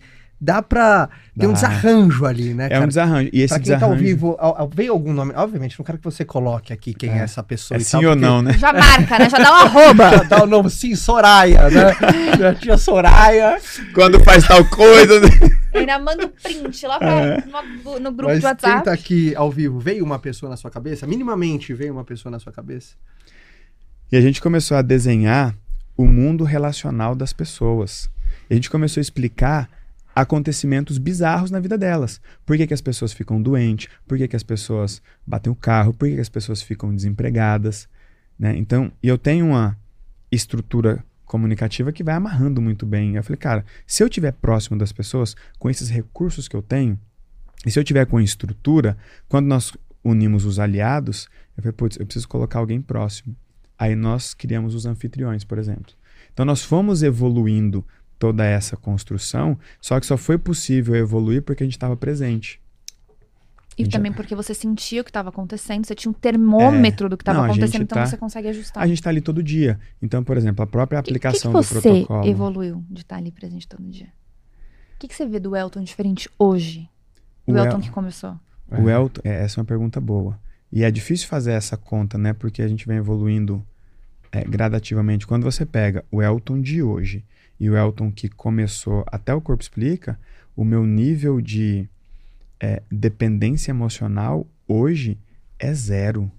[SPEAKER 1] dá pra. Tem um desarranjo ali, né?
[SPEAKER 3] É cara? um desarranjo. E esse
[SPEAKER 1] pra quem
[SPEAKER 3] desarranjo...
[SPEAKER 1] tá ao vivo, veio algum nome. Obviamente, não quero que você coloque aqui quem é, é essa pessoa.
[SPEAKER 3] É sim tal, ou não, né?
[SPEAKER 2] Já marca, né? Já dá uma [laughs] arroba.
[SPEAKER 1] Já dá o nome, sim, Soraya, né? [laughs] Já tinha Soraya.
[SPEAKER 3] Quando faz tal coisa. Né?
[SPEAKER 2] Ainda manda o print lá pra, é. no, no, grupo Mas de WhatsApp.
[SPEAKER 1] Quem tá aqui ao vivo, veio uma pessoa na sua cabeça? Minimamente veio uma pessoa na sua cabeça?
[SPEAKER 3] E a gente começou a desenhar o mundo relacional das pessoas. E a gente começou a explicar acontecimentos bizarros na vida delas. Por que, que as pessoas ficam doentes? Por que, que as pessoas batem o carro? Por que, que as pessoas ficam desempregadas? Né? Então, eu tenho uma estrutura comunicativa que vai amarrando muito bem. Eu falei, cara, se eu estiver próximo das pessoas, com esses recursos que eu tenho, e se eu tiver com estrutura, quando nós unimos os aliados, eu falei, putz, eu preciso colocar alguém próximo. Aí nós criamos os anfitriões, por exemplo. Então nós fomos evoluindo toda essa construção, só que só foi possível evoluir porque a gente estava presente.
[SPEAKER 2] E também já... porque você sentia o que estava acontecendo, você tinha um termômetro é... do que estava acontecendo, então tá... você consegue ajustar.
[SPEAKER 3] A gente está ali todo dia. Então, por exemplo, a própria aplicação
[SPEAKER 2] que, que,
[SPEAKER 3] que do protocolo.
[SPEAKER 2] você evoluiu de estar tá ali presente todo dia? O que, que você vê do Elton diferente hoje? Do o Elton El... que começou?
[SPEAKER 3] O Elton, é, essa é uma pergunta boa. E é difícil fazer essa conta, né? Porque a gente vem evoluindo é, gradativamente. Quando você pega o Elton de hoje e o Elton que começou até o Corpo Explica, o meu nível de é, dependência emocional hoje é zero.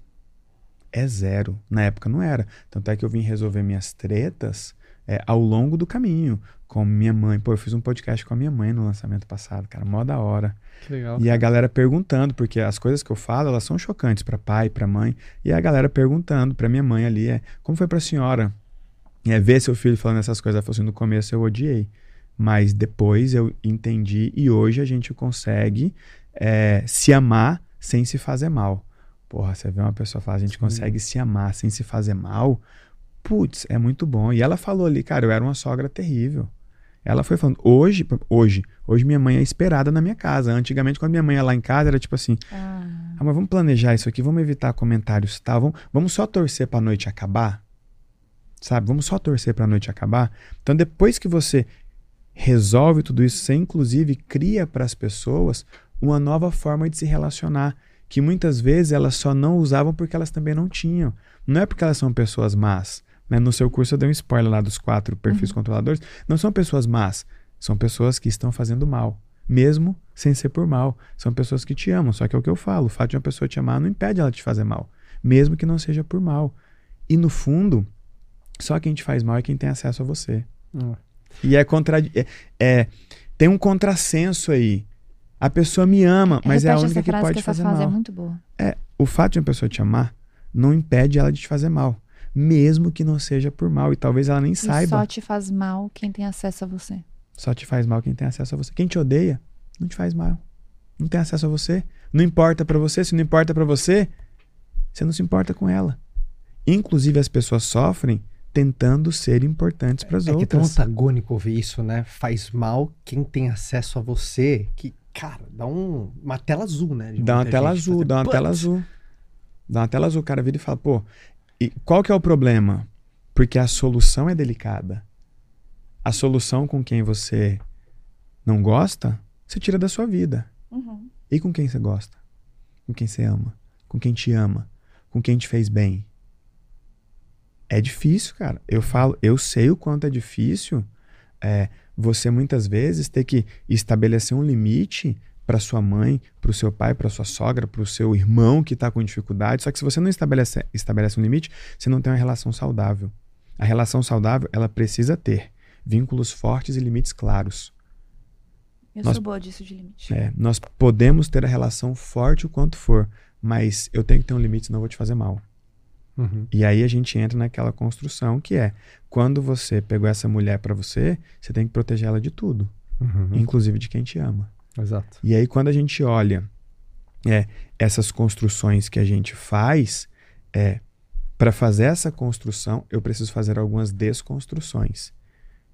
[SPEAKER 3] É zero. Na época não era. Tanto é que eu vim resolver minhas tretas é, ao longo do caminho com minha mãe. Pô, eu fiz um podcast com a minha mãe no lançamento passado, cara, mó da hora.
[SPEAKER 1] Que legal.
[SPEAKER 3] E a galera perguntando, porque as coisas que eu falo, elas são chocantes para pai, para mãe, e a galera perguntando para minha mãe ali, é, como foi para a senhora? É, ver seu filho falando essas coisas. Ela falou assim, no começo eu odiei, mas depois eu entendi e hoje a gente consegue é, se amar sem se fazer mal. Porra, você vê uma pessoa falar, a gente Sim. consegue se amar sem se fazer mal. Putz, é muito bom. E ela falou ali, cara, eu era uma sogra terrível. Ela foi falando, hoje, hoje, hoje minha mãe é esperada na minha casa. Antigamente, quando minha mãe ia lá em casa, era tipo assim, ah. Ah, mas vamos planejar isso aqui, vamos evitar comentários tal, vamos, vamos só torcer pra noite acabar. Sabe? Vamos só torcer pra noite acabar. Então, depois que você resolve tudo isso, você inclusive cria para as pessoas uma nova forma de se relacionar, que muitas vezes elas só não usavam porque elas também não tinham. Não é porque elas são pessoas más. Né? No seu curso eu dei um spoiler lá dos quatro perfis uhum. controladores. Não são pessoas más, são pessoas que estão fazendo mal, mesmo sem ser por mal. São pessoas que te amam. Só que é o que eu falo: o fato de uma pessoa te amar não impede ela de fazer mal, mesmo que não seja por mal. E no fundo, só quem te faz mal é quem tem acesso a você. Uhum. E é, contra... É, é, tem um contrassenso aí. A pessoa me ama, mas é a única que pode que fazer mal. É
[SPEAKER 2] muito boa.
[SPEAKER 3] É, o fato de uma pessoa te amar não impede ela de te fazer mal, mesmo que não seja por mal e talvez ela nem e saiba.
[SPEAKER 2] Só te faz mal quem tem acesso a você.
[SPEAKER 3] Só te faz mal quem tem acesso a você. Quem te odeia não te faz mal. Não tem acesso a você. Não importa para você, se não importa para você, você não se importa com ela. Inclusive as pessoas sofrem tentando ser importantes para as
[SPEAKER 1] é,
[SPEAKER 3] outras.
[SPEAKER 1] É que é tão antagônico ouvir isso, né? Faz mal quem tem acesso a você, que, cara, dá um, uma tela azul, né?
[SPEAKER 3] Dá uma tela azul, dá uma Putz. tela azul. Dá uma tela azul, o cara vira e fala, pô, e qual que é o problema? Porque a solução é delicada. A solução com quem você não gosta, você tira da sua vida. Uhum. E com quem você gosta? Com quem você ama? Com quem te ama? Com quem te fez bem? É difícil, cara. Eu falo, eu sei o quanto é difícil é, você muitas vezes ter que estabelecer um limite para sua mãe, para o seu pai, para sua sogra, para o seu irmão que está com dificuldade. Só que se você não estabelece, estabelece um limite, você não tem uma relação saudável. A relação saudável, ela precisa ter vínculos fortes e limites claros.
[SPEAKER 2] Eu nós, sou boa disso de limite.
[SPEAKER 3] É, nós podemos ter a relação forte o quanto for, mas eu tenho que ter um limite, senão eu vou te fazer mal. Uhum. E aí a gente entra naquela construção que é quando você pegou essa mulher para você, você tem que proteger ela de tudo, uhum. inclusive de quem te ama.
[SPEAKER 1] Exato.
[SPEAKER 3] E aí quando a gente olha é, essas construções que a gente faz, é para fazer essa construção eu preciso fazer algumas desconstruções.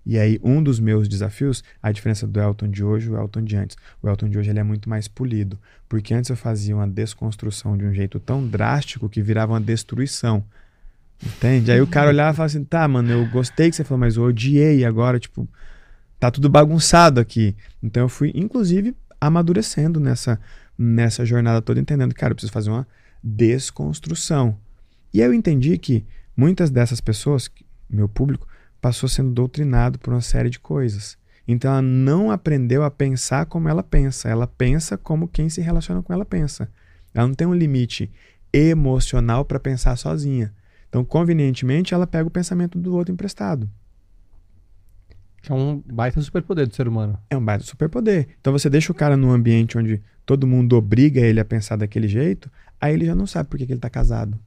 [SPEAKER 3] E aí, um dos meus desafios, a diferença do Elton de hoje e o Elton de antes. O Elton de hoje ele é muito mais polido. Porque antes eu fazia uma desconstrução de um jeito tão drástico que virava uma destruição. Entende? Aí o cara [laughs] olhava e falava assim: tá, mano, eu gostei que você falou, mas eu odiei agora, tipo, tá tudo bagunçado aqui. Então eu fui, inclusive, amadurecendo nessa, nessa jornada toda, entendendo que, cara, eu preciso fazer uma desconstrução. E aí eu entendi que muitas dessas pessoas, meu público, passou sendo doutrinado por uma série de coisas. Então ela não aprendeu a pensar como ela pensa, ela pensa como quem se relaciona com ela pensa. Ela não tem um limite emocional para pensar sozinha. Então, convenientemente, ela pega o pensamento do outro emprestado.
[SPEAKER 1] É um baita superpoder do ser humano.
[SPEAKER 3] É um baita superpoder. Então você deixa o cara num ambiente onde todo mundo obriga ele a pensar daquele jeito, aí ele já não sabe por que, que ele está casado.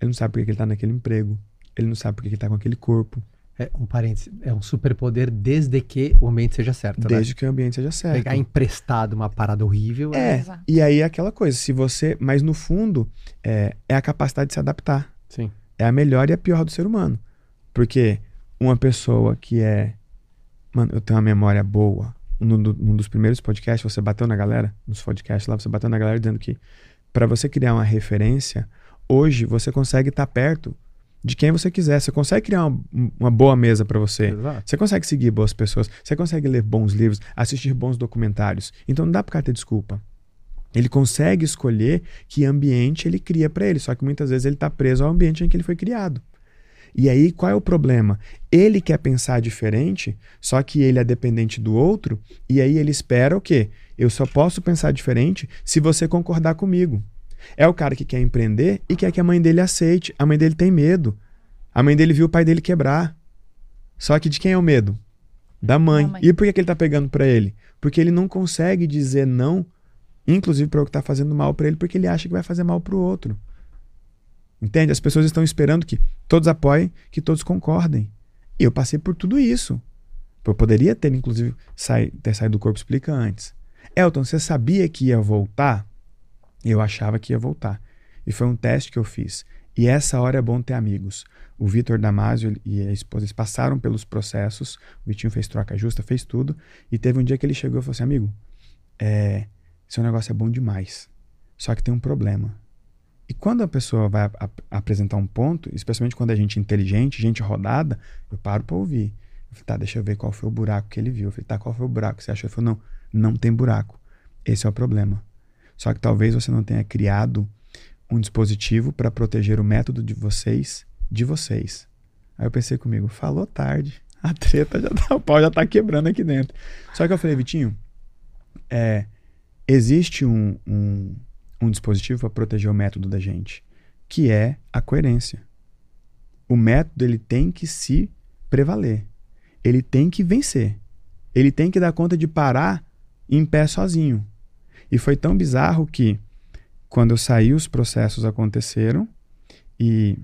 [SPEAKER 3] Ele não sabe por que, que ele está naquele emprego. Ele não sabe por que, que ele está com aquele corpo.
[SPEAKER 1] É um parênteses, é um superpoder desde que o ambiente seja certo.
[SPEAKER 3] Né? Desde né? que o ambiente seja certo.
[SPEAKER 1] Pegar emprestado uma parada horrível.
[SPEAKER 3] É, é... e aí é aquela coisa, se você. Mas no fundo, é, é a capacidade de se adaptar.
[SPEAKER 1] Sim.
[SPEAKER 3] É a melhor e a pior do ser humano. Porque uma pessoa que é. Mano, eu tenho uma memória boa. Num, num dos primeiros podcasts, você bateu na galera, nos podcasts lá, você bateu na galera dizendo que para você criar uma referência, hoje você consegue estar tá perto de quem você quiser. Você consegue criar uma, uma boa mesa para você. Exato. Você consegue seguir boas pessoas. Você consegue ler bons livros, assistir bons documentários. Então não dá para ter desculpa. Ele consegue escolher que ambiente ele cria para ele, só que muitas vezes ele está preso ao ambiente em que ele foi criado. E aí qual é o problema? Ele quer pensar diferente, só que ele é dependente do outro, e aí ele espera o quê? Eu só posso pensar diferente se você concordar comigo. É o cara que quer empreender e quer que a mãe dele aceite. A mãe dele tem medo. A mãe dele viu o pai dele quebrar. Só que de quem é o medo? Da mãe. mãe. E por que, que ele tá pegando para ele? Porque ele não consegue dizer não, inclusive para o que tá fazendo mal para ele, porque ele acha que vai fazer mal para o outro. Entende? As pessoas estão esperando que todos apoiem, que todos concordem. E eu passei por tudo isso. Eu poderia ter, inclusive, sai, ter saído do corpo explica antes. Elton, você sabia que ia voltar? Eu achava que ia voltar. E foi um teste que eu fiz. E essa hora é bom ter amigos. O Vitor Damasio e a esposa eles passaram pelos processos. O Vitinho fez troca justa, fez tudo. E teve um dia que ele chegou e falou assim: Amigo, é, seu negócio é bom demais. Só que tem um problema. E quando a pessoa vai ap apresentar um ponto, especialmente quando a gente é inteligente, gente rodada, eu paro para ouvir. Eu falei, tá, deixa eu ver qual foi o buraco que ele viu. Eu falei, tá, qual foi o buraco que você achou? Ele falou, não, não tem buraco. Esse é o problema. Só que talvez você não tenha criado um dispositivo para proteger o método de vocês de vocês. Aí eu pensei comigo, falou tarde. [laughs] A treta já tá, o pau já tá quebrando aqui dentro. Só que eu falei, Vitinho, é, existe um, um, um dispositivo para proteger o método da gente, que é a coerência. O método ele tem que se prevaler. Ele tem que vencer. Ele tem que dar conta de parar em pé sozinho. E foi tão bizarro que quando eu saí, os processos aconteceram e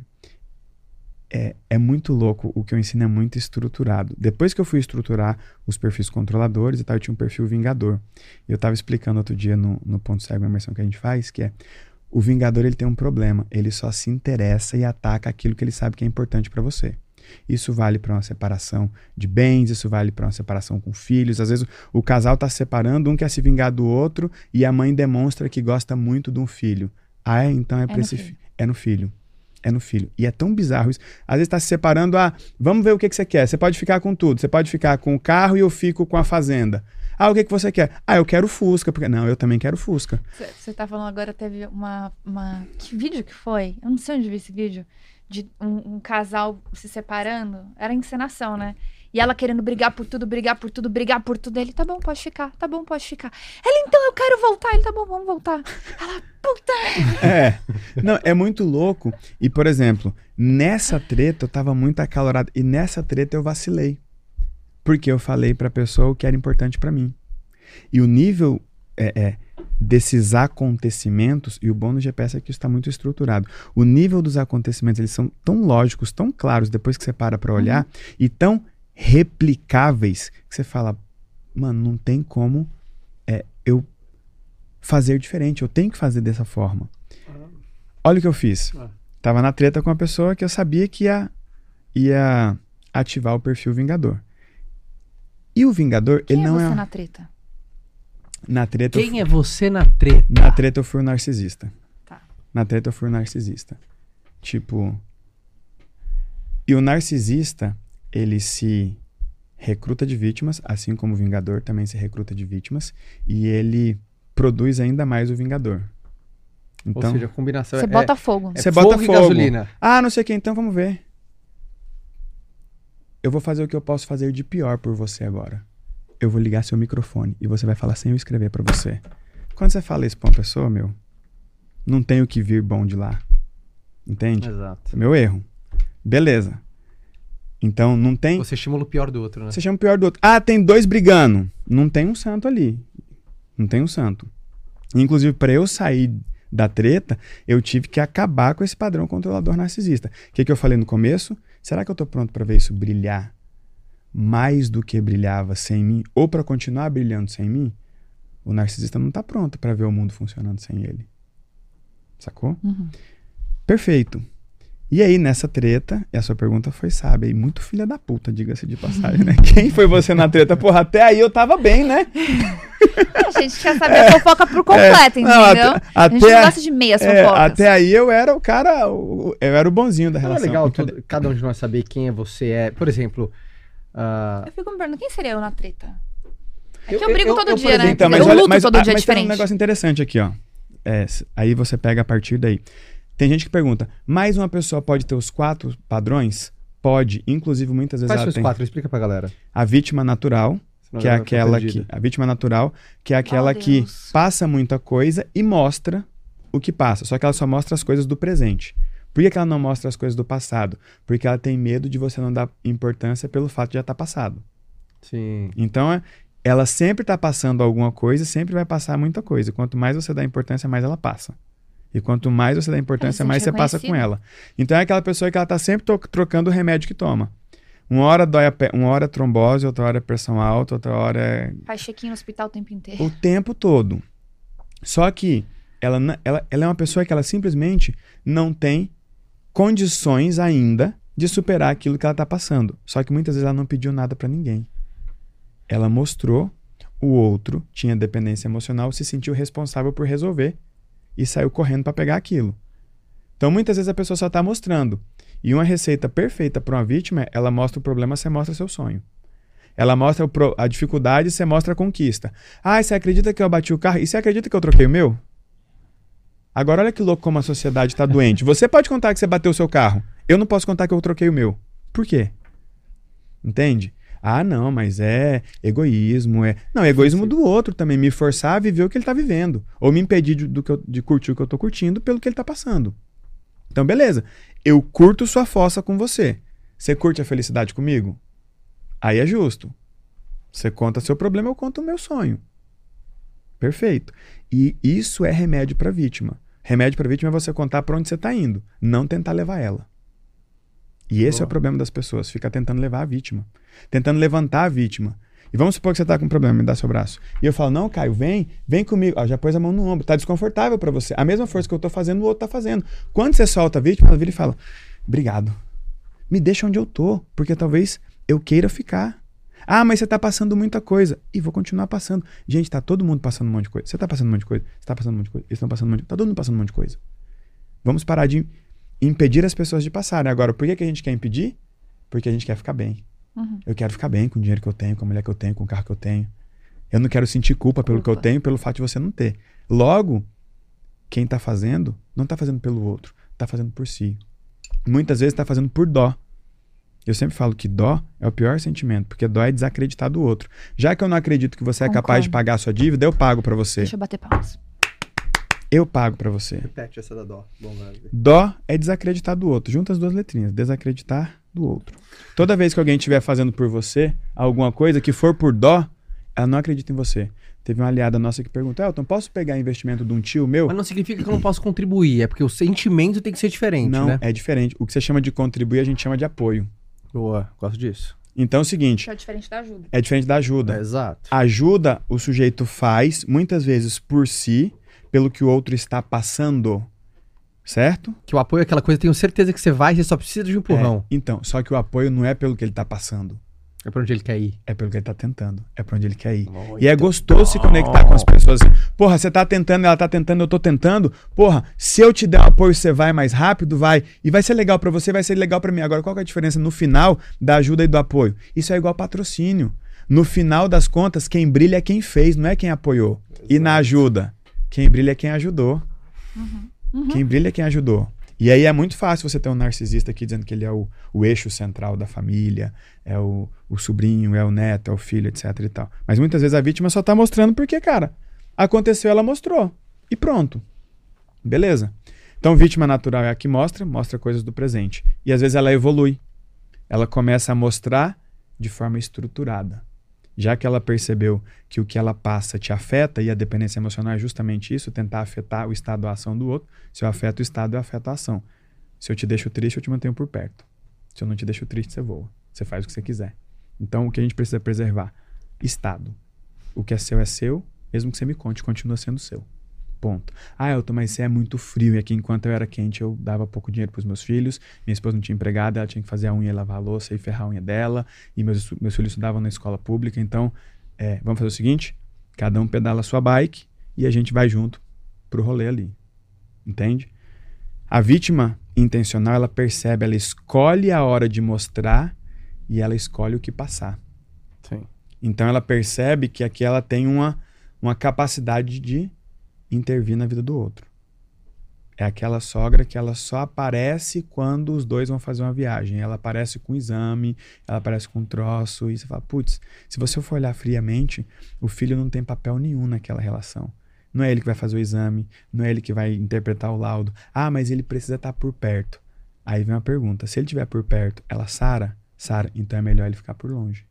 [SPEAKER 3] é, é muito louco. O que eu ensino é muito estruturado. Depois que eu fui estruturar os perfis controladores e tal, eu tinha um perfil vingador. Eu estava explicando outro dia no, no Ponto Cego, a imersão que a gente faz, que é o vingador ele tem um problema. Ele só se interessa e ataca aquilo que ele sabe que é importante para você. Isso vale para uma separação de bens, isso vale para uma separação com filhos. Às vezes o casal está se separando, um quer se vingar do outro e a mãe demonstra que gosta muito de um filho. Ah, é? então é, é para esse filho. É no filho é no filho. E é tão bizarro isso. Às vezes está se separando, ah, vamos ver o que, que você quer. Você pode ficar com tudo. Você pode ficar com o carro e eu fico com a fazenda. Ah, o que, que você quer? Ah, eu quero Fusca. Porque... Não, eu também quero Fusca.
[SPEAKER 2] Você tá falando agora, teve uma, uma. Que vídeo que foi? Eu não sei onde vi esse vídeo. De um, um casal se separando. Era encenação, né? E ela querendo brigar por tudo, brigar por tudo, brigar por tudo. Ele, tá bom, pode ficar, tá bom, pode ficar. Ela, então eu quero voltar. Ele, tá bom, vamos voltar. Ela, puta. [laughs]
[SPEAKER 3] É. Não, é muito louco. E, por exemplo, nessa treta eu tava muito acalorado. E nessa treta eu vacilei. Porque eu falei pra pessoa o que era importante para mim. E o nível é, é, desses acontecimentos, e o bônus GPS é que está muito estruturado. O nível dos acontecimentos, eles são tão lógicos, tão claros, depois que você para para olhar, uhum. e tão replicáveis que você fala, mano, não tem como é, eu fazer diferente, eu tenho que fazer dessa forma. Olha o que eu fiz. Ah. Tava na treta com uma pessoa que eu sabia que ia, ia ativar o perfil Vingador. E o Vingador,
[SPEAKER 2] Quem
[SPEAKER 3] ele é não
[SPEAKER 2] é.
[SPEAKER 3] Você
[SPEAKER 2] na treta?
[SPEAKER 3] Na treta.
[SPEAKER 1] Quem fui... é você na treta?
[SPEAKER 3] Na treta eu fui o narcisista.
[SPEAKER 2] Tá.
[SPEAKER 3] Na treta eu fui o narcisista. Tipo. E o narcisista, ele se recruta de vítimas, assim como o Vingador também se recruta de vítimas, e ele produz ainda mais o Vingador.
[SPEAKER 1] Então, Ou seja, a combinação
[SPEAKER 2] você é, bota fogo.
[SPEAKER 3] É você fogo bota fogo. gasolina. Ah, não sei o que, então vamos ver. Eu vou fazer o que eu posso fazer de pior por você agora. Eu vou ligar seu microfone e você vai falar sem eu escrever para você. Quando você fala isso pra uma pessoa, meu, não tem o que vir bom de lá. Entende?
[SPEAKER 1] Exato.
[SPEAKER 3] Meu erro. Beleza. Então não tem.
[SPEAKER 1] Você estimula o pior do outro, né?
[SPEAKER 3] Você chama o pior do outro. Ah, tem dois brigando. Não tem um santo ali. Não tem um santo. Inclusive, para eu sair da treta, eu tive que acabar com esse padrão controlador narcisista. O que, que eu falei no começo? Será que eu estou pronto para ver isso brilhar mais do que brilhava sem mim? Ou para continuar brilhando sem mim? O narcisista não está pronto para ver o mundo funcionando sem ele. Sacou?
[SPEAKER 2] Uhum.
[SPEAKER 3] Perfeito. E aí, nessa treta, e a sua pergunta foi sábia e muito filha da puta, diga-se de passagem, né? [laughs] Quem foi você na treta? Porra, até aí eu tava bem, né?
[SPEAKER 2] A gente quer saber a fofoca por completo, é, entendeu? Não, até, a gente não gosta de meias é, fofocas.
[SPEAKER 3] Até aí eu era o cara, eu era o bonzinho da relação.
[SPEAKER 1] É legal todo, cada um de nós saber quem é você é. Por exemplo... Uh...
[SPEAKER 2] Eu fico me perguntando, quem seria eu na treta? É que eu, eu brigo eu, todo eu, dia, né?
[SPEAKER 3] Então, mas, eu luto mas, todo dia mas diferente. tem um negócio interessante aqui, ó. É, aí você pega a partir daí. Tem gente que pergunta, mais uma pessoa pode ter os quatro padrões? Pode, inclusive muitas vezes
[SPEAKER 1] Quais
[SPEAKER 3] ela
[SPEAKER 1] os
[SPEAKER 3] tem.
[SPEAKER 1] quatro? Explica pra galera.
[SPEAKER 3] A vítima natural, que é aquela que a vítima natural, que é aquela oh, que passa muita coisa e mostra o que passa, só que ela só mostra as coisas do presente. Por que, que ela não mostra as coisas do passado? Porque ela tem medo de você não dar importância pelo fato de já estar tá passado.
[SPEAKER 1] Sim.
[SPEAKER 3] Então, é, ela sempre está passando alguma coisa, sempre vai passar muita coisa. Quanto mais você dá importância, mais ela passa. E quanto mais você dá importância, mais você passa com ela. Então é aquela pessoa que ela está sempre trocando o remédio que toma. Uma hora dói uma hora é trombose, outra hora é pressão alta, outra hora é.
[SPEAKER 2] Faz check-in no hospital o tempo inteiro.
[SPEAKER 3] O tempo todo. Só que ela, ela, ela é uma pessoa que ela simplesmente não tem condições ainda de superar aquilo que ela está passando. Só que muitas vezes ela não pediu nada para ninguém. Ela mostrou, o outro tinha dependência emocional, se sentiu responsável por resolver e saiu correndo para pegar aquilo. Então, muitas vezes a pessoa só está mostrando. E uma receita perfeita para uma vítima é ela mostra o problema, você mostra seu sonho. Ela mostra a dificuldade, você mostra a conquista. Ah, você acredita que eu bati o carro? E você acredita que eu troquei o meu? Agora olha que louco como a sociedade está doente. [laughs] Você pode contar que você bateu o seu carro. Eu não posso contar que eu troquei o meu. Por quê? Entende? Ah, não, mas é egoísmo, é. Não, é egoísmo do outro também, me forçar a viver o que ele está vivendo. Ou me impedir de, do que eu, de curtir o que eu estou curtindo pelo que ele está passando. Então, beleza. Eu curto sua fossa com você. Você curte a felicidade comigo? Aí é justo. Você conta seu problema, eu conto o meu sonho. Perfeito. E isso é remédio para vítima. Remédio para vítima é você contar para onde você está indo, não tentar levar ela. E esse Boa. é o problema das pessoas, fica tentando levar a vítima, tentando levantar a vítima. E vamos supor que você está com um problema, me dá seu braço. E eu falo, não, Caio, vem, vem comigo. Ah, já pôs a mão no ombro, tá desconfortável para você. A mesma força que eu estou fazendo, o outro está fazendo. Quando você solta a vítima, ela vira e fala, obrigado. Me deixa onde eu tô, porque talvez eu queira ficar. Ah, mas você está passando muita coisa. E vou continuar passando. Gente, tá todo mundo passando um monte de coisa. Você está passando um monte de coisa. Você está passando um monte de coisa. Eles estão passando um monte de coisa. Tá todo mundo passando um monte de coisa. Vamos parar de impedir as pessoas de passarem. Agora, por que, que a gente quer impedir? Porque a gente quer ficar bem. Uhum. Eu quero ficar bem com o dinheiro que eu tenho, com a mulher que eu tenho, com o carro que eu tenho. Eu não quero sentir culpa pelo culpa. que eu tenho, pelo fato de você não ter. Logo, quem está fazendo, não está fazendo pelo outro, está fazendo por si. Muitas vezes está fazendo por dó. Eu sempre falo que dó é o pior sentimento, porque dó é desacreditar do outro. Já que eu não acredito que você é capaz de pagar a sua dívida, eu pago para você.
[SPEAKER 2] Deixa eu bater palmas.
[SPEAKER 3] Eu pago para você.
[SPEAKER 1] Repete essa da dó. Bom,
[SPEAKER 3] dó é desacreditar do outro. Junta as duas letrinhas. Desacreditar do outro. Toda vez que alguém estiver fazendo por você alguma coisa que for por dó, ela não acredita em você. Teve uma aliada nossa que perguntou: Elton, posso pegar investimento de um tio meu?
[SPEAKER 1] Mas não significa que eu não posso contribuir, é porque o sentimento tem que ser diferente,
[SPEAKER 3] não,
[SPEAKER 1] né?
[SPEAKER 3] é diferente. O que você chama de contribuir, a gente chama de apoio.
[SPEAKER 1] Boa, gosto disso.
[SPEAKER 3] Então é o seguinte.
[SPEAKER 2] É diferente da ajuda.
[SPEAKER 3] É diferente da ajuda.
[SPEAKER 1] É, exato.
[SPEAKER 3] Ajuda o sujeito faz, muitas vezes por si, pelo que o outro está passando. Certo?
[SPEAKER 1] Que o apoio é aquela coisa, tenho certeza que você vai, você só precisa de um empurrão.
[SPEAKER 3] É, então, só que o apoio não é pelo que ele está passando.
[SPEAKER 1] É pra onde ele quer ir.
[SPEAKER 3] É pelo que ele tá tentando. É pra onde ele quer ir. Muito e é gostoso bom. se conectar com as pessoas assim. Porra, você tá tentando, ela tá tentando, eu tô tentando. Porra, se eu te der um apoio, você vai mais rápido, vai. E vai ser legal para você, vai ser legal para mim. Agora, qual é a diferença no final da ajuda e do apoio? Isso é igual patrocínio. No final das contas, quem brilha é quem fez, não é quem apoiou. Exato. E na ajuda, quem brilha é quem ajudou. Uhum. Uhum. Quem brilha é quem ajudou. E aí é muito fácil você ter um narcisista aqui dizendo que ele é o, o eixo central da família, é o, o sobrinho, é o neto, é o filho, etc e tal. Mas muitas vezes a vítima só tá mostrando porque, cara, aconteceu, ela mostrou. E pronto. Beleza. Então, vítima natural é a que mostra, mostra coisas do presente. E às vezes ela evolui. Ela começa a mostrar de forma estruturada. Já que ela percebeu que o que ela passa te afeta, e a dependência emocional é justamente isso, tentar afetar o estado da ação do outro. Se eu afeto o estado, eu afeto a ação. Se eu te deixo triste, eu te mantenho por perto. Se eu não te deixo triste, você voa. Você faz o que você quiser. Então, o que a gente precisa preservar? Estado. O que é seu é seu, mesmo que você me conte, continua sendo seu. Ponto. Ah, Elton, mas você é muito frio. E aqui, enquanto eu era quente, eu dava pouco dinheiro para os meus filhos. Minha esposa não tinha empregada, ela tinha que fazer a unha e lavar a louça e ferrar a unha dela. E meus, meus filhos estudavam na escola pública. Então, é, vamos fazer o seguinte: cada um pedala a sua bike e a gente vai junto pro rolê ali. Entende? A vítima intencional, ela percebe, ela escolhe a hora de mostrar e ela escolhe o que passar.
[SPEAKER 1] Sim.
[SPEAKER 3] Então ela percebe que aqui ela tem uma, uma capacidade de intervir na vida do outro. É aquela sogra que ela só aparece quando os dois vão fazer uma viagem. Ela aparece com exame, ela aparece com um troço, e você fala, putz, se você for olhar friamente, o filho não tem papel nenhum naquela relação. Não é ele que vai fazer o exame, não é ele que vai interpretar o laudo. Ah, mas ele precisa estar por perto. Aí vem uma pergunta: se ele estiver por perto, ela sara? Sara, então é melhor ele ficar por longe.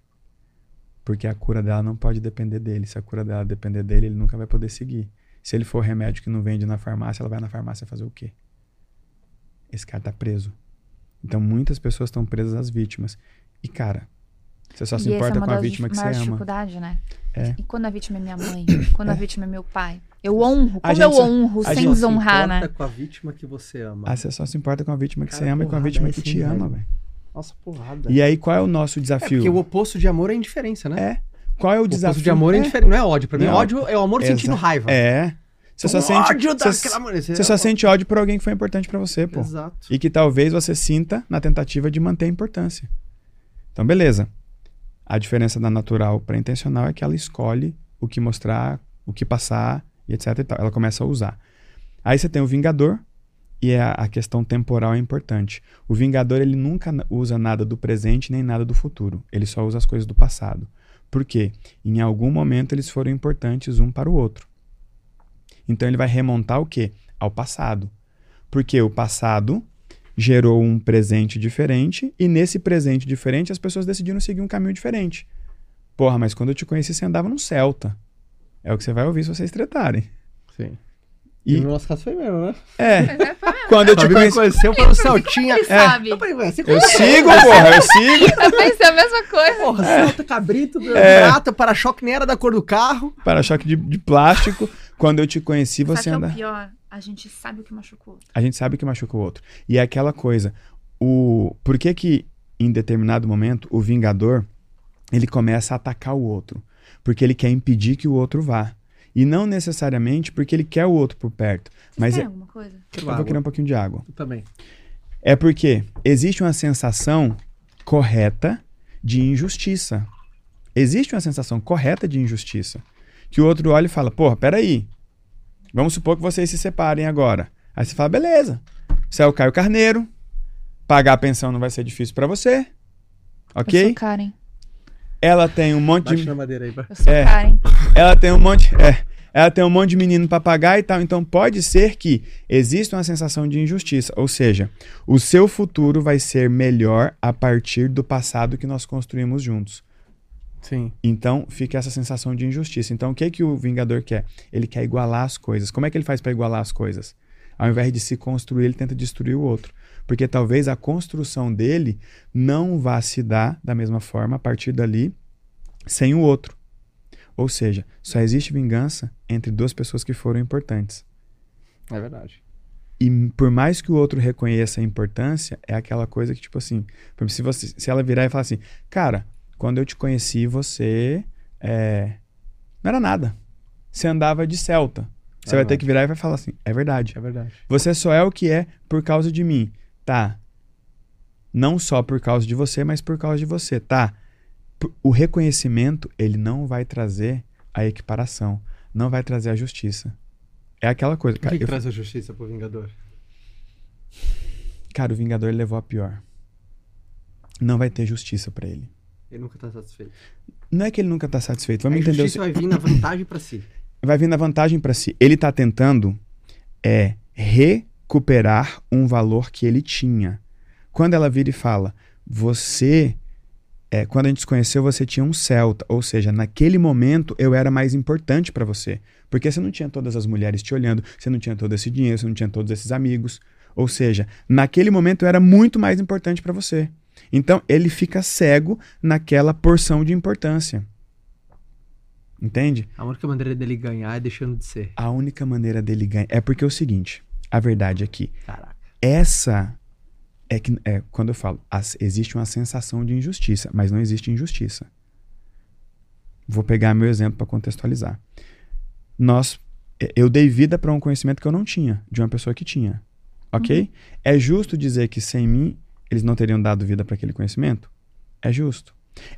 [SPEAKER 3] Porque a cura dela não pode depender dele. Se a cura dela depender dele, ele nunca vai poder seguir. Se ele for remédio que não vende na farmácia, ela vai na farmácia fazer o quê? Esse cara tá preso. Então muitas pessoas estão presas às vítimas. E cara, você só e se importa é com a vítima que você ama.
[SPEAKER 2] dificuldade, né? É. E quando a vítima é minha mãe? [coughs] Quando é. a vítima é meu pai? Eu honro. Como eu honro sem desonrar, né?
[SPEAKER 1] Você só se importa com a vítima que você ama.
[SPEAKER 3] Ah, você só se importa com a vítima que cara, você ama e com a vítima que te ama, velho.
[SPEAKER 1] Nossa, porrada.
[SPEAKER 3] E aí, qual é o nosso desafio? É
[SPEAKER 1] porque o oposto de amor é indiferença, né?
[SPEAKER 3] É. Qual é o, o desafio?
[SPEAKER 1] De amor é, é indiferença. Não é ódio. Pra mim, é. ódio é o amor Exa sentindo raiva.
[SPEAKER 3] É. Você só sente. Você, você só sente ódio por alguém que foi importante para você, pô.
[SPEAKER 1] Exato.
[SPEAKER 3] E que talvez você sinta na tentativa de manter a importância. Então, beleza. A diferença da natural para intencional é que ela escolhe o que mostrar, o que passar e etc e tal. Ela começa a usar. Aí você tem o Vingador, e a, a questão temporal é importante. O Vingador, ele nunca usa nada do presente nem nada do futuro. Ele só usa as coisas do passado. Por quê? Em algum momento eles foram importantes um para o outro. Então ele vai remontar o quê? Ao passado. Porque o passado gerou um presente diferente e nesse presente diferente as pessoas decidiram seguir um caminho diferente. Porra, mas quando eu te conheci você andava num Celta. É o que você vai ouvir se vocês tretarem.
[SPEAKER 1] Sim. E, no nosso caso foi mesmo, né?
[SPEAKER 3] É. é quando eu te conheci...
[SPEAKER 1] conheceu pelo Celtinha.
[SPEAKER 2] É. Sabe.
[SPEAKER 3] Eu, eu sigo, porra, eu [laughs] sigo.
[SPEAKER 2] Eu pensei a mesma coisa.
[SPEAKER 1] Porra, é. Celta, cabrito, é. gato, para-choque nem era da cor do carro.
[SPEAKER 3] Para-choque de, de plástico. Quando eu te conheci, você
[SPEAKER 2] Sabe
[SPEAKER 3] anda.
[SPEAKER 2] É o pior, a gente sabe o que machuca o outro.
[SPEAKER 3] A gente sabe o que machuca o outro. E é aquela coisa, o por que que em determinado momento o vingador ele começa a atacar o outro? Porque ele quer impedir que o outro vá. E não necessariamente porque ele quer o outro por perto.
[SPEAKER 2] Vocês
[SPEAKER 3] mas
[SPEAKER 2] tem
[SPEAKER 3] é...
[SPEAKER 2] alguma coisa?
[SPEAKER 3] Eu vou querer um pouquinho de água.
[SPEAKER 1] Eu também.
[SPEAKER 3] É porque existe uma sensação correta de injustiça. Existe uma sensação correta de injustiça que o outro olha e fala: Porra, peraí. Vamos supor que vocês se separem agora. Aí você fala: Beleza. Você é o Caio Carneiro. Pagar a pensão não vai ser difícil para você. Ok?
[SPEAKER 2] Eu sou Karen.
[SPEAKER 3] Ela tem um monte
[SPEAKER 1] Bate
[SPEAKER 3] de.
[SPEAKER 1] na madeira aí,
[SPEAKER 2] Eu sou
[SPEAKER 3] É.
[SPEAKER 2] Karen.
[SPEAKER 3] Ela tem um monte. É. Ela tem um monte de menino para pagar e tal. Então pode ser que exista uma sensação de injustiça. Ou seja, o seu futuro vai ser melhor a partir do passado que nós construímos juntos.
[SPEAKER 1] Sim.
[SPEAKER 3] Então fica essa sensação de injustiça. Então o que que o Vingador quer? Ele quer igualar as coisas. Como é que ele faz para igualar as coisas? Ao invés de se construir, ele tenta destruir o outro. Porque talvez a construção dele não vá se dar da mesma forma a partir dali sem o outro. Ou seja, só existe vingança entre duas pessoas que foram importantes.
[SPEAKER 1] É verdade.
[SPEAKER 3] E por mais que o outro reconheça a importância, é aquela coisa que, tipo assim, se, você, se ela virar e falar assim, cara, quando eu te conheci, você é, não era nada. Você andava de Celta. Você
[SPEAKER 1] É
[SPEAKER 3] vai ter
[SPEAKER 1] verdade.
[SPEAKER 3] que virar e vai falar assim, é verdade.
[SPEAKER 1] É verdade.
[SPEAKER 3] Você só é o que é por causa de mim. Tá. Não só por causa de você, mas por causa de você. Tá. O reconhecimento, ele não vai trazer a equiparação. Não vai trazer a justiça. É aquela coisa.
[SPEAKER 1] O
[SPEAKER 3] Cara,
[SPEAKER 1] que, que
[SPEAKER 3] eu-
[SPEAKER 1] traz a justiça pro Vingador?
[SPEAKER 3] cara, o Vingador levou a pior. Não vai ter justiça pra ele.
[SPEAKER 1] Ele nunca tá satisfeito.
[SPEAKER 3] Não é que ele nunca tá satisfeito. Vamos
[SPEAKER 1] a
[SPEAKER 3] entender o
[SPEAKER 1] justiça vai vir na vantagem pra si.
[SPEAKER 3] vai vir na vantagem para si. Ele está tentando é recuperar um valor que ele tinha. Quando ela vira e fala, você é, quando a gente se conheceu, você tinha um Celta, ou seja, naquele momento eu era mais importante para você, porque você não tinha todas as mulheres te olhando, você não tinha todo esse dinheiro, você não tinha todos esses amigos, ou seja, naquele momento eu era muito mais importante para você. Então ele fica cego naquela porção de importância. Entende?
[SPEAKER 1] A única maneira dele ganhar é deixando de ser.
[SPEAKER 3] A única maneira dele ganhar. É porque é o seguinte: a verdade que
[SPEAKER 1] Caraca.
[SPEAKER 3] essa. É que é, quando eu falo, as- existe uma sensação de injustiça, mas não existe injustiça. Vou pegar meu exemplo para contextualizar. Nós, é, eu dei vida para um conhecimento que eu não tinha, de uma pessoa que tinha. Ok? É justo dizer que sem mim eles não teriam dado vida para aquele conhecimento? É justo.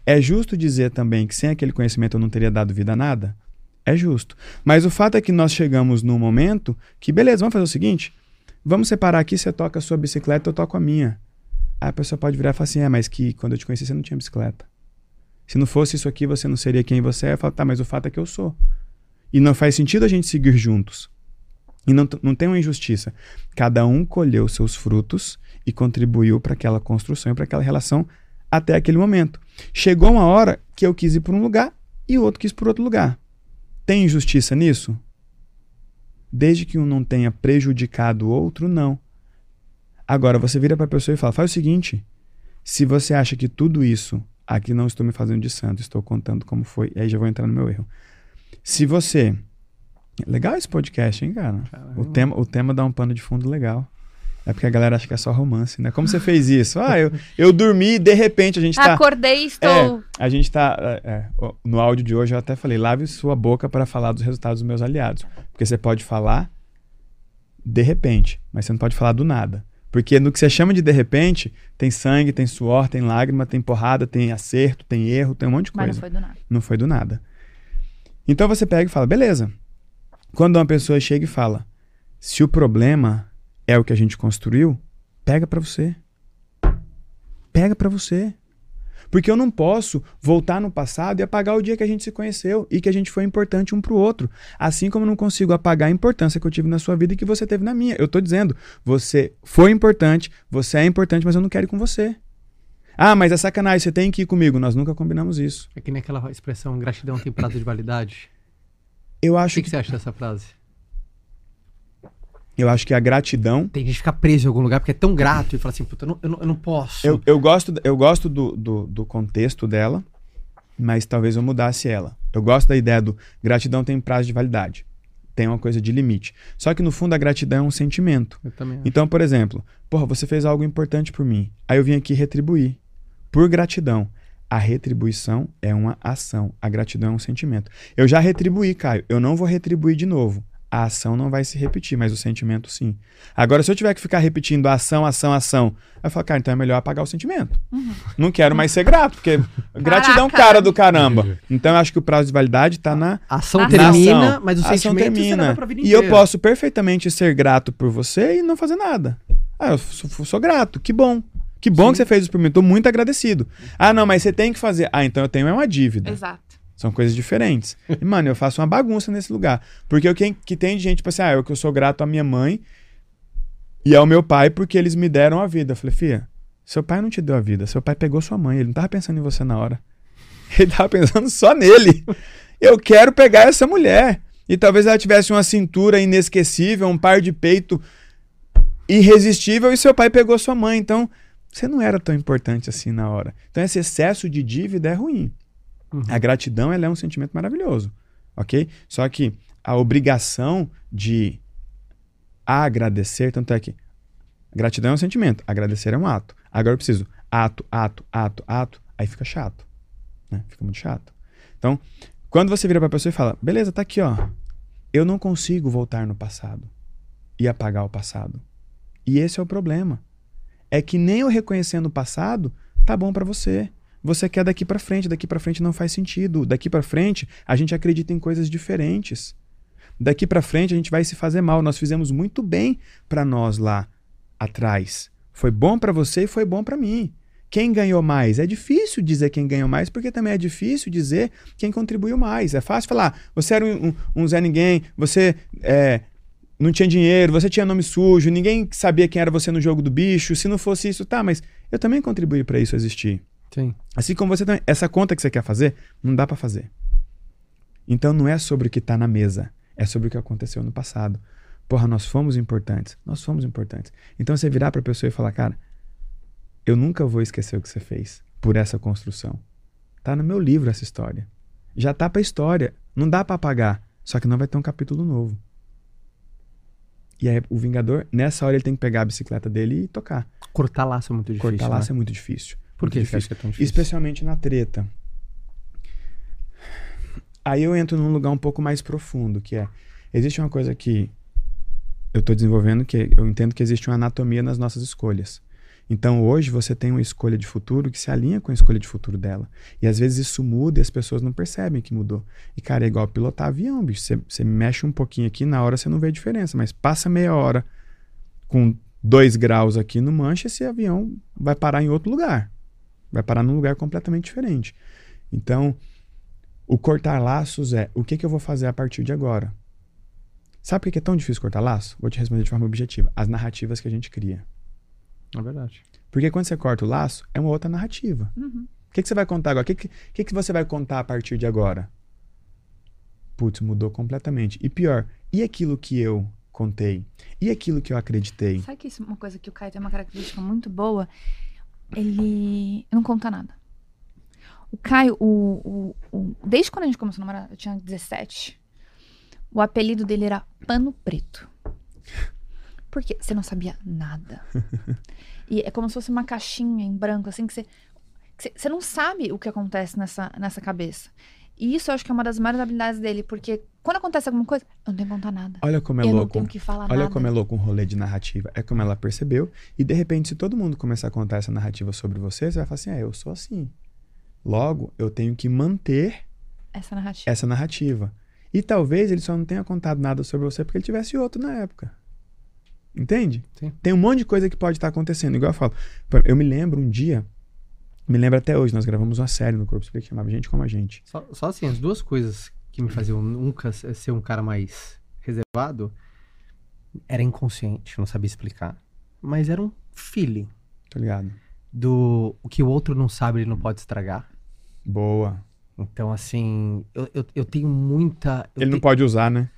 [SPEAKER 3] É justo dizer também que sem aquele conhecimento eu não teria dado vida a nada? É justo. Mas o fato é que nós chegamos num momento que, beleza, vamos fazer o seguinte: vamos separar aqui, você toca a sua bicicleta, eu toco a minha. Aí a pessoa pode virar e falar assim: é, mas que quando eu te conheci você não tinha bicicleta. Se não fosse isso aqui, você não seria quem você é. Eu falo, tá, mas o fato é que eu sou. E não faz sentido a gente seguir juntos. E não, não tem uma injustiça. Cada um colheu seus frutos e contribuiu para aquela construção e para aquela relação até aquele momento. Chegou uma hora que eu quis ir por um lugar e o outro quis por outro lugar. Tem injustiça nisso? Desde que um não tenha prejudicado o outro, não. Agora, você vira para a pessoa e fala: faz o seguinte, se você acha que tudo isso, aqui não estou me fazendo de santo, estou contando como foi, aí já vou entrar no meu erro. Se você. Legal esse podcast, hein, cara? O tema, o tema dá um pano de fundo legal. É porque a galera acha que é só romance, né? Como você fez isso? Ah, eu, eu dormi e de repente a gente tá.
[SPEAKER 2] Acordei e estou.
[SPEAKER 3] É, a gente tá. É, é no áudio de hoje eu até falei: lave sua boca para falar dos resultados dos meus aliados. Porque você pode falar de repente, mas você não pode falar do nada. Porque no que você chama de de repente, tem sangue, tem suor, tem lágrima, tem porrada, tem acerto, tem erro, tem um monte de coisa. Mas
[SPEAKER 2] não foi do nada.
[SPEAKER 3] Não foi do nada. Então você pega e fala: beleza. Quando uma pessoa chega e fala: se o problema é o que a gente construiu, pega para você. Pega para você. Porque eu não posso voltar no passado e apagar o dia que a gente se conheceu e que a gente foi importante um pro outro. Assim como eu não consigo apagar a importância que eu tive na sua vida e que você teve na minha. Eu tô dizendo, você foi importante, você é importante, mas eu não quero ir com você. Ah, mas é sacanagem, você tem que ir comigo. Nós nunca combinamos isso.
[SPEAKER 1] É que nem aquela expressão, gratidão tem prazo de validade.
[SPEAKER 3] Eu acho
[SPEAKER 1] o que, que você acha dessa frase?
[SPEAKER 3] Eu acho que a gratidão.
[SPEAKER 1] Tem gente que fica preso em algum lugar porque é tão grato e fala assim, puta, eu não, eu não, eu não posso.
[SPEAKER 3] Eu, eu gosto, eu gosto do, do, do, contexto dela, mas talvez eu mudasse ela. Eu gosto da ideia do gratidão tem prazo de validade. Tem uma coisa de limite. Só que no fundo a gratidão é um sentimento.
[SPEAKER 1] Eu também
[SPEAKER 3] acho. Então, por exemplo, porra, você fez algo importante por mim. Aí eu vim aqui retribuir. Por gratidão. A retribuição é uma ação. A gratidão é um sentimento. Eu já retribuí, Caio. Eu não vou retribuir de novo a ação não vai se repetir, mas o sentimento sim. Agora, se eu tiver que ficar repetindo ação, ação, ação, eu falo, cara, então é melhor apagar o sentimento. Uhum. Não quero mais ser grato, porque [laughs] gratidão cara do caramba. Então, eu acho que o prazo de validade está na
[SPEAKER 1] a ação na termina, ação. mas o a sentimento
[SPEAKER 3] termina. E eu posso perfeitamente ser grato por você e não fazer nada. Ah, eu sou, sou grato, que bom. Que bom Sim. que você fez isso por mim, estou muito agradecido. Ah, não, mas você tem que fazer. Ah, então eu tenho uma dívida.
[SPEAKER 2] Exato.
[SPEAKER 3] São coisas diferentes. [laughs] E, mano, eu faço uma bagunça nesse lugar. Porque o que, que tem de gente, tipo assim, ah, eu que eu sou grato à minha mãe e ao meu pai porque eles me deram a vida. Eu falei, filha, seu pai não te deu a vida, seu pai pegou sua mãe, ele não tava pensando em você na hora. [laughs] Ele tava pensando só nele. Eu quero pegar essa mulher. E talvez ela tivesse uma cintura inesquecível, um par de peito irresistível e seu pai pegou sua mãe. Então, você não era tão importante assim na hora. Então, esse excesso de dívida é ruim. Uhum. A gratidão ela é um sentimento maravilhoso, ok? Só que a obrigação de agradecer, tanto é que gratidão é um sentimento, agradecer é um ato. Agora eu preciso ato, ato, ato, ato, aí fica chato, né? Fica muito chato. Então, quando você vira para a pessoa e fala, beleza, tá aqui, ó, eu não consigo voltar no passado e apagar o passado. E esse é o problema. É que nem eu reconhecendo o passado tá bom para você você quer daqui para frente, daqui para frente não faz sentido. Daqui para frente a gente acredita em coisas diferentes. Daqui para frente a gente vai se fazer mal. Nós fizemos muito bem para nós lá atrás. Foi bom para você e foi bom para mim. Quem ganhou mais? É difícil dizer quem ganhou mais, porque também é difícil dizer quem contribuiu mais. É fácil falar, você era um, um, um Zé Ninguém, você é, não tinha dinheiro, você tinha nome sujo, ninguém sabia quem era você no jogo do bicho. Se não fosse isso, tá, mas eu também contribuí para isso existir.
[SPEAKER 1] Sim.
[SPEAKER 3] Assim como você também. Essa conta que você quer fazer, não dá para fazer. Então não é sobre o que está na mesa, é sobre o que aconteceu no passado. Porra, nós fomos importantes. Nós fomos importantes. Então você virar para a pessoa e falar, cara, eu nunca vou esquecer o que você fez por essa construção. Tá no meu livro essa história. Já tá para história. Não dá para apagar. Só que não vai ter um capítulo novo. E aí o Vingador, nessa hora ele tem que pegar a bicicleta dele e tocar.
[SPEAKER 1] Cortar laço é muito difícil.
[SPEAKER 3] Cortar laço né? é muito difícil.
[SPEAKER 1] Por que difícil? é tão difícil?
[SPEAKER 3] Especialmente na treta. Aí eu entro num lugar um pouco mais profundo, que é existe uma coisa que eu estou desenvolvendo que eu entendo que existe uma anatomia nas nossas escolhas. Então hoje você tem uma escolha de futuro que se alinha com a escolha de futuro dela. E às vezes isso muda e as pessoas não percebem que mudou. E cara, é igual pilotar avião, bicho. Você, você mexe um pouquinho aqui, na hora você não vê a diferença, mas passa meia hora com dois graus aqui no mancha, esse avião vai parar em outro lugar. Vai parar num lugar completamente diferente. Então, o cortar laços é o que, que eu vou fazer a partir de agora. Sabe por que é tão difícil cortar laço? Vou te responder de forma objetiva. As narrativas que a gente cria.
[SPEAKER 1] É verdade.
[SPEAKER 3] Porque quando você corta o laço, é uma outra narrativa. Uhum. O que, que você vai contar agora? O que, que, que, que você vai contar a partir de agora? Putz, mudou completamente. E pior, e aquilo que eu contei? E aquilo que eu acreditei?
[SPEAKER 2] Sabe que isso é uma coisa que o Caio tem uma característica muito boa? Ele não conta nada. O Caio, o, o, o, desde quando a gente começou a namorar, eu tinha 17. O apelido dele era Pano Preto. Porque você não sabia nada. [laughs] e é como se fosse uma caixinha em branco, assim, que você, que você, não sabe o que acontece nessa, nessa cabeça. E isso eu acho que é uma das maiores habilidades dele, porque quando acontece alguma coisa, eu não tenho que contar nada.
[SPEAKER 3] Olha como é
[SPEAKER 2] eu
[SPEAKER 3] louco.
[SPEAKER 2] não tenho que falar
[SPEAKER 3] Olha
[SPEAKER 2] nada.
[SPEAKER 3] como é louco um rolê de narrativa. É como ela percebeu. E de repente, se todo mundo começar a contar essa narrativa sobre você, você vai falar assim: é, eu sou assim. Logo, eu tenho que manter
[SPEAKER 2] essa narrativa.
[SPEAKER 3] essa narrativa. E talvez ele só não tenha contado nada sobre você porque ele tivesse outro na época. Entende?
[SPEAKER 1] Sim.
[SPEAKER 3] Tem um monte de coisa que pode estar acontecendo. Igual eu falo. Eu me lembro um dia, me lembro até hoje, nós gravamos uma série no Corpo Espírita que chamava Gente Como a Gente.
[SPEAKER 1] Só, só assim, as duas coisas que me faziam nunca ser um cara mais reservado era inconsciente, não sabia explicar. Mas era um feeling.
[SPEAKER 3] Tá ligado?
[SPEAKER 1] Do o que o outro não sabe, ele não pode estragar.
[SPEAKER 3] Boa.
[SPEAKER 1] Então, assim, eu, eu, eu tenho muita. eu
[SPEAKER 3] ele não
[SPEAKER 1] te-
[SPEAKER 3] pode usar, né?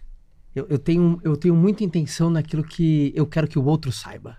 [SPEAKER 1] eu, eu tenho, eu tenho muita intenção naquilo que eu quero que o outro saiba.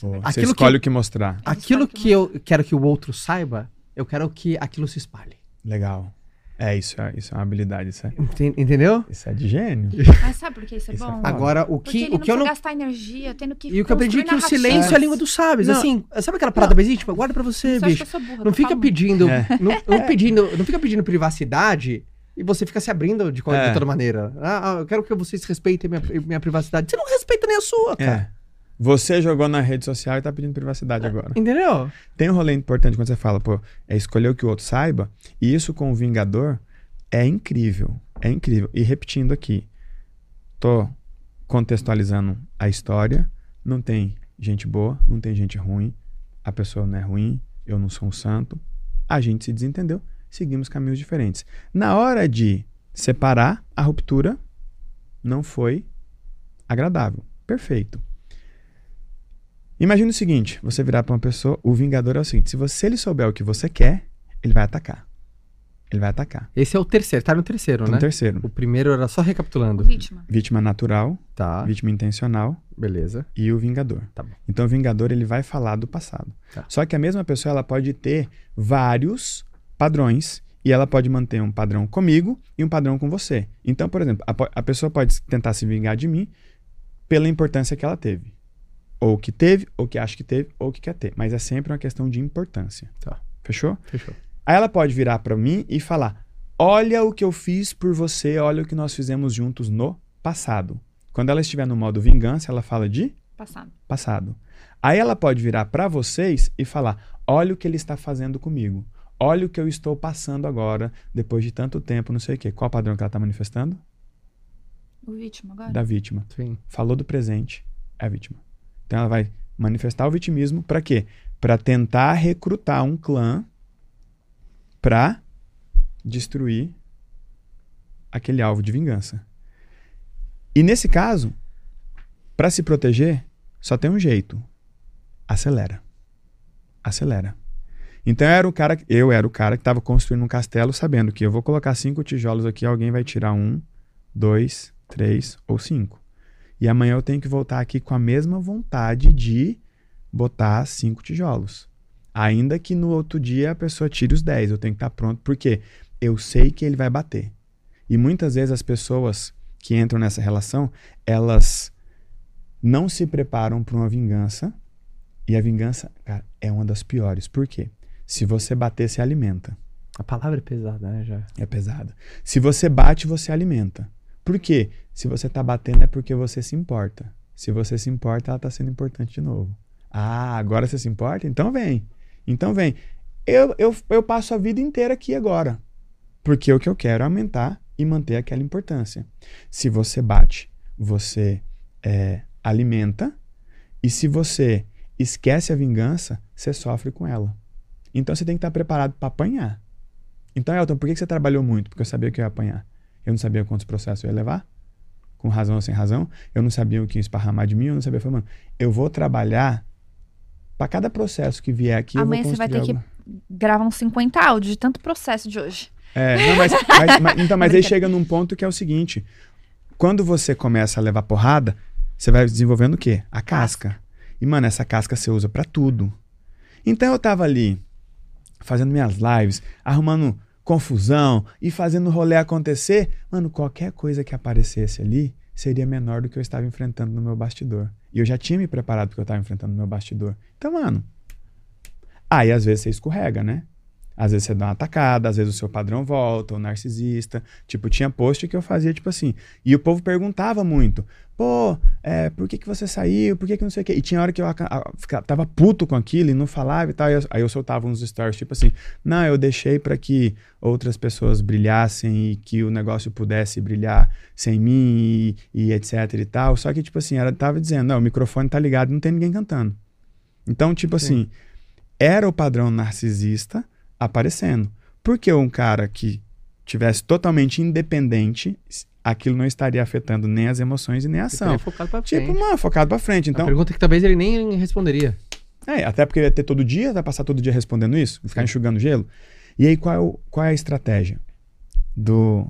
[SPEAKER 3] Boa. Você
[SPEAKER 1] Aquilo
[SPEAKER 3] escolhe
[SPEAKER 1] que-
[SPEAKER 3] o que mostrar.
[SPEAKER 1] Aquilo
[SPEAKER 2] que
[SPEAKER 1] eu quero que o outro saiba, eu quero que aquilo se espalhe.
[SPEAKER 3] Legal. É, isso é, isso é uma habilidade. Isso é,
[SPEAKER 1] Enten- Entendeu?
[SPEAKER 3] isso é de gênio.
[SPEAKER 2] Mas [laughs] sabe por que isso é
[SPEAKER 3] Isso é
[SPEAKER 2] bom?
[SPEAKER 3] foda.
[SPEAKER 1] Agora, o que, o que eu não.
[SPEAKER 2] gastar energia tendo que
[SPEAKER 1] E o que eu aprendi é que o silêncio é a língua dos sábios.
[SPEAKER 3] Não.
[SPEAKER 1] Assim, sabe aquela parada mais íntima? Guarda pra você, bicho.
[SPEAKER 2] burra,
[SPEAKER 1] Não fica pedindo,
[SPEAKER 3] É.
[SPEAKER 1] não, não pedindo, não fica pedindo privacidade e você fica se abrindo de, qual- de
[SPEAKER 3] É.
[SPEAKER 1] toda maneira. Ah, ah, eu quero que vocês respeitem minha, minha privacidade. Você não respeita nem a sua, cara.
[SPEAKER 3] É. Você jogou na rede social e tá pedindo privacidade agora.
[SPEAKER 1] Entendeu?
[SPEAKER 3] Tem um rolê importante quando você fala, pô, é escolher o que o outro saiba. E isso com o Vingador é incrível. É incrível. E repetindo aqui, tô contextualizando a história. Não tem gente boa, não tem gente ruim. A pessoa não é ruim, eu não sou um santo. A gente se desentendeu, seguimos caminhos diferentes. Na hora de separar, a ruptura não foi agradável. Perfeito. Imagina o seguinte: você virar pra uma pessoa, o Vingador é o seguinte: se você ele souber o que você quer, ele vai atacar. Ele vai atacar.
[SPEAKER 1] Esse é o terceiro, tá no terceiro,
[SPEAKER 3] Tá
[SPEAKER 1] né?
[SPEAKER 3] no terceiro.
[SPEAKER 1] O primeiro era só recapitulando.
[SPEAKER 2] Vítima.
[SPEAKER 3] Vítima natural,
[SPEAKER 1] Tá,
[SPEAKER 3] vítima intencional
[SPEAKER 1] beleza.
[SPEAKER 3] e o Vingador.
[SPEAKER 1] Tá bom.
[SPEAKER 3] Então o Vingador ele vai falar do passado.
[SPEAKER 1] Tá.
[SPEAKER 3] Só que a mesma pessoa ela pode ter vários padrões e ela pode manter um padrão comigo e um padrão com você. Então, por exemplo, a, a pessoa pode tentar se vingar de mim pela importância que ela teve. Ou que teve, ou que acha que teve, ou que quer ter. Mas é sempre uma questão de importância.
[SPEAKER 1] Tá.
[SPEAKER 3] Fechou?
[SPEAKER 1] Fechou.
[SPEAKER 3] Aí ela pode virar pra mim e falar: Olha o que eu fiz por você, olha o que nós fizemos juntos no passado. Quando ela estiver no modo vingança, ela fala de
[SPEAKER 2] Passado.
[SPEAKER 3] passado. Aí ela pode virar pra vocês e falar: Olha o que ele está fazendo comigo. Olha o que eu estou passando agora, depois de tanto tempo, não sei o quê. Qual o padrão que ela está manifestando?
[SPEAKER 2] O vítima agora.
[SPEAKER 3] Da vítima.
[SPEAKER 1] Sim.
[SPEAKER 3] Falou do presente, é a vítima. Então ela vai manifestar o vitimismo para quê? Para tentar recrutar um clã para destruir aquele alvo de vingança. E nesse caso, para se proteger, só tem um jeito. Acelera. Acelera. Então eu era o cara, eu era o cara que estava construindo um castelo sabendo que eu vou colocar cinco tijolos aqui, alguém vai tirar um, dois, três ou cinco. E amanhã eu tenho que voltar aqui com a mesma vontade de botar cinco tijolos. Ainda que no outro dia a pessoa tire os 10, eu tenho que estar pronto, porque eu sei que ele vai bater. E muitas vezes as pessoas que entram nessa relação, elas não se preparam para uma vingança. E a vingança, cara, é uma das piores. Por quê? Se você bater, se alimenta.
[SPEAKER 1] A palavra é pesada, né? Já.
[SPEAKER 3] É pesada. Se você bate, você alimenta. Por quê? Se você tá batendo é porque você se importa. Se você se importa, ela tá sendo importante de novo. Ah, agora você se importa? Então vem. Então vem. Eu, eu, eu passo a vida inteira aqui agora. Porque o que eu quero é aumentar e manter aquela importância. Se você bate, você é, alimenta. E se você esquece a vingança, você sofre com ela. Então você tem que estar preparado para apanhar. Então, Elton, por que que você trabalhou muito? Porque eu sabia que eu ia apanhar. Eu não sabia quantos processos eu ia levar, com razão ou sem razão. Eu não sabia o que ia esparramar de mim, eu não sabia. Eu falei, mano, eu vou trabalhar para cada processo que vier aqui.
[SPEAKER 2] Amanhã você vai ter que gravar uns 50 áudios de tanto processo de hoje.
[SPEAKER 3] É, não, mas, mas- [laughs] mas- então, mas aí chega num ponto que é o seguinte: quando você começa a levar porrada, você vai desenvolvendo o quê? A casca. E, mano, essa casca você usa pra tudo. Então eu tava ali, fazendo minhas lives, arrumando confusão e fazendo o rolê acontecer. Mano, qualquer coisa que aparecesse ali, seria menor do que eu estava enfrentando no meu bastidor. E eu já tinha me preparado porque eu estava enfrentando no meu bastidor. Então, mano. Aí às vezes você escorrega, né? Às vezes você dá uma atacada, às vezes o seu padrão volta, o narcisista. Tipo, tinha post que eu fazia, tipo assim. E o povo perguntava muito: pô, é, por que, que você saiu? Por que, que não sei o quê? E tinha hora que eu ficava, tava puto com aquilo e não falava e tal. E eu, aí eu soltava uns stories, tipo assim: não, eu deixei para que outras pessoas brilhassem e que o negócio pudesse brilhar sem mim e, e, etc e tal. Só que, tipo assim, ela tava dizendo: não, o microfone tá ligado, não tem ninguém cantando. Então, tipo Sim. assim, era o padrão narcisista aparecendo. Porque um cara que tivesse totalmente independente, aquilo não estaria afetando nem as emoções e nem a ação.
[SPEAKER 1] Focado pra
[SPEAKER 3] tipo, frente. mano, focado pra frente. Então,
[SPEAKER 1] a pergunta é que talvez ele nem responderia.
[SPEAKER 3] É, até porque ele ia ter todo dia, vai passar todo dia respondendo isso, ficar enxugando gelo. E aí, qual é, o, qual é a estratégia do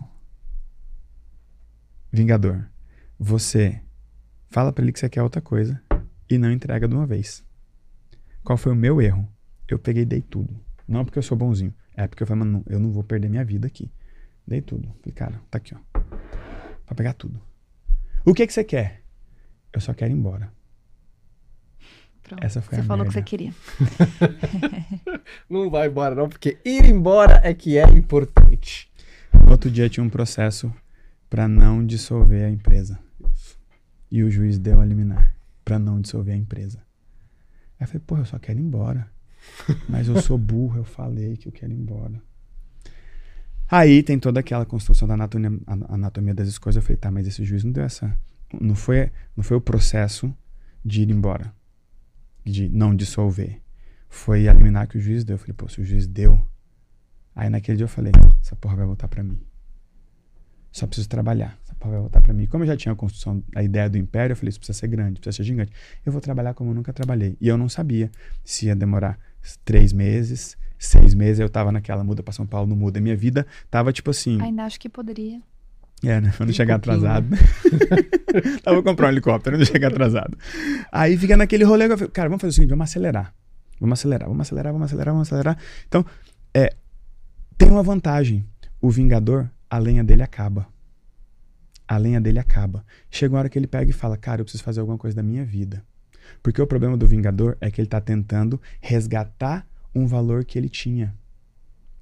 [SPEAKER 3] Vingador? Você fala para ele que você quer outra coisa e não entrega de uma vez. Qual foi o meu erro? Eu peguei e dei tudo. Não porque eu sou bonzinho. É porque eu falei, mano, eu não vou perder minha vida aqui. Dei tudo. Falei, cara, tá aqui, ó. Pra pegar tudo. O que que você quer? Eu só quero ir embora.
[SPEAKER 2] Pronto. Essa foi você a falou o que você queria. [laughs]
[SPEAKER 1] não vai embora, não, porque ir embora é que é importante.
[SPEAKER 3] Outro dia tinha um processo para não dissolver a empresa. E o juiz deu a liminar para não dissolver a empresa. Aí eu falei, porra, eu só quero ir embora. Mas eu sou burro, eu falei que eu quero ir embora. Aí tem toda aquela construção da anatomia, anatomia das coisas. Eu falei, tá, mas esse juiz não deu essa. Não foi, não foi o processo de ir embora, de não dissolver. Foi eliminar que o juiz deu. Eu falei, pô, se o juiz deu. Aí naquele dia eu falei, essa porra vai voltar para mim. Só preciso trabalhar. Essa porra vai voltar para mim. Como eu já tinha a construção, a ideia do império, eu falei, isso precisa ser grande, precisa ser gigante. Eu vou trabalhar como eu nunca trabalhei. E eu não sabia se ia demorar três meses, seis meses, eu tava naquela muda para São Paulo, não muda. Minha vida tava tipo assim.
[SPEAKER 2] Ainda acho que poderia.
[SPEAKER 3] É, né? Pra não chegar atrasado. Né? [laughs] tava vou comprar um helicóptero, não chegar atrasado. Aí fica naquele rolê, eu falei, cara, vamos fazer o seguinte, vamos acelerar. Vamos acelerar, vamos acelerar, vamos acelerar, vamos acelerar. Então, é, tem uma vantagem. O Vingador, a lenha dele acaba. A lenha dele acaba. Chega uma hora que ele pega e fala, cara, eu preciso fazer alguma coisa da minha vida. Porque o problema do Vingador é que ele está tentando resgatar um valor que ele tinha.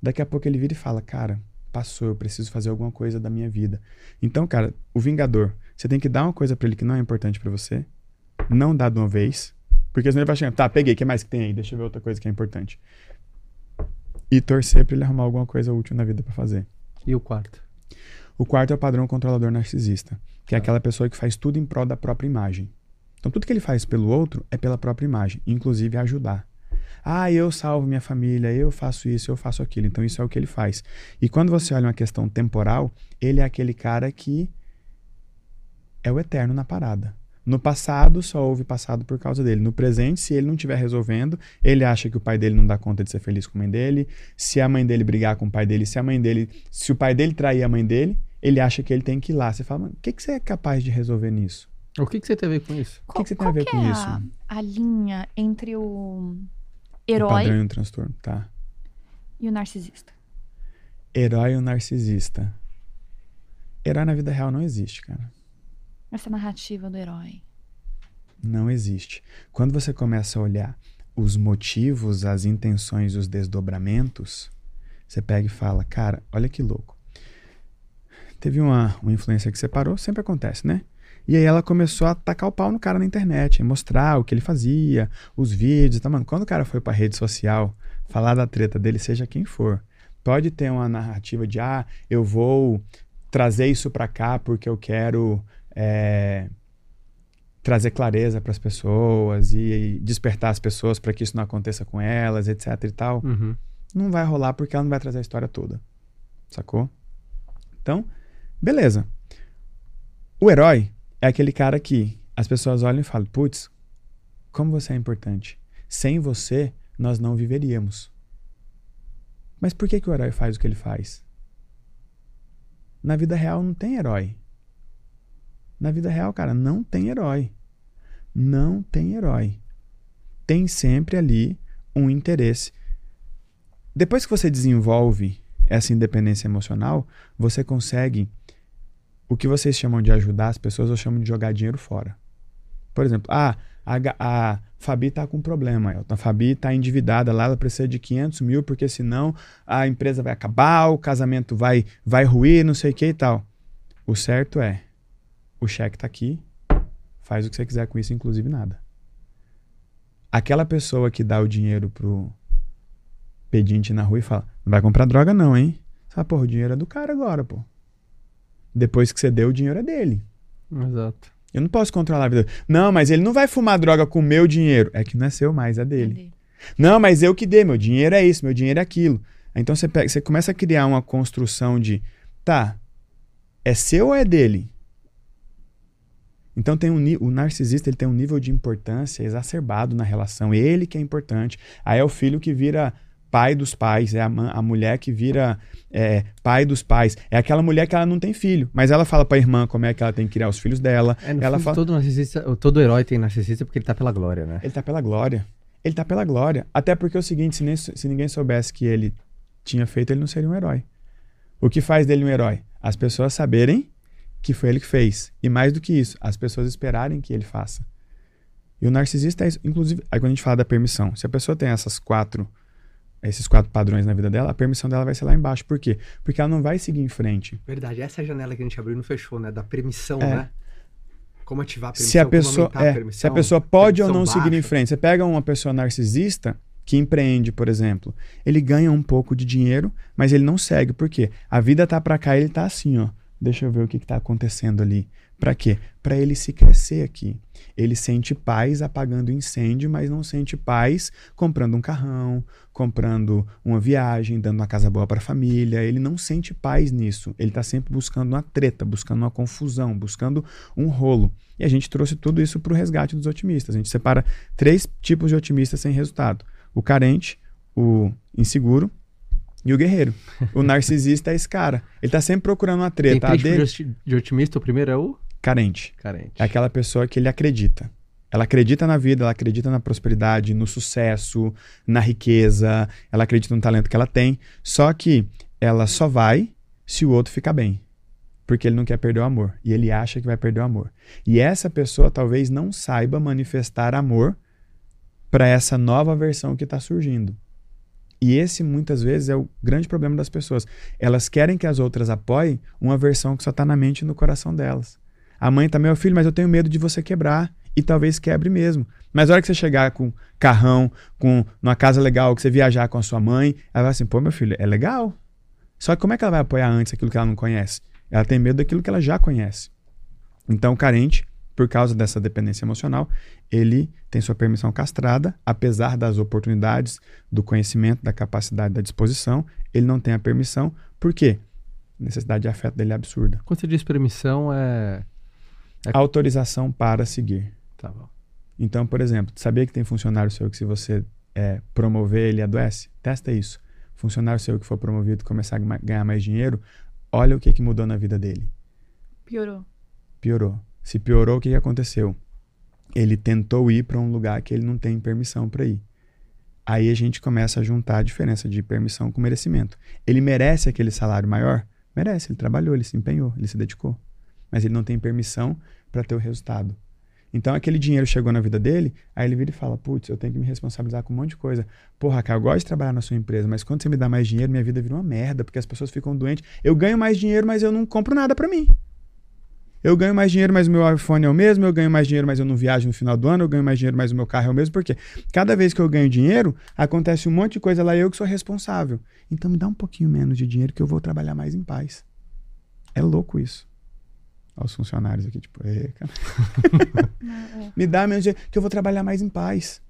[SPEAKER 3] Daqui a pouco ele vira e fala: Cara, passou, eu preciso fazer alguma coisa da minha vida. Então, cara, o Vingador, você tem que dar uma coisa para ele que não é importante para você, não dá de uma vez, porque senão ele vai chegar, tá, peguei, o que mais que tem aí? Deixa eu ver outra coisa que é importante. E torcer para ele arrumar alguma coisa útil na vida para fazer.
[SPEAKER 1] E o quarto?
[SPEAKER 3] O quarto é o padrão controlador narcisista, que é tá. aquela pessoa que faz tudo em prol da própria imagem. Então, tudo que ele faz pelo outro é pela própria imagem, inclusive ajudar. Ah, eu salvo minha família, eu faço isso, eu faço aquilo. Então, isso é o que ele faz. E quando você olha uma questão temporal, ele é aquele cara que é o eterno na parada. No passado, só houve passado por causa dele. No presente, se ele não estiver resolvendo, ele acha que o pai dele não dá conta de ser feliz com a mãe dele. Se a mãe dele brigar com o pai dele, se a mãe dele, se o pai dele trair a mãe dele, ele acha que ele tem que ir lá. Você fala, o que, que você é capaz de resolver nisso?
[SPEAKER 1] O que, que você tem a ver com isso?
[SPEAKER 3] O que, que você tem a ver com
[SPEAKER 2] é
[SPEAKER 3] isso?
[SPEAKER 2] A, a linha entre o herói. O
[SPEAKER 3] padrão e o transtorno, tá.
[SPEAKER 2] E o narcisista.
[SPEAKER 3] Herói e o narcisista. Herói na vida real não existe, cara.
[SPEAKER 2] Essa narrativa do herói.
[SPEAKER 3] Não existe. Quando você começa a olhar os motivos, as intenções, os desdobramentos, você pega e fala, cara, olha que louco. Teve uma, uma influência que separou, sempre acontece, né? E aí ela começou a tacar o pau no cara na internet, mostrar o que ele fazia, os vídeos, tá, mano? Quando o cara foi pra rede social falar da treta dele, seja quem for, pode ter uma narrativa de, ah, eu vou trazer isso pra cá porque eu quero é, trazer clareza para as pessoas e, e, despertar as pessoas para que isso não aconteça com elas, etc e tal.
[SPEAKER 1] Uhum.
[SPEAKER 3] Não vai rolar porque ela não vai trazer a história toda. Sacou? Então, beleza. O herói é aquele cara que as pessoas olham e falam: putz, como você é importante. Sem você, nós não viveríamos. Mas por que, que o herói faz o que ele faz? Na vida real não tem herói. Na vida real, cara, não tem herói. Não tem herói. Tem sempre ali um interesse. Depois que você desenvolve essa independência emocional, você consegue o que vocês chamam de ajudar as pessoas, eu chamo de jogar dinheiro fora. Por exemplo, ah, a, a Fabi tá com um problema, Elton. A Fabi tá endividada lá, ela precisa de 500 mil, porque senão a empresa vai acabar, o casamento vai, vai ruir, não sei o que e tal. O certo é, o cheque tá aqui, faz o que você quiser com isso, inclusive nada. Aquela pessoa que dá o dinheiro pro pedinte na rua e fala, não vai comprar droga não, hein? Sabe, porra, o dinheiro é do cara agora, pô. Depois que você deu, o dinheiro é dele.
[SPEAKER 1] Exato.
[SPEAKER 3] Eu não posso controlar a vida. Não, mas ele não vai fumar droga com o meu dinheiro. É que não é seu mais, é dele. É dele. Não, mas eu que dei, meu dinheiro é isso, meu dinheiro é aquilo. Então você, pega, você começa a criar uma construção de, tá, é seu ou é dele? Então tem um, o narcisista ele tem um nível de importância exacerbado na relação. Ele que é importante. Aí é o filho que vira pai dos pais, é a, a mulher que vira é, pai dos pais. É aquela mulher que ela não tem filho, mas ela fala pra irmã como é que ela tem que criar os filhos dela.
[SPEAKER 1] É,
[SPEAKER 3] ela
[SPEAKER 1] fala... todo, narcisista, todo herói tem narcisista porque ele tá pela glória, né?
[SPEAKER 3] Ele tá pela glória. Ele tá pela glória. Até porque é o seguinte, se, nem, se ninguém soubesse que ele tinha feito, ele não seria um herói. O que faz dele um herói? As pessoas saberem que foi ele que fez. E mais do que isso, as pessoas esperarem que ele faça. E o narcisista é isso. Inclusive, aí quando a gente fala da permissão, se a pessoa tem essas quatro esses quatro padrões na vida dela, a permissão dela vai ser lá embaixo. Por quê? Porque ela não vai seguir em frente.
[SPEAKER 1] Verdade, essa é a janela que a gente abriu e não fechou, né? Da permissão, é. né? Como ativar a
[SPEAKER 3] permissão, se a pessoa, é, a permissão, Se a pessoa pode ou não baixa. seguir em frente. Você pega uma pessoa narcisista que empreende, por exemplo, ele ganha um pouco de dinheiro, mas ele não segue. Por quê? A vida tá para cá e ele tá assim, ó. Deixa eu ver o que, que tá acontecendo ali. Para quê? Para ele se crescer aqui. Ele sente paz apagando incêndio, mas não sente paz comprando um carrão, comprando uma viagem, dando uma casa boa para a família. Ele não sente paz nisso. Ele está sempre buscando uma treta, buscando uma confusão, buscando um rolo. E a gente trouxe tudo isso para o resgate dos otimistas. A gente separa três tipos de otimistas sem resultado: o carente, o inseguro e o guerreiro. O [laughs] narcisista é esse cara. Ele está sempre procurando uma treta.
[SPEAKER 1] Tem três tipos de otimista. O primeiro é o
[SPEAKER 3] carente.
[SPEAKER 1] Carente.
[SPEAKER 3] É aquela pessoa que ele acredita. Ela acredita na vida, ela acredita na prosperidade, no sucesso, na riqueza, ela acredita no talento que ela tem. Só que ela só vai se o outro ficar bem. Porque ele não quer perder o amor. E ele acha que vai perder o amor. E essa pessoa talvez não saiba manifestar amor para essa nova versão que está surgindo. E esse, muitas vezes, é o grande problema das pessoas. Elas querem que as outras apoiem uma versão que só está na mente e no coração delas. A mãe tá, meu filho, mas eu tenho medo de você quebrar. E talvez quebre mesmo. Mas a hora que você chegar com carrão, com uma casa legal, que você viajar com a sua mãe, ela vai assim, pô, meu filho, é legal. Só que como é que ela vai apoiar antes aquilo que ela não conhece? Ela tem medo daquilo que ela já conhece. Então, o carente, por causa dessa dependência emocional, ele tem sua permissão castrada, apesar das oportunidades, do conhecimento, da capacidade, da disposição, ele não tem a permissão. Por quê? A necessidade de afeto dele é absurda.
[SPEAKER 1] Quando você diz permissão, é
[SPEAKER 3] é... Autorização para seguir.
[SPEAKER 1] Tá bom.
[SPEAKER 3] Então, por exemplo, sabia que tem funcionário seu que se você é, promover, ele adoece? Testa isso. Funcionário seu que for promovido começar a ganhar mais dinheiro, olha o que, que mudou na vida dele.
[SPEAKER 2] Piorou.
[SPEAKER 3] Piorou. Se piorou, o que, que aconteceu? Ele tentou ir para um lugar que ele não tem permissão para ir. Aí a gente começa a juntar a diferença de permissão com merecimento. Ele merece aquele salário maior? Merece, ele trabalhou, ele se empenhou, ele se dedicou mas ele não tem permissão para ter o resultado. Então aquele dinheiro chegou na vida dele, aí ele vira e fala: Putz, eu tenho que me responsabilizar com um monte de coisa. Porra, cara, eu gosto de trabalhar na sua empresa, mas quando você me dá mais dinheiro, minha vida vira uma merda, porque as pessoas ficam doentes. Eu ganho mais dinheiro, mas eu não compro nada para mim. Eu ganho mais dinheiro, mas o meu iPhone é o mesmo, eu ganho mais dinheiro, mas eu não viajo no final do ano, eu ganho mais dinheiro, mas o meu carro é o mesmo, porque cada vez que eu ganho dinheiro, acontece um monte de coisa lá e eu que sou responsável. Então me dá um pouquinho menos de dinheiro que eu vou trabalhar mais em paz. É louco isso aos funcionários aqui, tipo, cara. É. [laughs] me dá menos dinheiro que eu vou trabalhar mais em paz.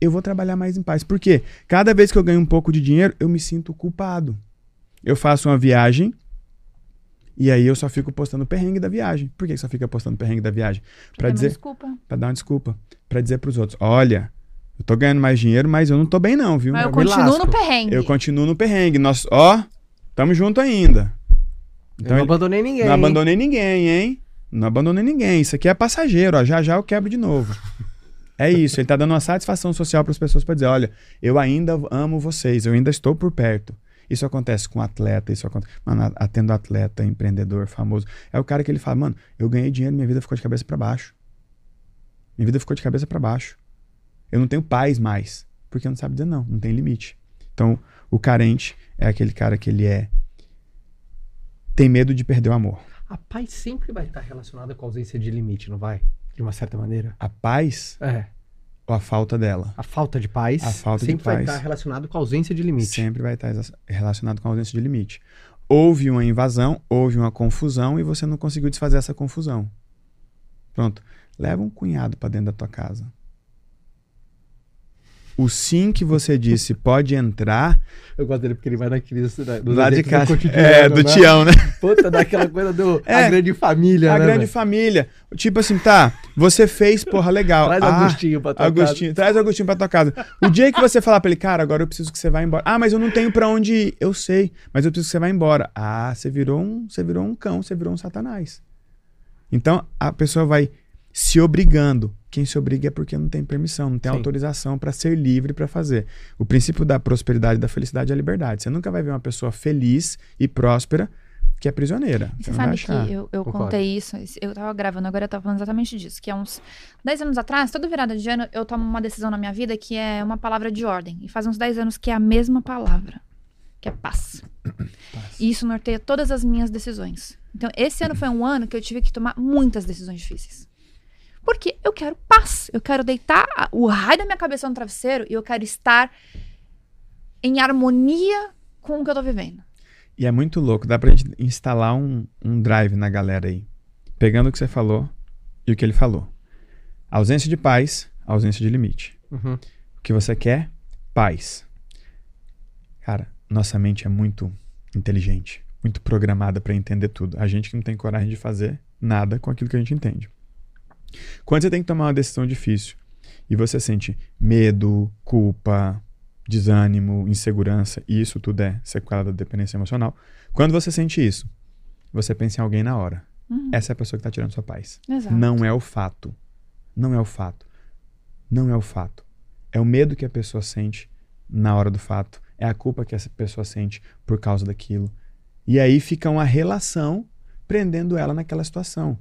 [SPEAKER 3] Eu vou trabalhar mais em paz. Por quê? Cada vez que eu ganho um pouco de dinheiro, eu me sinto culpado. Eu faço uma viagem e aí eu só fico postando perrengue da viagem. Por que só fica postando perrengue da viagem? Para dizer,
[SPEAKER 2] desculpa.
[SPEAKER 3] Para dar uma desculpa, para dizer para os outros, olha, eu tô ganhando mais dinheiro, mas eu não tô bem não, viu?
[SPEAKER 2] Mas eu, eu continuo no perrengue.
[SPEAKER 3] Eu continuo no perrengue. Nós, ó, tamo junto ainda.
[SPEAKER 1] Então, eu não abandonei ninguém.
[SPEAKER 3] Não abandonei ninguém, hein? Não abandonei ninguém. Isso aqui é passageiro, ó. Já já eu quebro de novo. É isso, ele tá dando uma satisfação social para as pessoas para dizer, olha, eu ainda amo vocês, eu ainda estou por perto. Isso acontece com atleta, isso acontece. Mano, atendo atleta, empreendedor, famoso. É o cara que ele fala, mano, eu ganhei dinheiro, minha vida ficou de cabeça para baixo. Minha vida ficou de cabeça para baixo. Eu não tenho paz mais. Porque não sabe dizer não, não tem limite. Então, o carente é aquele cara que ele é. Tem medo de perder o amor.
[SPEAKER 1] A paz sempre vai estar relacionada com a ausência de limite, não vai? De uma certa maneira.
[SPEAKER 3] A paz?
[SPEAKER 1] É.
[SPEAKER 3] Ou a falta dela?
[SPEAKER 1] A falta de paz.
[SPEAKER 3] A falta
[SPEAKER 1] sempre
[SPEAKER 3] de paz.
[SPEAKER 1] vai estar relacionado com a ausência de limite.
[SPEAKER 3] Sempre vai estar relacionado com a ausência de limite. Houve uma invasão, houve uma confusão e você não conseguiu desfazer essa confusão. Pronto. Leva um cunhado para dentro da tua casa o sim que você disse pode entrar.
[SPEAKER 1] Eu gosto dele porque ele vai naqueles.
[SPEAKER 3] Do lado de casa. É, do né? Tião, né?
[SPEAKER 1] Puta, daquela coisa do. [laughs] É, a grande família.
[SPEAKER 3] A
[SPEAKER 1] né,
[SPEAKER 3] grande véio? família. Tipo assim, tá, você fez, porra, legal.
[SPEAKER 1] Traz ah, Agostinho pra tua
[SPEAKER 3] Agostinho,
[SPEAKER 1] casa.
[SPEAKER 3] Traz Agostinho pra tua casa. O dia que você falar pra ele, cara, agora eu preciso que você vá embora. Ah, mas eu não tenho pra onde ir. Eu sei, mas eu preciso que você vá embora. Ah, você virou um, você virou um cão, você virou um satanás. Então a pessoa vai se obrigando. Quem se obriga é porque não tem permissão, não tem Sim. autorização para ser livre para fazer. O princípio da prosperidade e da felicidade é a liberdade. Você nunca vai ver uma pessoa feliz e próspera que é prisioneira.
[SPEAKER 2] Você, você sabe que eu, eu contei isso, eu tava gravando, agora eu tava falando exatamente disso, que há uns 10 anos atrás, toda virada de ano, eu tomo uma decisão na minha vida que é uma palavra de ordem. E faz uns 10 anos que é a mesma palavra, que é paz. [coughs] paz. E isso norteia todas as minhas decisões. Então, esse ano foi um ano que eu tive que tomar muitas decisões difíceis. Porque eu quero paz. Eu quero deitar o raio da minha cabeça no travesseiro e eu quero estar em harmonia com o que eu tô vivendo.
[SPEAKER 3] E é muito louco. Dá pra gente instalar um, um drive na galera aí. Pegando o que você falou e o que ele falou. Ausência de paz, ausência de limite. Uhum. O que você quer? Paz. Cara, nossa mente é muito inteligente, muito programada para entender tudo. A gente que não tem coragem de fazer nada com aquilo que a gente entende. Quando você tem que tomar uma decisão difícil e você sente medo, culpa, desânimo, insegurança, e isso tudo é sequela da dependência emocional. Quando você sente isso, você pensa em alguém na hora. Uhum. Essa é a pessoa que está tirando sua paz.
[SPEAKER 2] Exato.
[SPEAKER 3] Não é o fato. Não é o fato. Não é o fato. É o medo que a pessoa sente na hora do fato. É a culpa que essa pessoa sente por causa daquilo. E aí fica uma relação prendendo ela naquela situação.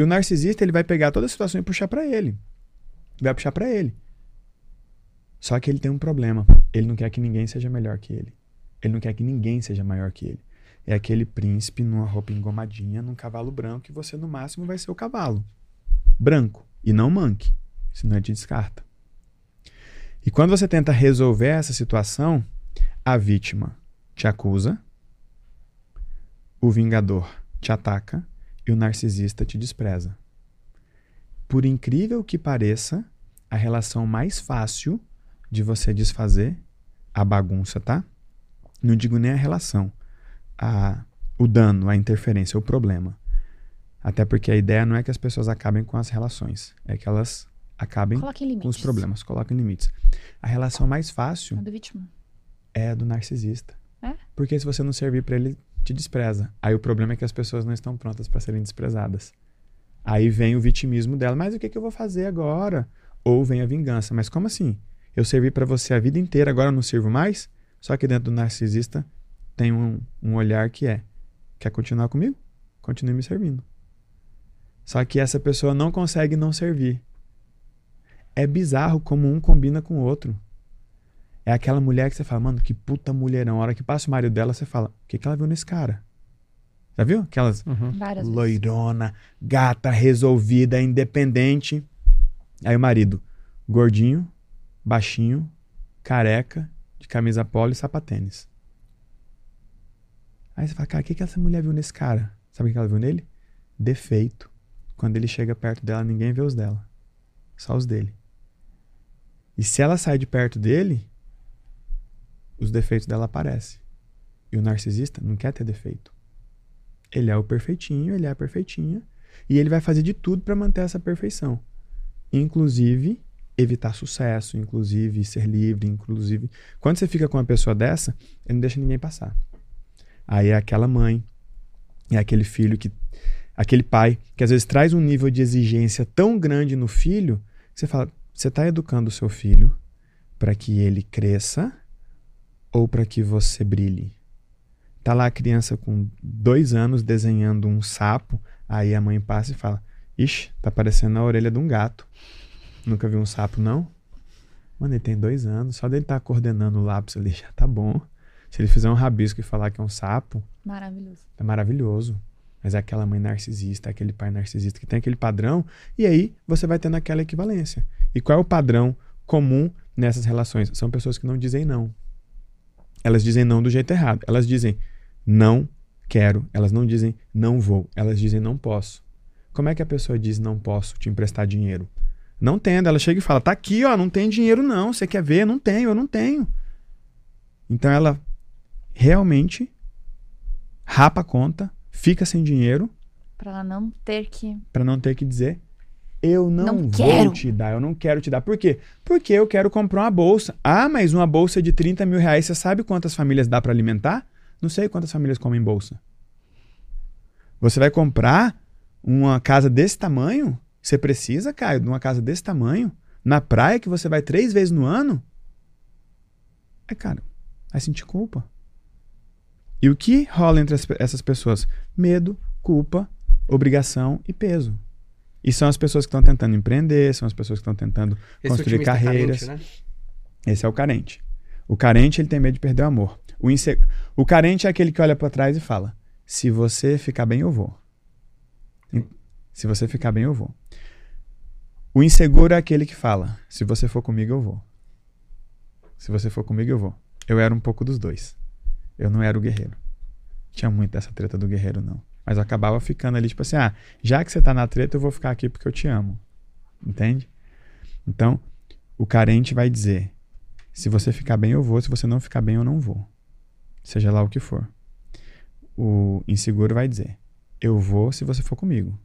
[SPEAKER 3] E o narcisista, ele vai pegar toda a situação e puxar para ele. Vai puxar para ele. Só que ele tem um problema. Ele não quer que ninguém seja melhor que ele. Ele não quer que ninguém seja maior que ele. É aquele príncipe numa roupa engomadinha, num cavalo branco, e você no máximo vai ser o cavalo. Branco. E não manque. Senão ele te descarta. E quando você tenta resolver essa situação, a vítima te acusa, o vingador te ataca e o narcisista te despreza. Por incrível que pareça, a relação mais fácil de você desfazer a bagunça, tá? Não digo nem a relação, a, o dano, a interferência, o problema. Até porque a ideia não é que as pessoas acabem com as relações, é que elas acabem com os problemas, coloquem limites. A relação mais fácil
[SPEAKER 2] a do
[SPEAKER 3] é a do narcisista.
[SPEAKER 2] É?
[SPEAKER 3] Porque se você não servir para ele, te despreza. Aí o problema é que as pessoas não estão prontas para serem desprezadas. Aí vem o vitimismo dela, mas o que, que eu vou fazer agora? Ou vem a vingança, mas como assim? Eu servi para você a vida inteira, agora não sirvo mais? Só que dentro do narcisista tem um, um olhar que é: quer continuar comigo? Continue me servindo. Só que essa pessoa não consegue não servir. É bizarro como um combina com o outro. É aquela mulher que você fala, mano, que puta mulherão. A hora que passa o marido dela, você fala, o que, que ela viu nesse cara? Já viu? Aquelas
[SPEAKER 2] uhum.
[SPEAKER 3] loirona, gata, resolvida, independente. Aí o marido, gordinho, baixinho, careca, de camisa polo e sapatênis. Aí você fala, cara, o que, que essa mulher viu nesse cara? Sabe o que ela viu nele? Defeito. Quando ele chega perto dela, ninguém vê os dela. Só os dele. E se ela sai de perto dele, os defeitos dela aparecem. E o narcisista não quer ter defeito. Ele é o perfeitinho, ele é a perfeitinha, e ele vai fazer de tudo para manter essa perfeição. Inclusive evitar sucesso, inclusive ser livre, inclusive. Quando você fica com uma pessoa dessa, ele não deixa ninguém passar. Aí é aquela mãe, é aquele filho que aquele pai que às vezes traz um nível de exigência tão grande no filho, que você fala, você está educando o seu filho para que ele cresça ou para que você brilhe? Tá lá a criança com dois anos desenhando um sapo. Aí a mãe passa e fala: Ixi, tá parecendo a orelha de um gato. Nunca viu um sapo, não? Mano, ele tem dois anos. Só dele estar tá coordenando o lápis ali já tá bom. Se ele fizer um rabisco e falar que é um sapo.
[SPEAKER 2] Maravilhoso.
[SPEAKER 3] É maravilhoso. Mas é aquela mãe narcisista, é aquele pai narcisista que tem aquele padrão. E aí você vai tendo aquela equivalência. E qual é o padrão comum nessas relações? São pessoas que não dizem não. Elas dizem não do jeito errado. Elas dizem não quero. Elas não dizem não vou. Elas dizem não posso. Como é que a pessoa diz não posso te emprestar dinheiro? Não tendo. Ela chega e fala: tá aqui, ó, não tem dinheiro não. Você quer ver? Eu não tenho, eu não tenho. Então ela realmente rapa a conta, fica sem dinheiro.
[SPEAKER 2] Para ela não ter que.
[SPEAKER 3] Para não ter que dizer eu não, não vou quero. te dar, eu não quero te dar. Por quê? Porque eu quero comprar uma bolsa. Ah, mas uma bolsa de 30 mil reais, você sabe quantas famílias dá para alimentar? Não sei quantas famílias comem bolsa. Você vai comprar uma casa desse tamanho? Você precisa, Caio, de uma casa desse tamanho? Na praia que você vai três vezes no ano? É, cara, vai sentir culpa. E o que rola entre as, essas pessoas? Medo, culpa, obrigação e peso. E são as pessoas que estão tentando empreender, são as pessoas que estão tentando Esse construir carreiras. Carente, né? Esse é o carente. O carente ele tem medo de perder o amor. O, inse... o carente é aquele que olha para trás e fala: se você ficar bem, eu vou. Se você ficar bem, eu vou. O inseguro é aquele que fala: se você for comigo, eu vou. Se você for comigo, eu vou. Eu era um pouco dos dois. Eu não era o guerreiro. Tinha muito dessa treta do guerreiro, não. Mas eu acabava ficando ali, tipo assim, ah, já que você tá na treta, eu vou ficar aqui porque eu te amo. Entende? Então, o carente vai dizer: se você ficar bem, eu vou, se você não ficar bem, eu não vou. Seja lá o que for. O inseguro vai dizer: eu vou se você for comigo.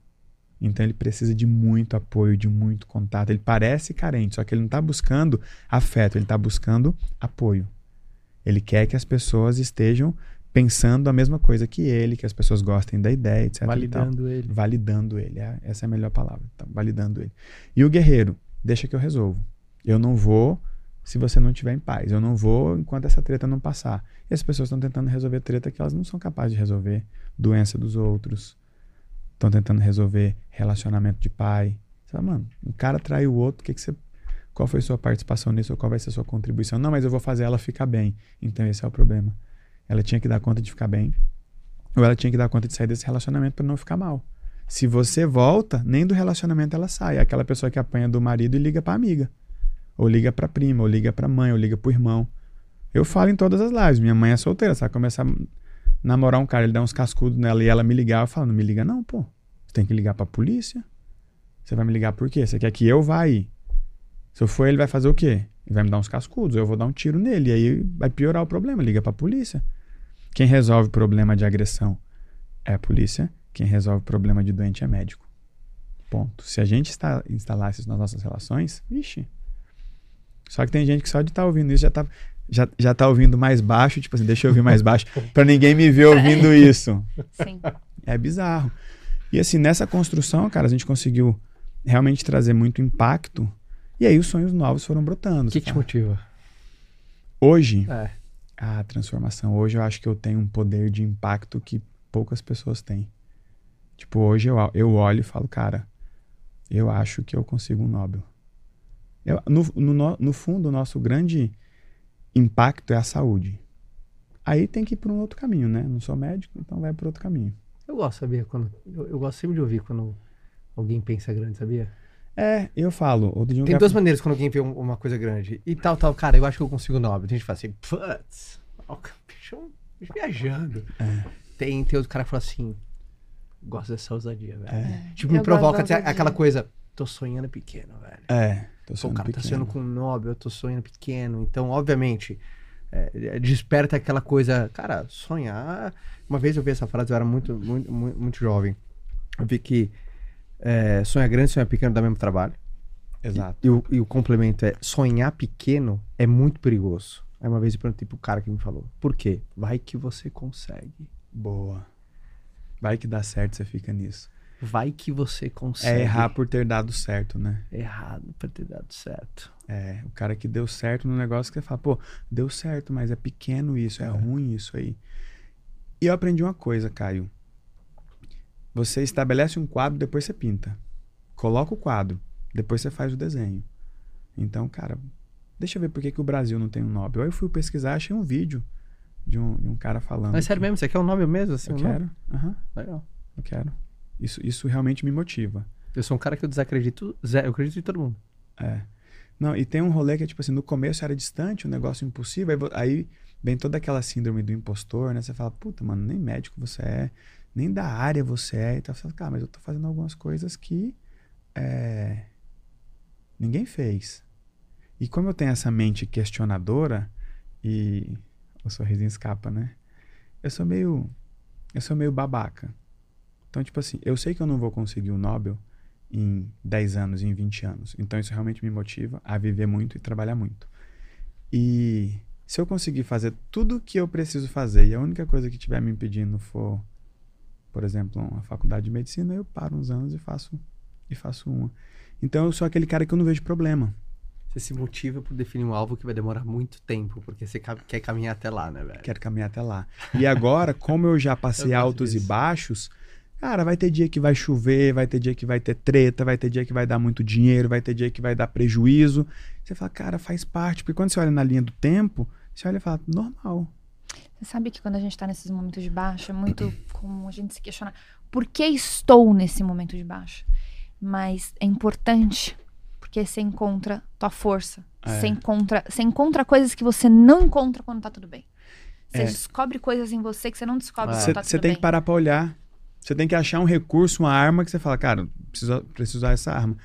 [SPEAKER 3] Então ele precisa de muito apoio, de muito contato. Ele parece carente, só que ele não está buscando afeto, ele está buscando apoio. Ele quer que as pessoas estejam pensando a mesma coisa que ele, que as pessoas gostem da ideia, etc.
[SPEAKER 1] Validando ele.
[SPEAKER 3] Validando ele. É, essa é a melhor palavra. Tá? Validando ele. E o guerreiro, deixa que eu resolvo. Eu não vou se você não estiver em paz. Eu não vou enquanto essa treta não passar. E as pessoas estão tentando resolver treta que elas não são capazes de resolver. Doença dos outros. Estão tentando resolver relacionamento de pai. Você fala, mano, um cara traiu o outro, que, que você. Qual foi a sua participação nisso? Ou qual vai ser a sua contribuição? Não, mas eu vou fazer ela ficar bem. Então esse é o problema. Ela tinha que dar conta de ficar bem, ou ela tinha que dar conta de sair desse relacionamento para não ficar mal. Se você volta, nem do relacionamento ela sai. É aquela pessoa que apanha do marido e liga para amiga, ou liga para prima, ou liga para mãe, ou liga para irmão. Eu falo em todas as lives. Minha mãe é solteira, sabe? Começar a namorar um cara, ele dá uns cascudos nela e ela me ligar, eu falo, não me liga não, pô. Você tem que ligar para polícia. Você vai me ligar por quê? Você quer que eu vá aí? Se eu for, ele vai fazer o quê? Ele vai me dar uns cascudos, eu vou dar um tiro nele, e aí vai piorar o problema, liga para polícia. Quem resolve o problema de agressão é a polícia. Quem resolve o problema de doente é médico. Ponto. Se a gente está, instalasse isso nas nossas relações, vixe. Só que tem gente que só de estar tá ouvindo isso já está já, já tá ouvindo mais baixo, tipo assim, deixa eu ouvir mais baixo, [laughs] para ninguém me ver ouvindo isso. Sim. É bizarro. E assim, nessa construção, cara, a gente conseguiu realmente trazer muito impacto. E aí os sonhos novos foram brotando.
[SPEAKER 1] O que, que te motiva?
[SPEAKER 3] Hoje, é a transformação. Hoje eu acho que eu tenho um poder de impacto que poucas pessoas têm. Tipo, hoje eu, eu olho e falo, cara, eu acho que eu consigo um Nobel. Eu, no, no, no fundo, o nosso grande impacto é a saúde. Aí tem que ir por um outro caminho, né? Não sou médico, então vai por outro caminho.
[SPEAKER 1] Eu gosto, sabia? Quando, eu, eu gosto sempre de ouvir quando alguém pensa grande, sabia?
[SPEAKER 3] É, eu falo.
[SPEAKER 1] Outro dia Tem duas maneiras quando alguém vê uma coisa grande. E tal, tal, cara, eu acho que eu consigo Nobel. A gente fala assim, putz, o bicho, bicho viajando. É. Tem, tem outro cara que fala assim, gosto dessa ousadia, velho. É. Tipo, me eu provoca aquela coisa, tô sonhando pequeno, velho.
[SPEAKER 3] É, tô sonhando
[SPEAKER 1] Pô,
[SPEAKER 3] cara,
[SPEAKER 1] tá sonhando com Nobel, eu tô sonhando pequeno. Então, obviamente, é, desperta aquela coisa, cara, sonhar... Uma vez eu vi essa frase, eu era muito, muito, muito, muito jovem. Eu vi que é, sonhar grande e sonhar pequeno dá mesmo trabalho.
[SPEAKER 3] Exato.
[SPEAKER 1] E, e, o, e, o, complemento é sonhar pequeno é muito perigoso. Aí uma vez eu perguntei pro cara que me falou, por quê? Vai que você consegue.
[SPEAKER 3] Boa. Vai que dá certo, você fica nisso.
[SPEAKER 1] Vai que você consegue.
[SPEAKER 3] É errar por ter dado certo, né?
[SPEAKER 1] Errado por ter dado certo.
[SPEAKER 3] É, o cara que deu certo no negócio que você fala, pô, deu certo, mas é pequeno isso, é, é. ruim isso aí. E eu aprendi uma coisa, Caio. Você estabelece um quadro, depois você pinta. Coloca o quadro, depois você faz o desenho. Então, cara, deixa eu ver por que, que o Brasil não tem um Nobel. Aí eu fui pesquisar, achei um vídeo de um, de um cara falando.
[SPEAKER 1] Mas sério
[SPEAKER 3] que...
[SPEAKER 1] mesmo? Você quer um Nobel mesmo? Assim,
[SPEAKER 3] eu
[SPEAKER 1] um
[SPEAKER 3] quero. Uhum.
[SPEAKER 1] Legal.
[SPEAKER 3] Eu quero. Isso, isso realmente me motiva.
[SPEAKER 1] Eu sou um cara que eu desacredito, eu acredito em todo mundo.
[SPEAKER 3] É. Não, e tem um rolê que é tipo assim, no começo era distante, um negócio impossível, aí, aí vem toda aquela síndrome do impostor, né? Você fala, puta, mano, nem médico você é, nem da área você é. Então você fala, cara, mas eu tô fazendo algumas coisas que é, ninguém fez. E como eu tenho essa mente questionadora, e o sorrisinho escapa, né? Eu sou meio. Eu sou meio babaca. Então, tipo assim, eu sei que eu não vou conseguir o Nobel em 10 anos, em 20 anos. Então, isso realmente me motiva a viver muito e trabalhar muito. E se eu conseguir fazer tudo o que eu preciso fazer e a única coisa que estiver me impedindo for por exemplo, uma faculdade de medicina, eu paro uns anos e faço e faço uma. Então eu sou aquele cara que eu não vejo problema.
[SPEAKER 1] Você se motiva por definir um alvo que vai demorar muito tempo, porque você quer caminhar até lá, né, velho?
[SPEAKER 3] Quero caminhar até lá. E agora, como eu já passei [laughs] eu altos disso. e baixos, cara, vai ter dia que vai chover, vai ter dia que vai ter treta, vai ter dia que vai dar muito dinheiro, vai ter dia que vai dar prejuízo. Você fala, cara, faz parte, porque quando você olha na linha do tempo, você olha e fala, normal.
[SPEAKER 2] Você sabe que quando a gente está nesses momentos de baixa, é [clears throat] muito comum a gente se questionar por que estou nesse momento de baixa. Mas é importante porque você encontra tua força. É. Você, encontra, você encontra coisas que você não encontra quando tá tudo bem. Você é. descobre coisas em você que você não descobre quando tá tudo
[SPEAKER 3] Você tem
[SPEAKER 2] bem.
[SPEAKER 3] que parar pra olhar. Você tem que achar um recurso, uma arma que você fala, cara, preciso, preciso usar essa arma.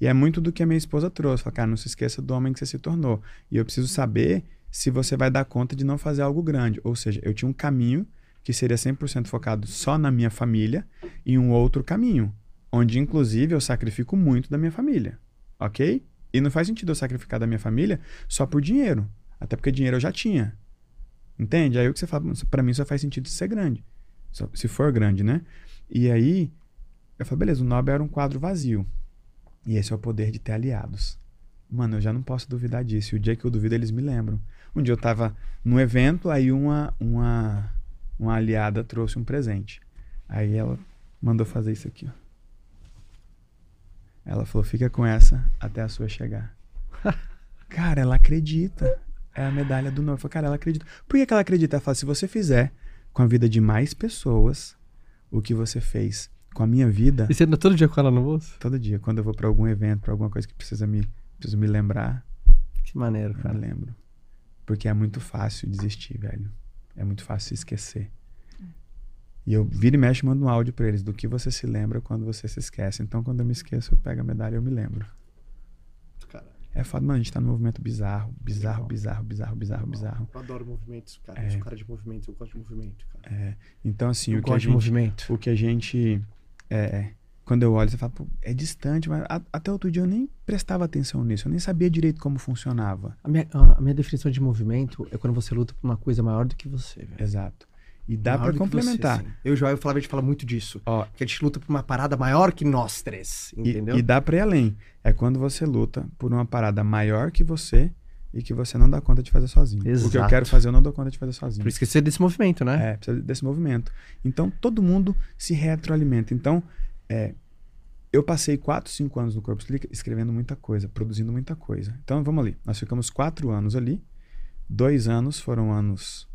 [SPEAKER 3] E é muito do que a minha esposa trouxe. Fala, cara, não se esqueça do homem que você se tornou. E eu preciso saber se você vai dar conta de não fazer algo grande. Ou seja, eu tinha um caminho que seria 100% focado só na minha família e um outro caminho, onde inclusive eu sacrifico muito da minha família, ok? E não faz sentido eu sacrificar da minha família só por dinheiro, até porque dinheiro eu já tinha. Entende? Aí o que você fala, para mim só faz sentido ser grande, se for grande, né? E aí eu falei, beleza, o Nobel era um quadro vazio. E esse é o poder de ter aliados. Mano, eu já não posso duvidar disso. E o dia que eu duvido, eles me lembram. Um dia eu tava num evento, aí uma, uma, uma aliada trouxe um presente. Aí ela mandou fazer isso aqui, ó. Ela falou: fica com essa até a sua chegar. [laughs] cara, ela acredita. É a medalha do noivo. Falei, cara, ela acredita. Por que, que ela acredita? Ela fala: se você fizer com a vida de mais pessoas o que você fez com a minha vida.
[SPEAKER 1] E você anda todo dia com ela no bolso?
[SPEAKER 3] Todo dia. Quando eu vou para algum evento, para alguma coisa que precisa me, preciso me lembrar.
[SPEAKER 1] Que maneiro, cara.
[SPEAKER 3] Eu lembro. Porque é muito fácil desistir, velho. É muito fácil esquecer. E eu vira e mexe mando um áudio pra eles do que você se lembra quando você se esquece. Então, quando eu me esqueço, eu pego a medalha e eu me lembro. Caralho. É foda, mano, a gente tá num movimento bizarro, bizarro, bizarro, bizarro, bizarro, bizarro.
[SPEAKER 1] Eu adoro movimentos, cara. É. Eu sou cara de movimento, eu gosto de movimento, cara.
[SPEAKER 3] É. Então, assim,
[SPEAKER 1] eu
[SPEAKER 3] o que a
[SPEAKER 1] gente, movimento.
[SPEAKER 3] O que a gente. É, quando eu olho, você fala, é distante, mas a, até outro dia eu nem prestava atenção nisso, eu nem sabia direito como funcionava.
[SPEAKER 1] A minha, a minha definição de movimento é quando você luta por uma coisa maior do que você. Velho.
[SPEAKER 3] Exato. E dá para complementar. Você,
[SPEAKER 1] eu Joel e o Flávio, a gente fala muito disso. Ó, que a gente luta por uma parada maior que nós três, entendeu?
[SPEAKER 3] E, e dá pra ir além. É quando você luta por uma parada maior que você e que você não dá conta de fazer sozinho. Exato. O que eu quero fazer, eu não dou conta de fazer sozinho.
[SPEAKER 1] Por isso que precisa desse movimento, né?
[SPEAKER 3] É, precisa desse movimento. Então, todo mundo se retroalimenta. Então, é, eu passei 4, 5 anos no Corpo escrevendo muita coisa, produzindo muita coisa. Então vamos ali. Nós ficamos quatro anos ali. Dois anos foram anos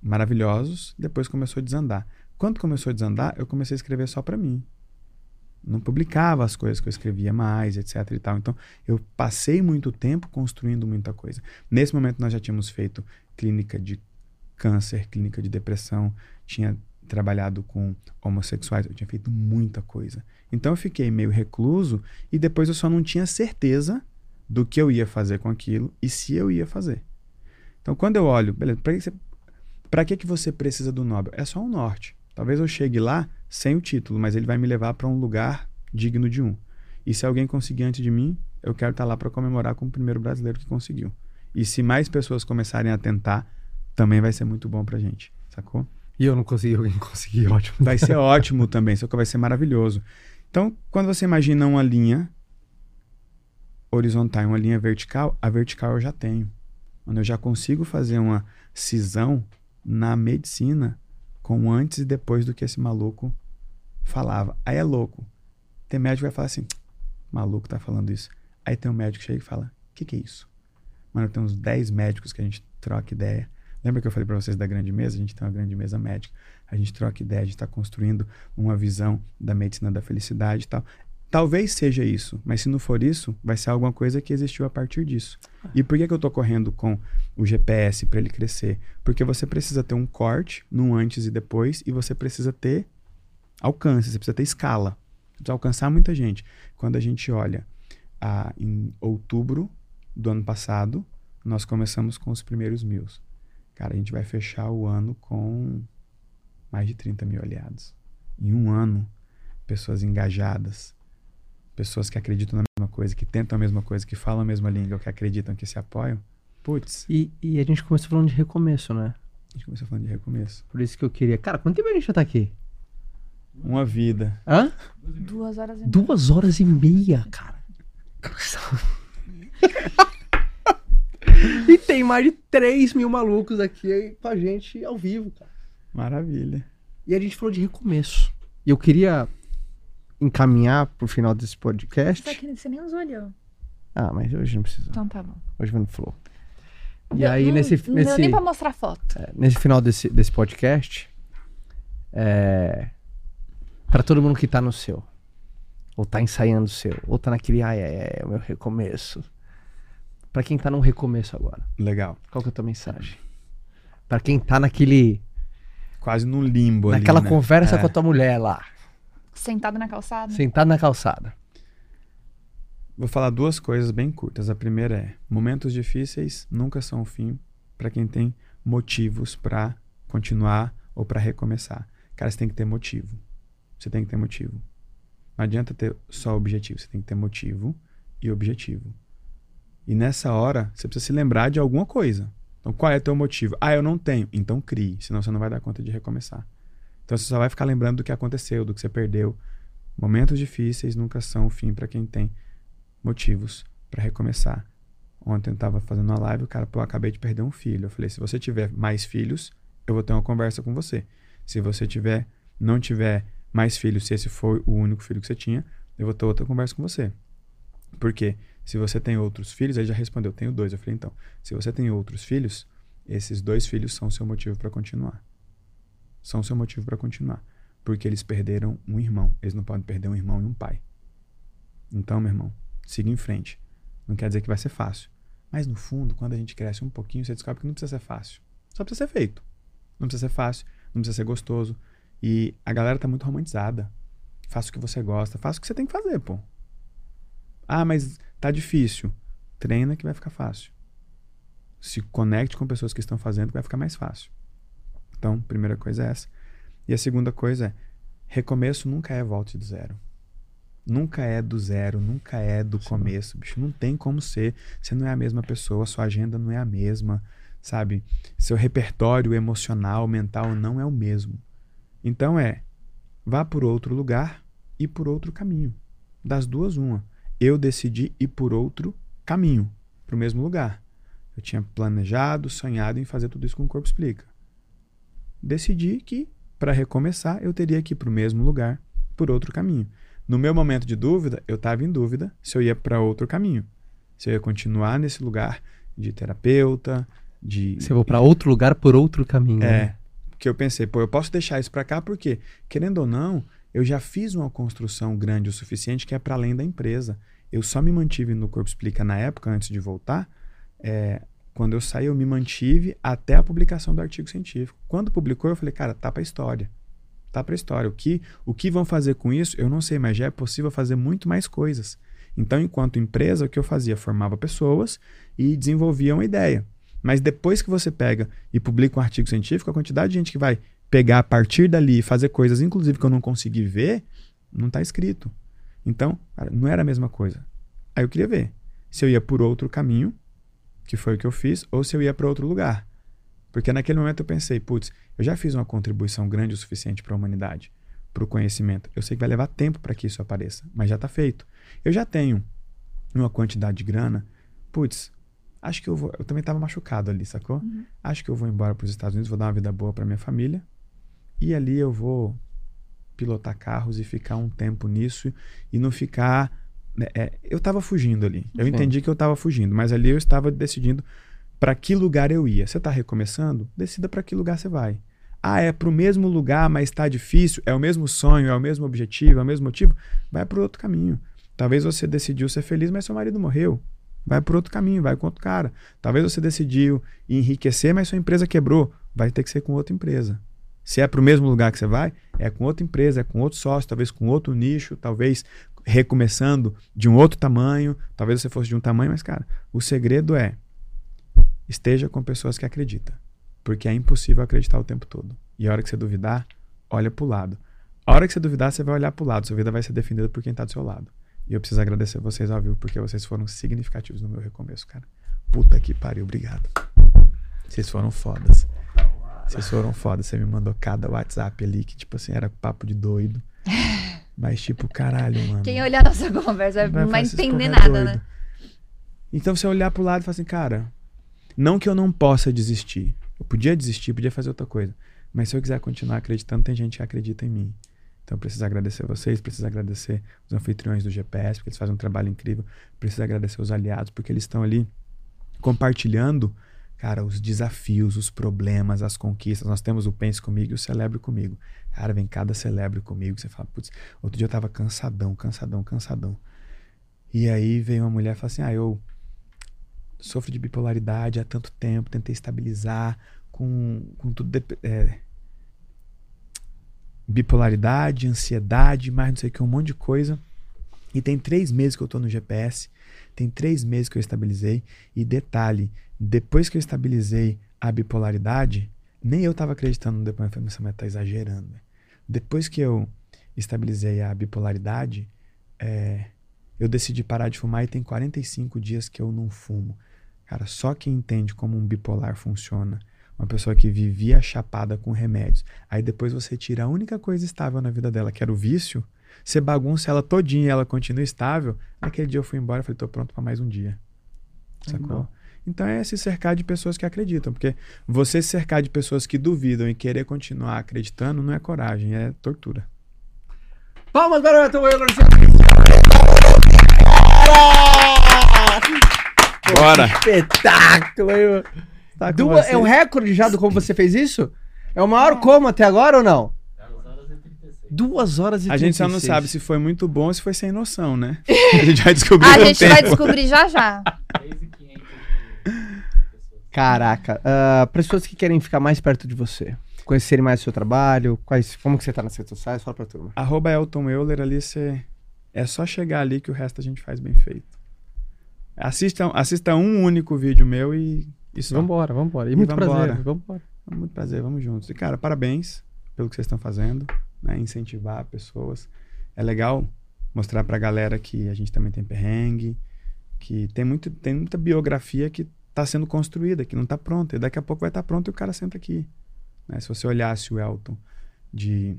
[SPEAKER 3] maravilhosos. Depois começou a desandar. Quando começou a desandar, eu comecei a escrever só para mim. Não publicava as coisas que eu escrevia mais, etc e tal. Então, eu passei muito tempo construindo muita coisa. Nesse momento, nós já tínhamos feito clínica de câncer, clínica de depressão, tinha trabalhado com homossexuais, eu tinha feito muita coisa. Então eu fiquei meio recluso e depois eu só não tinha certeza do que eu ia fazer com aquilo e se eu ia fazer. Então quando eu olho, beleza, para que, você, que, que você precisa do Nobel? É só um norte. Talvez eu chegue lá sem o título, mas ele vai me levar para um lugar digno de um. E se alguém conseguir antes de mim, eu quero estar tá lá para comemorar como o primeiro brasileiro que conseguiu. E se mais pessoas começarem a tentar, também vai ser muito bom pra gente, sacou?
[SPEAKER 1] E eu não consegui, alguém conseguir, ótimo.
[SPEAKER 3] Vai ser [laughs] ótimo também, só que vai ser maravilhoso. Então, quando você imagina uma linha horizontal e uma linha vertical, a vertical eu já tenho. Quando eu já consigo fazer uma cisão na medicina com antes e depois do que esse maluco falava. Aí é louco. Tem médico que vai falar assim: maluco tá falando isso. Aí tem um médico que chega e fala: o que, que é isso? Mano, tem uns 10 médicos que a gente troca ideia. Lembra que eu falei para vocês da grande mesa? A gente tem uma grande mesa médica. A gente troca ideia, a gente está construindo uma visão da medicina da felicidade e tal. Talvez seja isso, mas se não for isso, vai ser alguma coisa que existiu a partir disso. E por que, que eu estou correndo com o GPS para ele crescer? Porque você precisa ter um corte no antes e depois e você precisa ter alcance, você precisa ter escala. Você precisa alcançar muita gente. Quando a gente olha ah, em outubro do ano passado, nós começamos com os primeiros mil. Cara, a gente vai fechar o ano com mais de 30 mil aliados. Em um ano, pessoas engajadas, pessoas que acreditam na mesma coisa, que tentam a mesma coisa, que falam a mesma língua, que acreditam, que se apoiam. Putz.
[SPEAKER 1] E, e a gente começou falando de recomeço, né?
[SPEAKER 3] A gente começou falando de recomeço.
[SPEAKER 1] Por isso que eu queria. Cara, quanto tempo a gente já tá aqui?
[SPEAKER 3] Uma vida.
[SPEAKER 1] Hã?
[SPEAKER 2] Duas horas e meia.
[SPEAKER 1] Duas horas e meia, cara. [laughs] e tem mais de 3 mil malucos aqui com a gente ao vivo, cara.
[SPEAKER 3] Maravilha.
[SPEAKER 1] E a gente falou de recomeço. E eu queria encaminhar pro final desse podcast.
[SPEAKER 2] Só que você nem os olhou.
[SPEAKER 1] Ah, mas hoje não precisa.
[SPEAKER 2] Então tá bom.
[SPEAKER 1] Hoje vai no flow. E
[SPEAKER 2] Não-
[SPEAKER 1] aí,
[SPEAKER 2] não,
[SPEAKER 1] nesse,
[SPEAKER 2] Não
[SPEAKER 1] nesse,
[SPEAKER 2] deu nem pra mostrar foto.
[SPEAKER 1] é, nesse final desse, desse podcast, é, para todo mundo que tá no seu, ou tá ensaiando o seu, ou tá naquele, ai, ai, ai, é o meu recomeço. Pra quem tá num recomeço agora,
[SPEAKER 3] Legal.
[SPEAKER 1] qual que é a tua mensagem? Pra quem tá naquele,
[SPEAKER 3] Quase num limbo ali,
[SPEAKER 1] naquela
[SPEAKER 3] né?
[SPEAKER 1] conversa
[SPEAKER 3] É.
[SPEAKER 1] com a tua mulher lá,
[SPEAKER 2] Sentado na calçada.
[SPEAKER 1] sentado na calçada.
[SPEAKER 3] Vou falar duas coisas bem curtas. A primeira é: momentos difíceis nunca são o fim para quem tem motivos para continuar ou para recomeçar. Cara, você tem que ter motivo. Você tem que ter motivo. Não adianta ter só objetivo, você tem que ter motivo e objetivo. E nessa hora, você precisa se lembrar de alguma coisa. Então, qual é teu motivo? Ah, eu não tenho. Então crie, senão você não vai dar conta de recomeçar. Então você só vai ficar lembrando do que aconteceu, do que você perdeu. Momentos difíceis nunca são o fim para quem tem motivos para recomeçar. Ontem eu estava fazendo uma live, o cara, pô, eu acabei de perder um filho. Eu falei, se você tiver mais filhos, eu vou ter uma conversa com você. Se você tiver, não tiver mais filhos, se esse for o único filho que você tinha, eu vou ter outra conversa com você. Por quê? Se você tem outros filhos, ele já respondeu, tenho dois. Eu falei, então, se você tem outros filhos, esses dois filhos são seu motivo para continuar. São seu motivo para continuar. Porque eles perderam um irmão. Eles não podem perder um irmão e um pai. Então, meu irmão, siga em frente. Não quer dizer que vai ser fácil. Mas no fundo, quando a gente cresce um pouquinho, você descobre que não precisa ser fácil. Só precisa ser feito. Não precisa ser fácil, não precisa ser gostoso. E a galera tá muito romantizada. Faça o que você gosta, faça o que você tem que fazer, pô. Ah, mas tá difícil. Treina que vai ficar fácil. Se conecte com pessoas que estão fazendo que vai ficar mais fácil. Então, primeira coisa é essa. E a segunda coisa é: recomeço nunca é volta do zero. Nunca é do zero, nunca é do começo, bicho. Não tem como ser. Você não é a mesma pessoa, sua agenda não é a mesma, sabe? Seu repertório emocional, mental não é o mesmo. Então é, vá por outro lugar e por outro caminho. Das duas, uma. Eu decidi ir por outro caminho, para o mesmo lugar. Eu tinha planejado, sonhado em fazer tudo isso com o Corpo Explica. Decidi que, para recomeçar, eu teria que ir para o mesmo lugar, por outro caminho. No meu momento de dúvida, eu estava em dúvida se eu ia para outro caminho. Se eu ia continuar nesse lugar de terapeuta, de.
[SPEAKER 1] Você vai para outro lugar por outro caminho.
[SPEAKER 3] É.
[SPEAKER 1] né?
[SPEAKER 3] Que eu pensei, pô, eu posso deixar isso para cá porque, querendo ou não, eu já fiz uma construção grande o suficiente que é para além da empresa. Eu só me mantive no Corpo Explica na época, antes de voltar. É, quando eu saí, eu me mantive até a publicação do artigo científico. Quando publicou, eu falei, cara, tá pra história. Tá pra história. O que, o que vão fazer com isso, eu não sei, mas já é possível fazer muito mais coisas. Então, enquanto empresa, o que eu fazia? Formava pessoas e desenvolvia uma ideia. Mas depois que você pega e publica um artigo científico, a quantidade de gente que vai pegar a partir dali e fazer coisas, inclusive que eu não consegui ver, não está escrito. Então, não era a mesma coisa. Aí eu queria ver se eu ia por outro caminho, que foi o que eu fiz, ou se eu ia para outro lugar. Porque naquele momento eu pensei, putz, eu já fiz uma contribuição grande o suficiente para a humanidade, para o conhecimento. Eu sei que vai levar tempo para que isso apareça, mas já está feito. Eu já tenho uma quantidade de grana, putz, acho que eu vou. Eu também estava machucado ali, sacou? Acho que eu vou embora para os Estados Unidos, vou dar uma vida boa para minha família e ali eu vou pilotar carros e ficar um tempo nisso e não ficar. Né, é, eu estava fugindo ali. Eu Sim. entendi que eu estava fugindo, mas ali eu estava decidindo para que lugar eu ia. Você está recomeçando? Decida para que lugar você vai. Ah, é para o mesmo lugar, mas está difícil, é o mesmo sonho, é o mesmo objetivo, é o mesmo motivo. Vai para outro caminho. Talvez você decidiu ser feliz, mas seu marido morreu. Vai por outro caminho, vai com outro cara. Talvez você decidiu enriquecer, mas sua empresa quebrou. Vai ter que ser com outra empresa. Se é para o mesmo lugar que você vai, é com outra empresa, é com outro sócio, talvez com outro nicho, talvez recomeçando de um outro tamanho, talvez você fosse de um tamanho, mas cara, o segredo é esteja com pessoas que acreditam, porque é impossível acreditar o tempo todo. E a hora que você duvidar, olha para o lado. A hora que você duvidar, você vai olhar para o lado, sua vida vai ser definida por quem está do seu lado. E eu preciso agradecer vocês ao vivo, porque vocês foram significativos no meu recomeço, cara. Puta que pariu, obrigado. Vocês foram fodas. Vocês foram foda. Você me mandou cada WhatsApp ali que, tipo assim, era papo de doido. [laughs] Mas, tipo, caralho, mano.
[SPEAKER 2] Quem olhar nossa conversa vai, não vai entender nada, né?
[SPEAKER 3] Então, você olhar pro lado e falar assim, cara, não que eu não possa desistir. Eu podia desistir, podia fazer outra coisa. Mas se eu quiser continuar acreditando, tem gente que acredita em mim. Então, eu preciso agradecer vocês, preciso agradecer os anfitriões do GPS, porque eles fazem um trabalho incrível. Preciso agradecer os aliados, porque eles estão ali compartilhando Cara, os desafios, os problemas, as conquistas. Nós temos o Pense Comigo e o Celebre Comigo. Cara, vem cada celebre comigo. Você fala, putz, outro dia eu tava cansadão, cansadão, cansadão. E aí veio uma mulher e falou assim: ah, eu sofro de bipolaridade há tanto tempo, tentei estabilizar com, com tudo. De, é, bipolaridade, ansiedade, mais não sei o que, um monte de coisa. E tem três meses que eu tô no GPS, tem três meses que eu estabilizei. E detalhe, depois que eu estabilizei a bipolaridade, nem eu estava acreditando no depoimento. Eu falei, mas tá exagerando. Depois que eu estabilizei a bipolaridade, é, eu decidi parar de fumar e tem 45 dias que eu não fumo. Cara, só quem entende como um bipolar funciona, uma pessoa que vivia chapada com remédios, aí depois você tira a única coisa estável na vida dela, que era o vício, você bagunça ela todinha e ela continua estável. Naquele dia eu fui embora e falei, tô pronto para mais um dia. Sacou? Então é se cercar de pessoas que acreditam, porque você se cercar de pessoas que duvidam e querer continuar acreditando não é coragem, é tortura.
[SPEAKER 1] Palmas para o Beto
[SPEAKER 3] Bora!
[SPEAKER 1] Espetáculo! Tá Duas, é um recorde já do como você fez isso? É o maior como até agora ou não? Duas horas e
[SPEAKER 3] A gente só não sabe se foi muito bom ou se foi sem noção, né? [laughs] A gente vai descobrir
[SPEAKER 2] A gente tempo. vai descobrir já já. [laughs]
[SPEAKER 1] Caraca. Uh, pessoas que querem ficar mais perto de você, conhecerem mais o seu trabalho, quais, como que você tá nas redes sociais? Fala pra turma.
[SPEAKER 3] Arroba Elton Euler, ali você... É só chegar ali que o resto a gente faz bem feito. Assista, assista um único vídeo meu e isso.
[SPEAKER 1] Vambora, vambora. E, e muito vambora. prazer. Vambora.
[SPEAKER 3] Muito prazer, vamos juntos. E, cara, parabéns pelo que vocês estão fazendo, né? Incentivar pessoas. É legal mostrar pra galera que a gente também tem perrengue, que tem, muito, tem muita biografia que está sendo construída, que não está pronta. E daqui a pouco vai estar tá pronto e o cara senta aqui. Né? Se você olhasse o Elton de.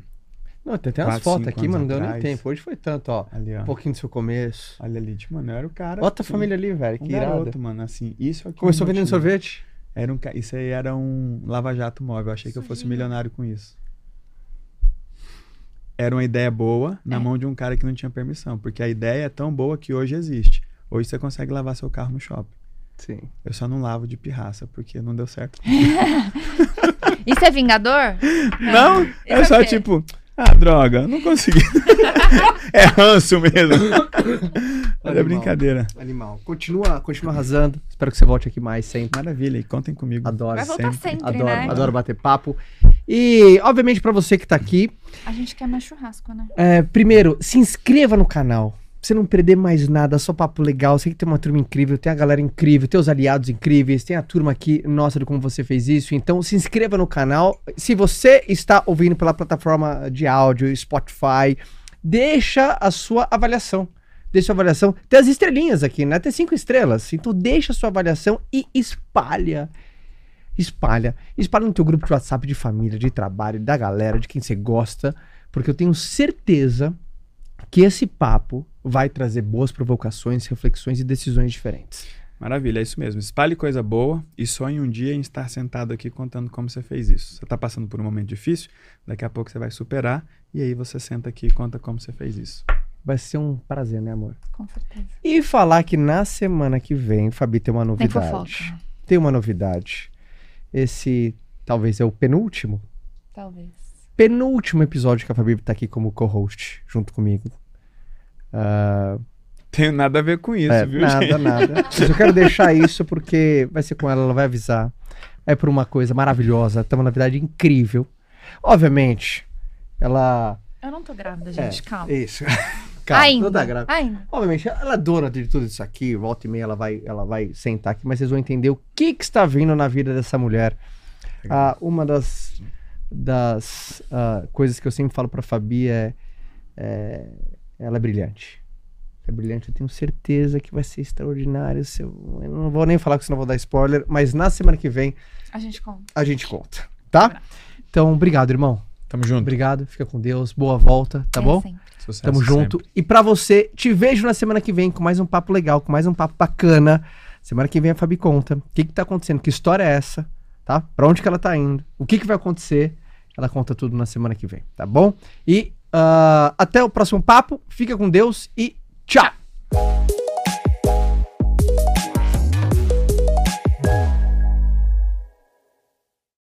[SPEAKER 1] Não, tem até umas fotos aqui, mano, não deu nem tempo. Hoje foi tanto, ó. Ali, ó. Um pouquinho do seu começo.
[SPEAKER 3] Olha ali, tipo, mano, eu era o cara.
[SPEAKER 1] Outra assim, família ali, velho. Um que garoto, irado.
[SPEAKER 3] mano, assim. Isso aqui.
[SPEAKER 1] Começou vendendo sorvete?
[SPEAKER 3] Era um, isso aí era um lava-jato móvel. Eu achei que eu fosse milionário com isso. Era uma ideia boa na é. mão de um cara que não tinha permissão. Porque a ideia é tão boa que hoje existe. Hoje você consegue lavar seu carro no shopping.
[SPEAKER 1] Sim.
[SPEAKER 3] Eu só não lavo de pirraça, porque não deu certo. [laughs]
[SPEAKER 2] Isso é vingador?
[SPEAKER 3] Não, é, é só tipo, ah, droga, não consegui. [laughs] é ranço mesmo. Olha é brincadeira.
[SPEAKER 1] Animal. Continua, continua arrasando. Espero que você volte aqui mais sempre.
[SPEAKER 3] Maravilha, e contem comigo.
[SPEAKER 1] Adoro.
[SPEAKER 2] Vai voltar sempre, sempre
[SPEAKER 1] adoro,
[SPEAKER 2] né?
[SPEAKER 1] adoro bater papo. E, obviamente, para você que tá aqui.
[SPEAKER 2] A gente quer mais churrasco, né?
[SPEAKER 1] É, primeiro, se inscreva no canal você não perder mais nada, só papo legal. Sei que tem uma turma incrível, tem a galera incrível, tem os aliados incríveis, tem a turma aqui, nossa, de como você fez isso. Então se inscreva no canal. Se você está ouvindo pela plataforma de áudio, Spotify, deixa a sua avaliação. Deixa a avaliação. Tem as estrelinhas aqui, né? Tem cinco estrelas. Então deixa a sua avaliação e espalha. Espalha. Espalha no teu grupo de WhatsApp de família, de trabalho, da galera, de quem você gosta. Porque eu tenho certeza que esse papo vai trazer boas provocações, reflexões e decisões diferentes.
[SPEAKER 3] Maravilha, é isso mesmo. Espalhe coisa boa e sonhe um dia em estar sentado aqui contando como você fez isso. Você está passando por um momento difícil, daqui a pouco você vai superar e aí você senta aqui e conta como você fez isso.
[SPEAKER 1] Vai ser um prazer, né, amor?
[SPEAKER 2] Com certeza.
[SPEAKER 1] E falar que na semana que vem, Fabi, tem uma
[SPEAKER 2] Tem
[SPEAKER 1] novidade.
[SPEAKER 2] fofoca.
[SPEAKER 1] Tem uma novidade. Esse talvez é o penúltimo.
[SPEAKER 2] Talvez.
[SPEAKER 1] Penúltimo episódio que a Fabi tá aqui como co-host, junto comigo. Ah,
[SPEAKER 3] Tenho nada a ver com isso,
[SPEAKER 1] é,
[SPEAKER 3] viu,
[SPEAKER 1] nada,
[SPEAKER 3] gente?
[SPEAKER 1] nada. Mas eu quero deixar isso porque vai ser com ela, ela vai avisar. É por uma coisa maravilhosa, tem uma novidade incrível. Obviamente, ela.
[SPEAKER 2] Eu não tô grávida, gente.
[SPEAKER 1] é,
[SPEAKER 2] calma.
[SPEAKER 1] Isso. [laughs] Calma,
[SPEAKER 2] Ainda.
[SPEAKER 1] não tá grávida.
[SPEAKER 2] Ainda.
[SPEAKER 1] Obviamente, ela é dona de tudo isso aqui, volta e meia ela vai, ela vai sentar aqui, mas vocês vão entender o que, que está vindo na vida dessa mulher. Ah, uma das, das ah, coisas que eu sempre falo pra Fabi é, é, ela é brilhante. É brilhante, eu tenho certeza que vai ser extraordinário. Se eu, eu não vou nem falar que senão eu vou dar spoiler, mas na semana que vem
[SPEAKER 2] A gente conta.
[SPEAKER 1] a gente conta, tá? Então, obrigado, irmão.
[SPEAKER 3] Tamo junto.
[SPEAKER 1] Obrigado, fica com Deus, boa volta, tá
[SPEAKER 2] É
[SPEAKER 1] bom?
[SPEAKER 2] sempre.
[SPEAKER 3] Sucesso
[SPEAKER 1] Tamo junto.
[SPEAKER 3] sempre.
[SPEAKER 1] E pra você, te vejo na semana que vem com mais um papo legal, com mais um papo bacana. Semana que vem a Fabi conta o que que tá acontecendo, que história é essa, tá? Pra onde que ela tá indo, o que que vai acontecer. Ela conta tudo na semana que vem, tá bom? E ah, até o próximo papo. Fica com Deus e tchau!